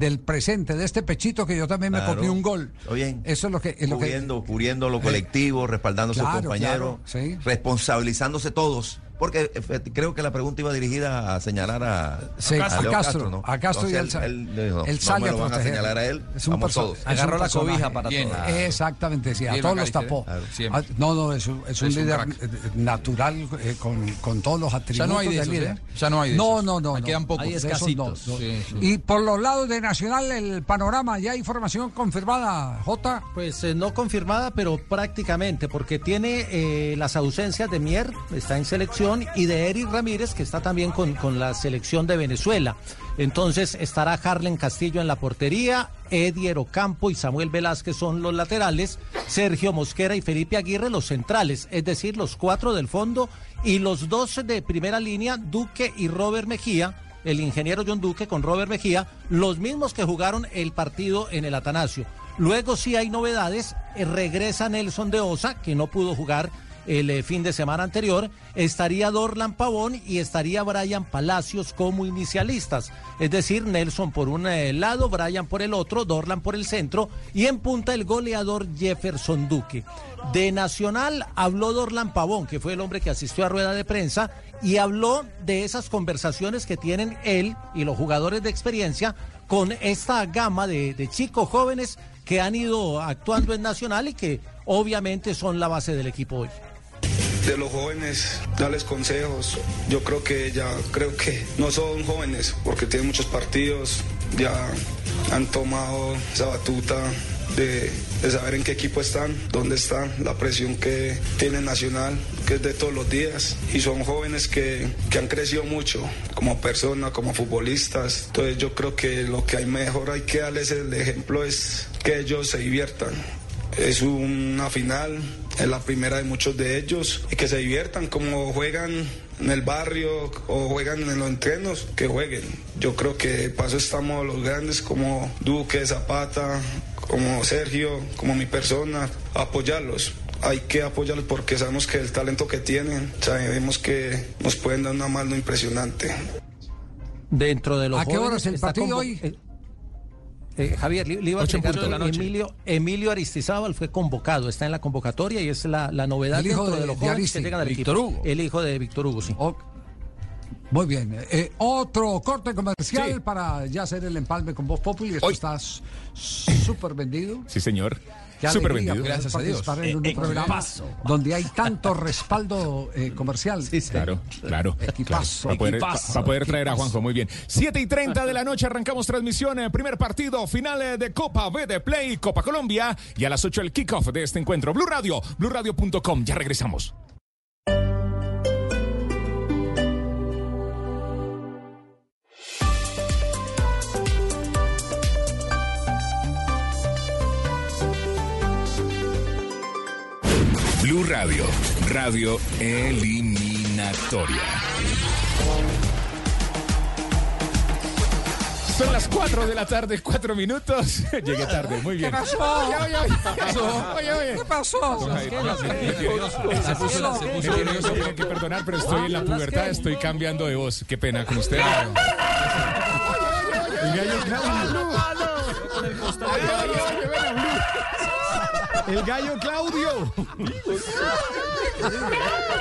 del presente, de este pechito que yo también me copié un gol. Bien. Eso es lo que... Es lo que cubriendo, cubriendo lo colectivo, respaldándose claro, al compañero, claro, sí. responsabilizándose todos. Porque eh, creo que la pregunta iba dirigida a señalar a, Sí, a Castro, ¿no? a Castro y él él no sale me a lo van a proteger. señalar a él, Es un todos. es Agarró un la personaje. cobija para Bien. todos. Exactamente, sí, a Bien todos los tapó. ¿eh? Claro. Ah, no, no, es un, es Es líder crack. natural eh, con, con todos los atributos Ya no hay de esos, líder. ¿eh? Ya no hay de no, esos. no, no, quedan pocos. Hay escasitos. no, no. Sí, sí. Y por los lados de Nacional, el panorama, ¿ya hay información confirmada, Jota? Pues eh, no confirmada, pero prácticamente, porque tiene eh, las ausencias de Mier, está en selección, y de Eric Ramírez, que está también con, con la selección de Venezuela. Entonces estará Harlen Castillo en la portería, Edier Ocampo y Samuel Velázquez son los laterales, Sergio Mosquera y Felipe Aguirre los centrales, es decir, los cuatro del fondo y los dos de primera línea, Duque y Robert Mejía el ingeniero John Duque con Robert Mejía, los mismos que jugaron el partido en el Atanasio. Luego sí hay novedades, eh, regresa Nelson de Osa, que no pudo jugar el eh, fin de semana anterior, estaría Dorlan Pavón y estaría Brian Palacios como inicialistas. Es decir, Nelson por un eh, lado, Brian por el otro, Dorlan por el centro y en punta el goleador Jefferson Duque. De Nacional habló Dorlan Pavón, que fue el hombre que asistió a rueda de prensa, y habló de esas conversaciones que tienen él y los jugadores de experiencia con esta gama de, de chicos jóvenes que han ido actuando en Nacional y que obviamente son la base del equipo hoy. De los jóvenes, darles consejos. Yo creo que ya, creo que no son jóvenes porque tienen muchos partidos, ya han tomado esa batuta de, saber en qué equipo están, dónde están, la presión que tiene Nacional, que es de todos los días. Y son jóvenes que, que han crecido mucho como personas, como futbolistas. Entonces yo creo que lo que hay mejor hay que darles el ejemplo es que ellos se diviertan. Es una final, es la primera de muchos de ellos y que se diviertan como juegan en el barrio o juegan en los entrenos, que jueguen. Yo creo que paso estamos los grandes como Duque, Zapata, como Sergio, como mi persona, apoyarlos. Hay que apoyarlos porque sabemos que el talento que tienen, sabemos que nos pueden dar una mano impresionante. Dentro de los ¿A qué hora jóvenes es el partido hoy? Eh, Javier, le, le iba a explicar punto de la que noche. Emilio, Emilio Aristizábal fue convocado, está en la convocatoria y es la, la novedad El hijo dentro de- de, los de jóvenes Aristi, que llegan al Víctor equipo. Hugo. El hijo de Víctor Hugo, sí. Muy bien. eh, otro corte comercial para ya hacer el empalme con Voz Populi. Esto está s- súper vendido. Sí, señor. Qué Súper alegría vendido. poder participar en un programa donde hay tanto respaldo eh, comercial. Claro, claro. Equipazo. Para poder, Equipazo. pa- pa poder traer a. Juanjo, muy bien. 7 y 30 de la noche arrancamos transmisión. eh, Primer partido, final eh, de Copa B de Play, Copa Colombia. Y a las 8 el kickoff de este encuentro. Blue Radio, BlueRadio.com. Ya regresamos. Radio, radio eliminatoria. Son las 4 de la tarde, 4 minutos. Llegué tarde, muy bien. ¿Qué pasó? Oye, oye, oye. ¿Qué pasó? Oye, oye. ¿Qué pasó? Me- me- me- Se puso, se puso tienen que perdonar, pero estoy en la pubertad, estoy cambiando de voz. Qué pena con usted. El gallo Claudio. El gallo Claudio.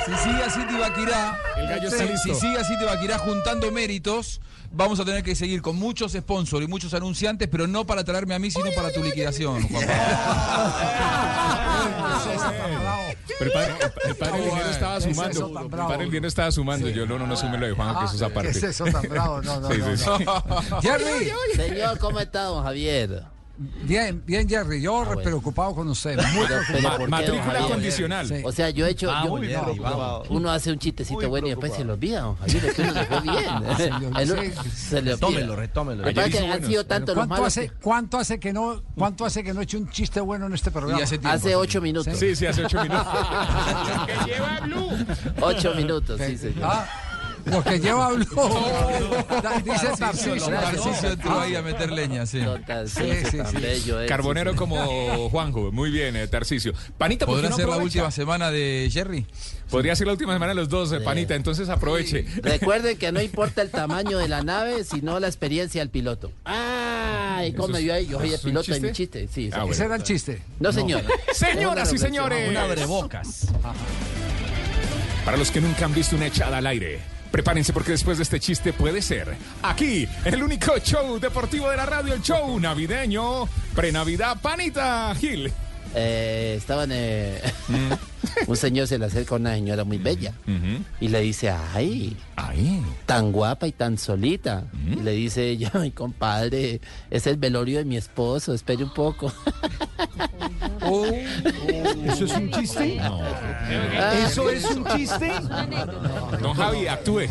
Si sigue así Tibaquirá, El gallo está si, listo. si sigue así Tibaquirá juntando méritos, vamos a tener que seguir con muchos sponsors y muchos anunciantes, pero no para traerme a mí, sino para tu liquidación, Juan Pero el padre, el padre Linero estaba ¿Qué es sumando. El padre Linero estaba sumando. Yo no, no, no sume lo de Juan, que eso es aparte. ¿Qué es eso tan bravo? No, no, Sí, no, sí, no. sí. [LAUGHS] Jerry. Señor, ¿cómo está, don Javier? Bien, bien, Jerry. Yo preocupado con usted. Muy Pero- pero preocupado. ¿por qué, don Javier? Sí. O sea, yo he hecho. Vamos, yo- Jerry, no, vamos. uno hace un chistecito Muy bueno y después se lo olvida, que uno se fue bien. El- [LAUGHS] sí. se le olvida. Retómelo, han sido los ¿Cuánto malos. hace, ¿Cuánto hace que no, cuánto hace que no he hecho un chiste bueno en este programa? Hace tiempo, Hace ocho minutos. Sí, sí, hace ocho [LAUGHS] minutos. que lleva Blue. Ocho minutos, sí, señor. Ah, lo que lleva [LAUGHS] Blue. Da- Dice Tarcisio, Tarcisio. Tarcisio entró ahí a meter leña, sí. Sí, sí, sí. Carbonero como [LAUGHS] Juanjo. Muy bien, eh, Tarcisio. Panita, ¿por qué ¿Podrá no ser la última semana de Jerry? Podría ser la última semana de los dos, eh, Panita. Entonces aproveche. Recuerden que no importa el tamaño de la nave, sino la experiencia del piloto. Ah, ¿y cómo me vio ahí? Yo soy el ¿Es un piloto de mi chiste? Sí, Ah, sí. ¿Ese era el chiste? No, señor. [LAUGHS] Señoras y señores. Un abrebocas. Para los que nunca han visto una echada al aire, prepárense porque después de este chiste puede ser aquí el único show deportivo de la radio, el show navideño, prenavidad, Panita Gil. Eh, estaban. eh, [LAUGHS] un señor se le acerca a una señora muy bella y le dice: Ay, tan guapa y tan solita. Y le dice ella: Ay, compadre, es el velorio de mi esposo, espere un poco. [LAUGHS] ¿Eso es un chiste? [LAUGHS] ¿Eso es un chiste? [LAUGHS] Don Javi, actúe.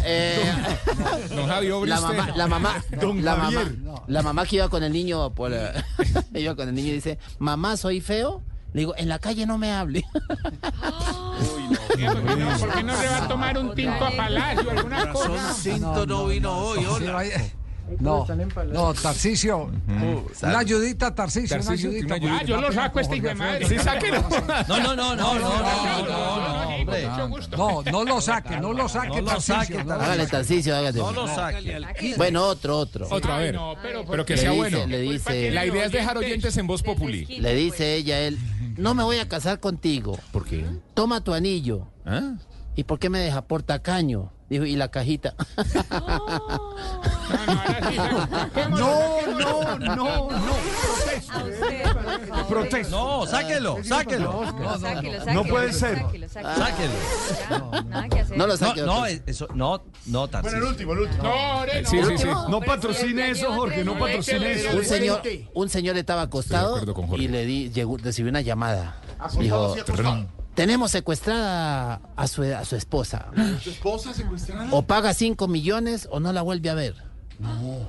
Don Javi, obre Eh, la usted. mamá, la mamá, Don la mamá, la mamá que iba con el niño, por, eh, iba con el niño y dice, mamá, soy feo. Le digo, en la calle no me hable. [LAUGHS] ¿Por qué no se va a tomar un tinto a Palacio alguna cosa? Cinto no vino hoy, No, no, Tarcicio. Una ayudita, Tarcicio, una Tarcisio, ayudita. una ayudita. Ah, yo lo saco este hijo de madre. Sí, sáquelo. No, no, no, no, no, no, no. No, no lo saque, no lo saque, No lo saque. Hágale, Tarcicio, hágale. No lo saque. Bueno, otro, otro. Otro, a ver. no, pero- pero que sea bueno. le dice- La idea es dejar oyentes en voz populi. Le dice ella a él, no me voy a casar contigo. ¿Por qué? Toma tu anillo. ¿Ah? ¿Y por qué me deja por tacaño? Dijo, y la cajita. [LAUGHS] No, no, no, no. [LAUGHS] Protesto. No, sáquelo, sáquelo. No puede ser. Sáquelo. No lo saque. No, eso, no, no, Tarcisio. último, el último. No, no. Sí, sí, sí. No patrocine eso, Jorge, no patrocine eso. Un señor, un señor estaba acostado acuerdo con Jorge. y le di, llegó, recibió una llamada. Acostado, Dijo, sí, acostado. Tenemos secuestrada a su, a su esposa. ¿Su esposa secuestrada? O paga 5 millones o no la vuelve a ver.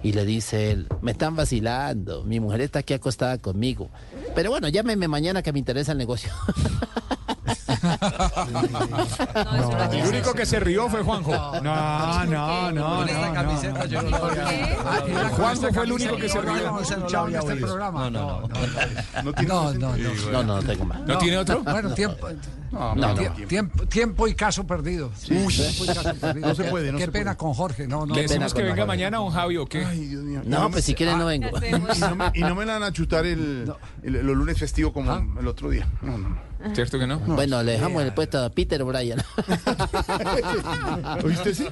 Y le dice él, me están vacilando, mi mujer está aquí acostada conmigo. Pero bueno, llámeme mañana que me interesa el negocio. [LAUGHS] El único que se rió fue Juanjo. No, no, no. Con esta camiseta yo no lo Juanjo fue el único que se rió. Este. No, no, no. No, No, no, no tengo más. ¿No tiene otro? Bueno, tiempo. No, no. tie- Tiempo, tiempo y caso perdido. Tiempo y caso perdido. No se puede, no Qué se pena con Jorge. No, no. ¿Le pena decimos que venga Jorge. mañana don Javi o qué? Ay, Dios mío. No, pues si quieren no vengo. Y no, me, y no me la van a chutar el, el- los lunes festivos como el otro día. No, no, no. ¿Cierto que no? Bueno, le dejamos el puesto a Peter O'Brien. [LAUGHS] ¿Oíste sí?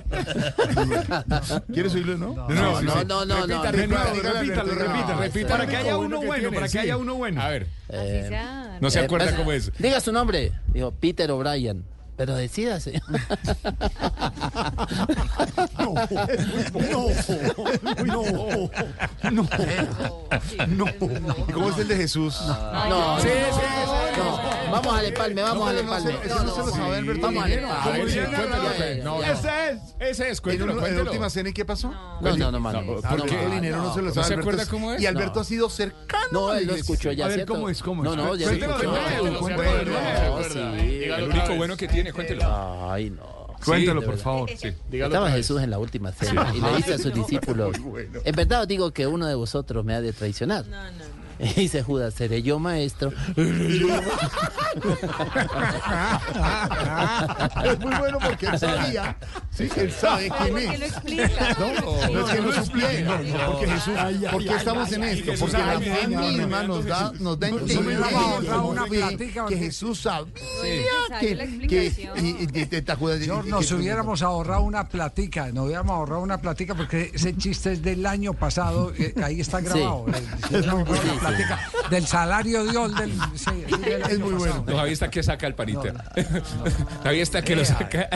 ¿Quieres oírlo, no? No, No, no, no, no. Repita, repítalo, repítalo. repita. Para que haya uno bueno, para que haya uno bueno. A ver, Eh, no se eh, acuerda cómo es. Diga su nombre. Dijo Peter O'Brien. Pero decídase. No, no, no, no. ¿Y cómo es el de Jesús? No, Sí, sí, no. Vamos al empalme, vamos al empalme. Ese no se lo sabe Alberto Vamos al empalme. Sí. No, no. Ese es. Ese es, ¿En, cuéntalo, un- en la última cena y qué pasó? No, no, no, mano. ¿Por No, qué no, el dinero no se lo ¿No sabe? se Alberto cómo es? Y Alberto ha sido cercano. No, él lo escuchó ya, A ver. ¿cómo es? ¿Cómo es? No, no, ya lo Cuéntelo escuchó. No, cuéntelo sí. El único bueno que tiene, cuéntelo. Ay, no. Cuéntalo, Sí, de por favor. Estaba Jesús en la última cena [LAUGHS] y le dice a sus discípulos, en verdad os digo que uno de vosotros me ha de traicionar. [LAUGHS] Y dice Judas, seré yo maestro. Es muy bueno porque él sabía. Sí, él sabe quién es. No, no es que no. Porque Jesús, ¿por qué estamos en esto? Porque la fe misma no, nos da, nos da entender que porque- Jesús sabía que, que y, y- te- te acuerdas de- Señor, que- nos hubiéramos ahorrado una platica, nos hubiéramos ahorrado una platica porque ese chiste es del año pasado, eh, ahí está grabado. Platica del salario de del, sí, del Es muy bueno. No, Javi está que saca el panita. Javi está que lo saca.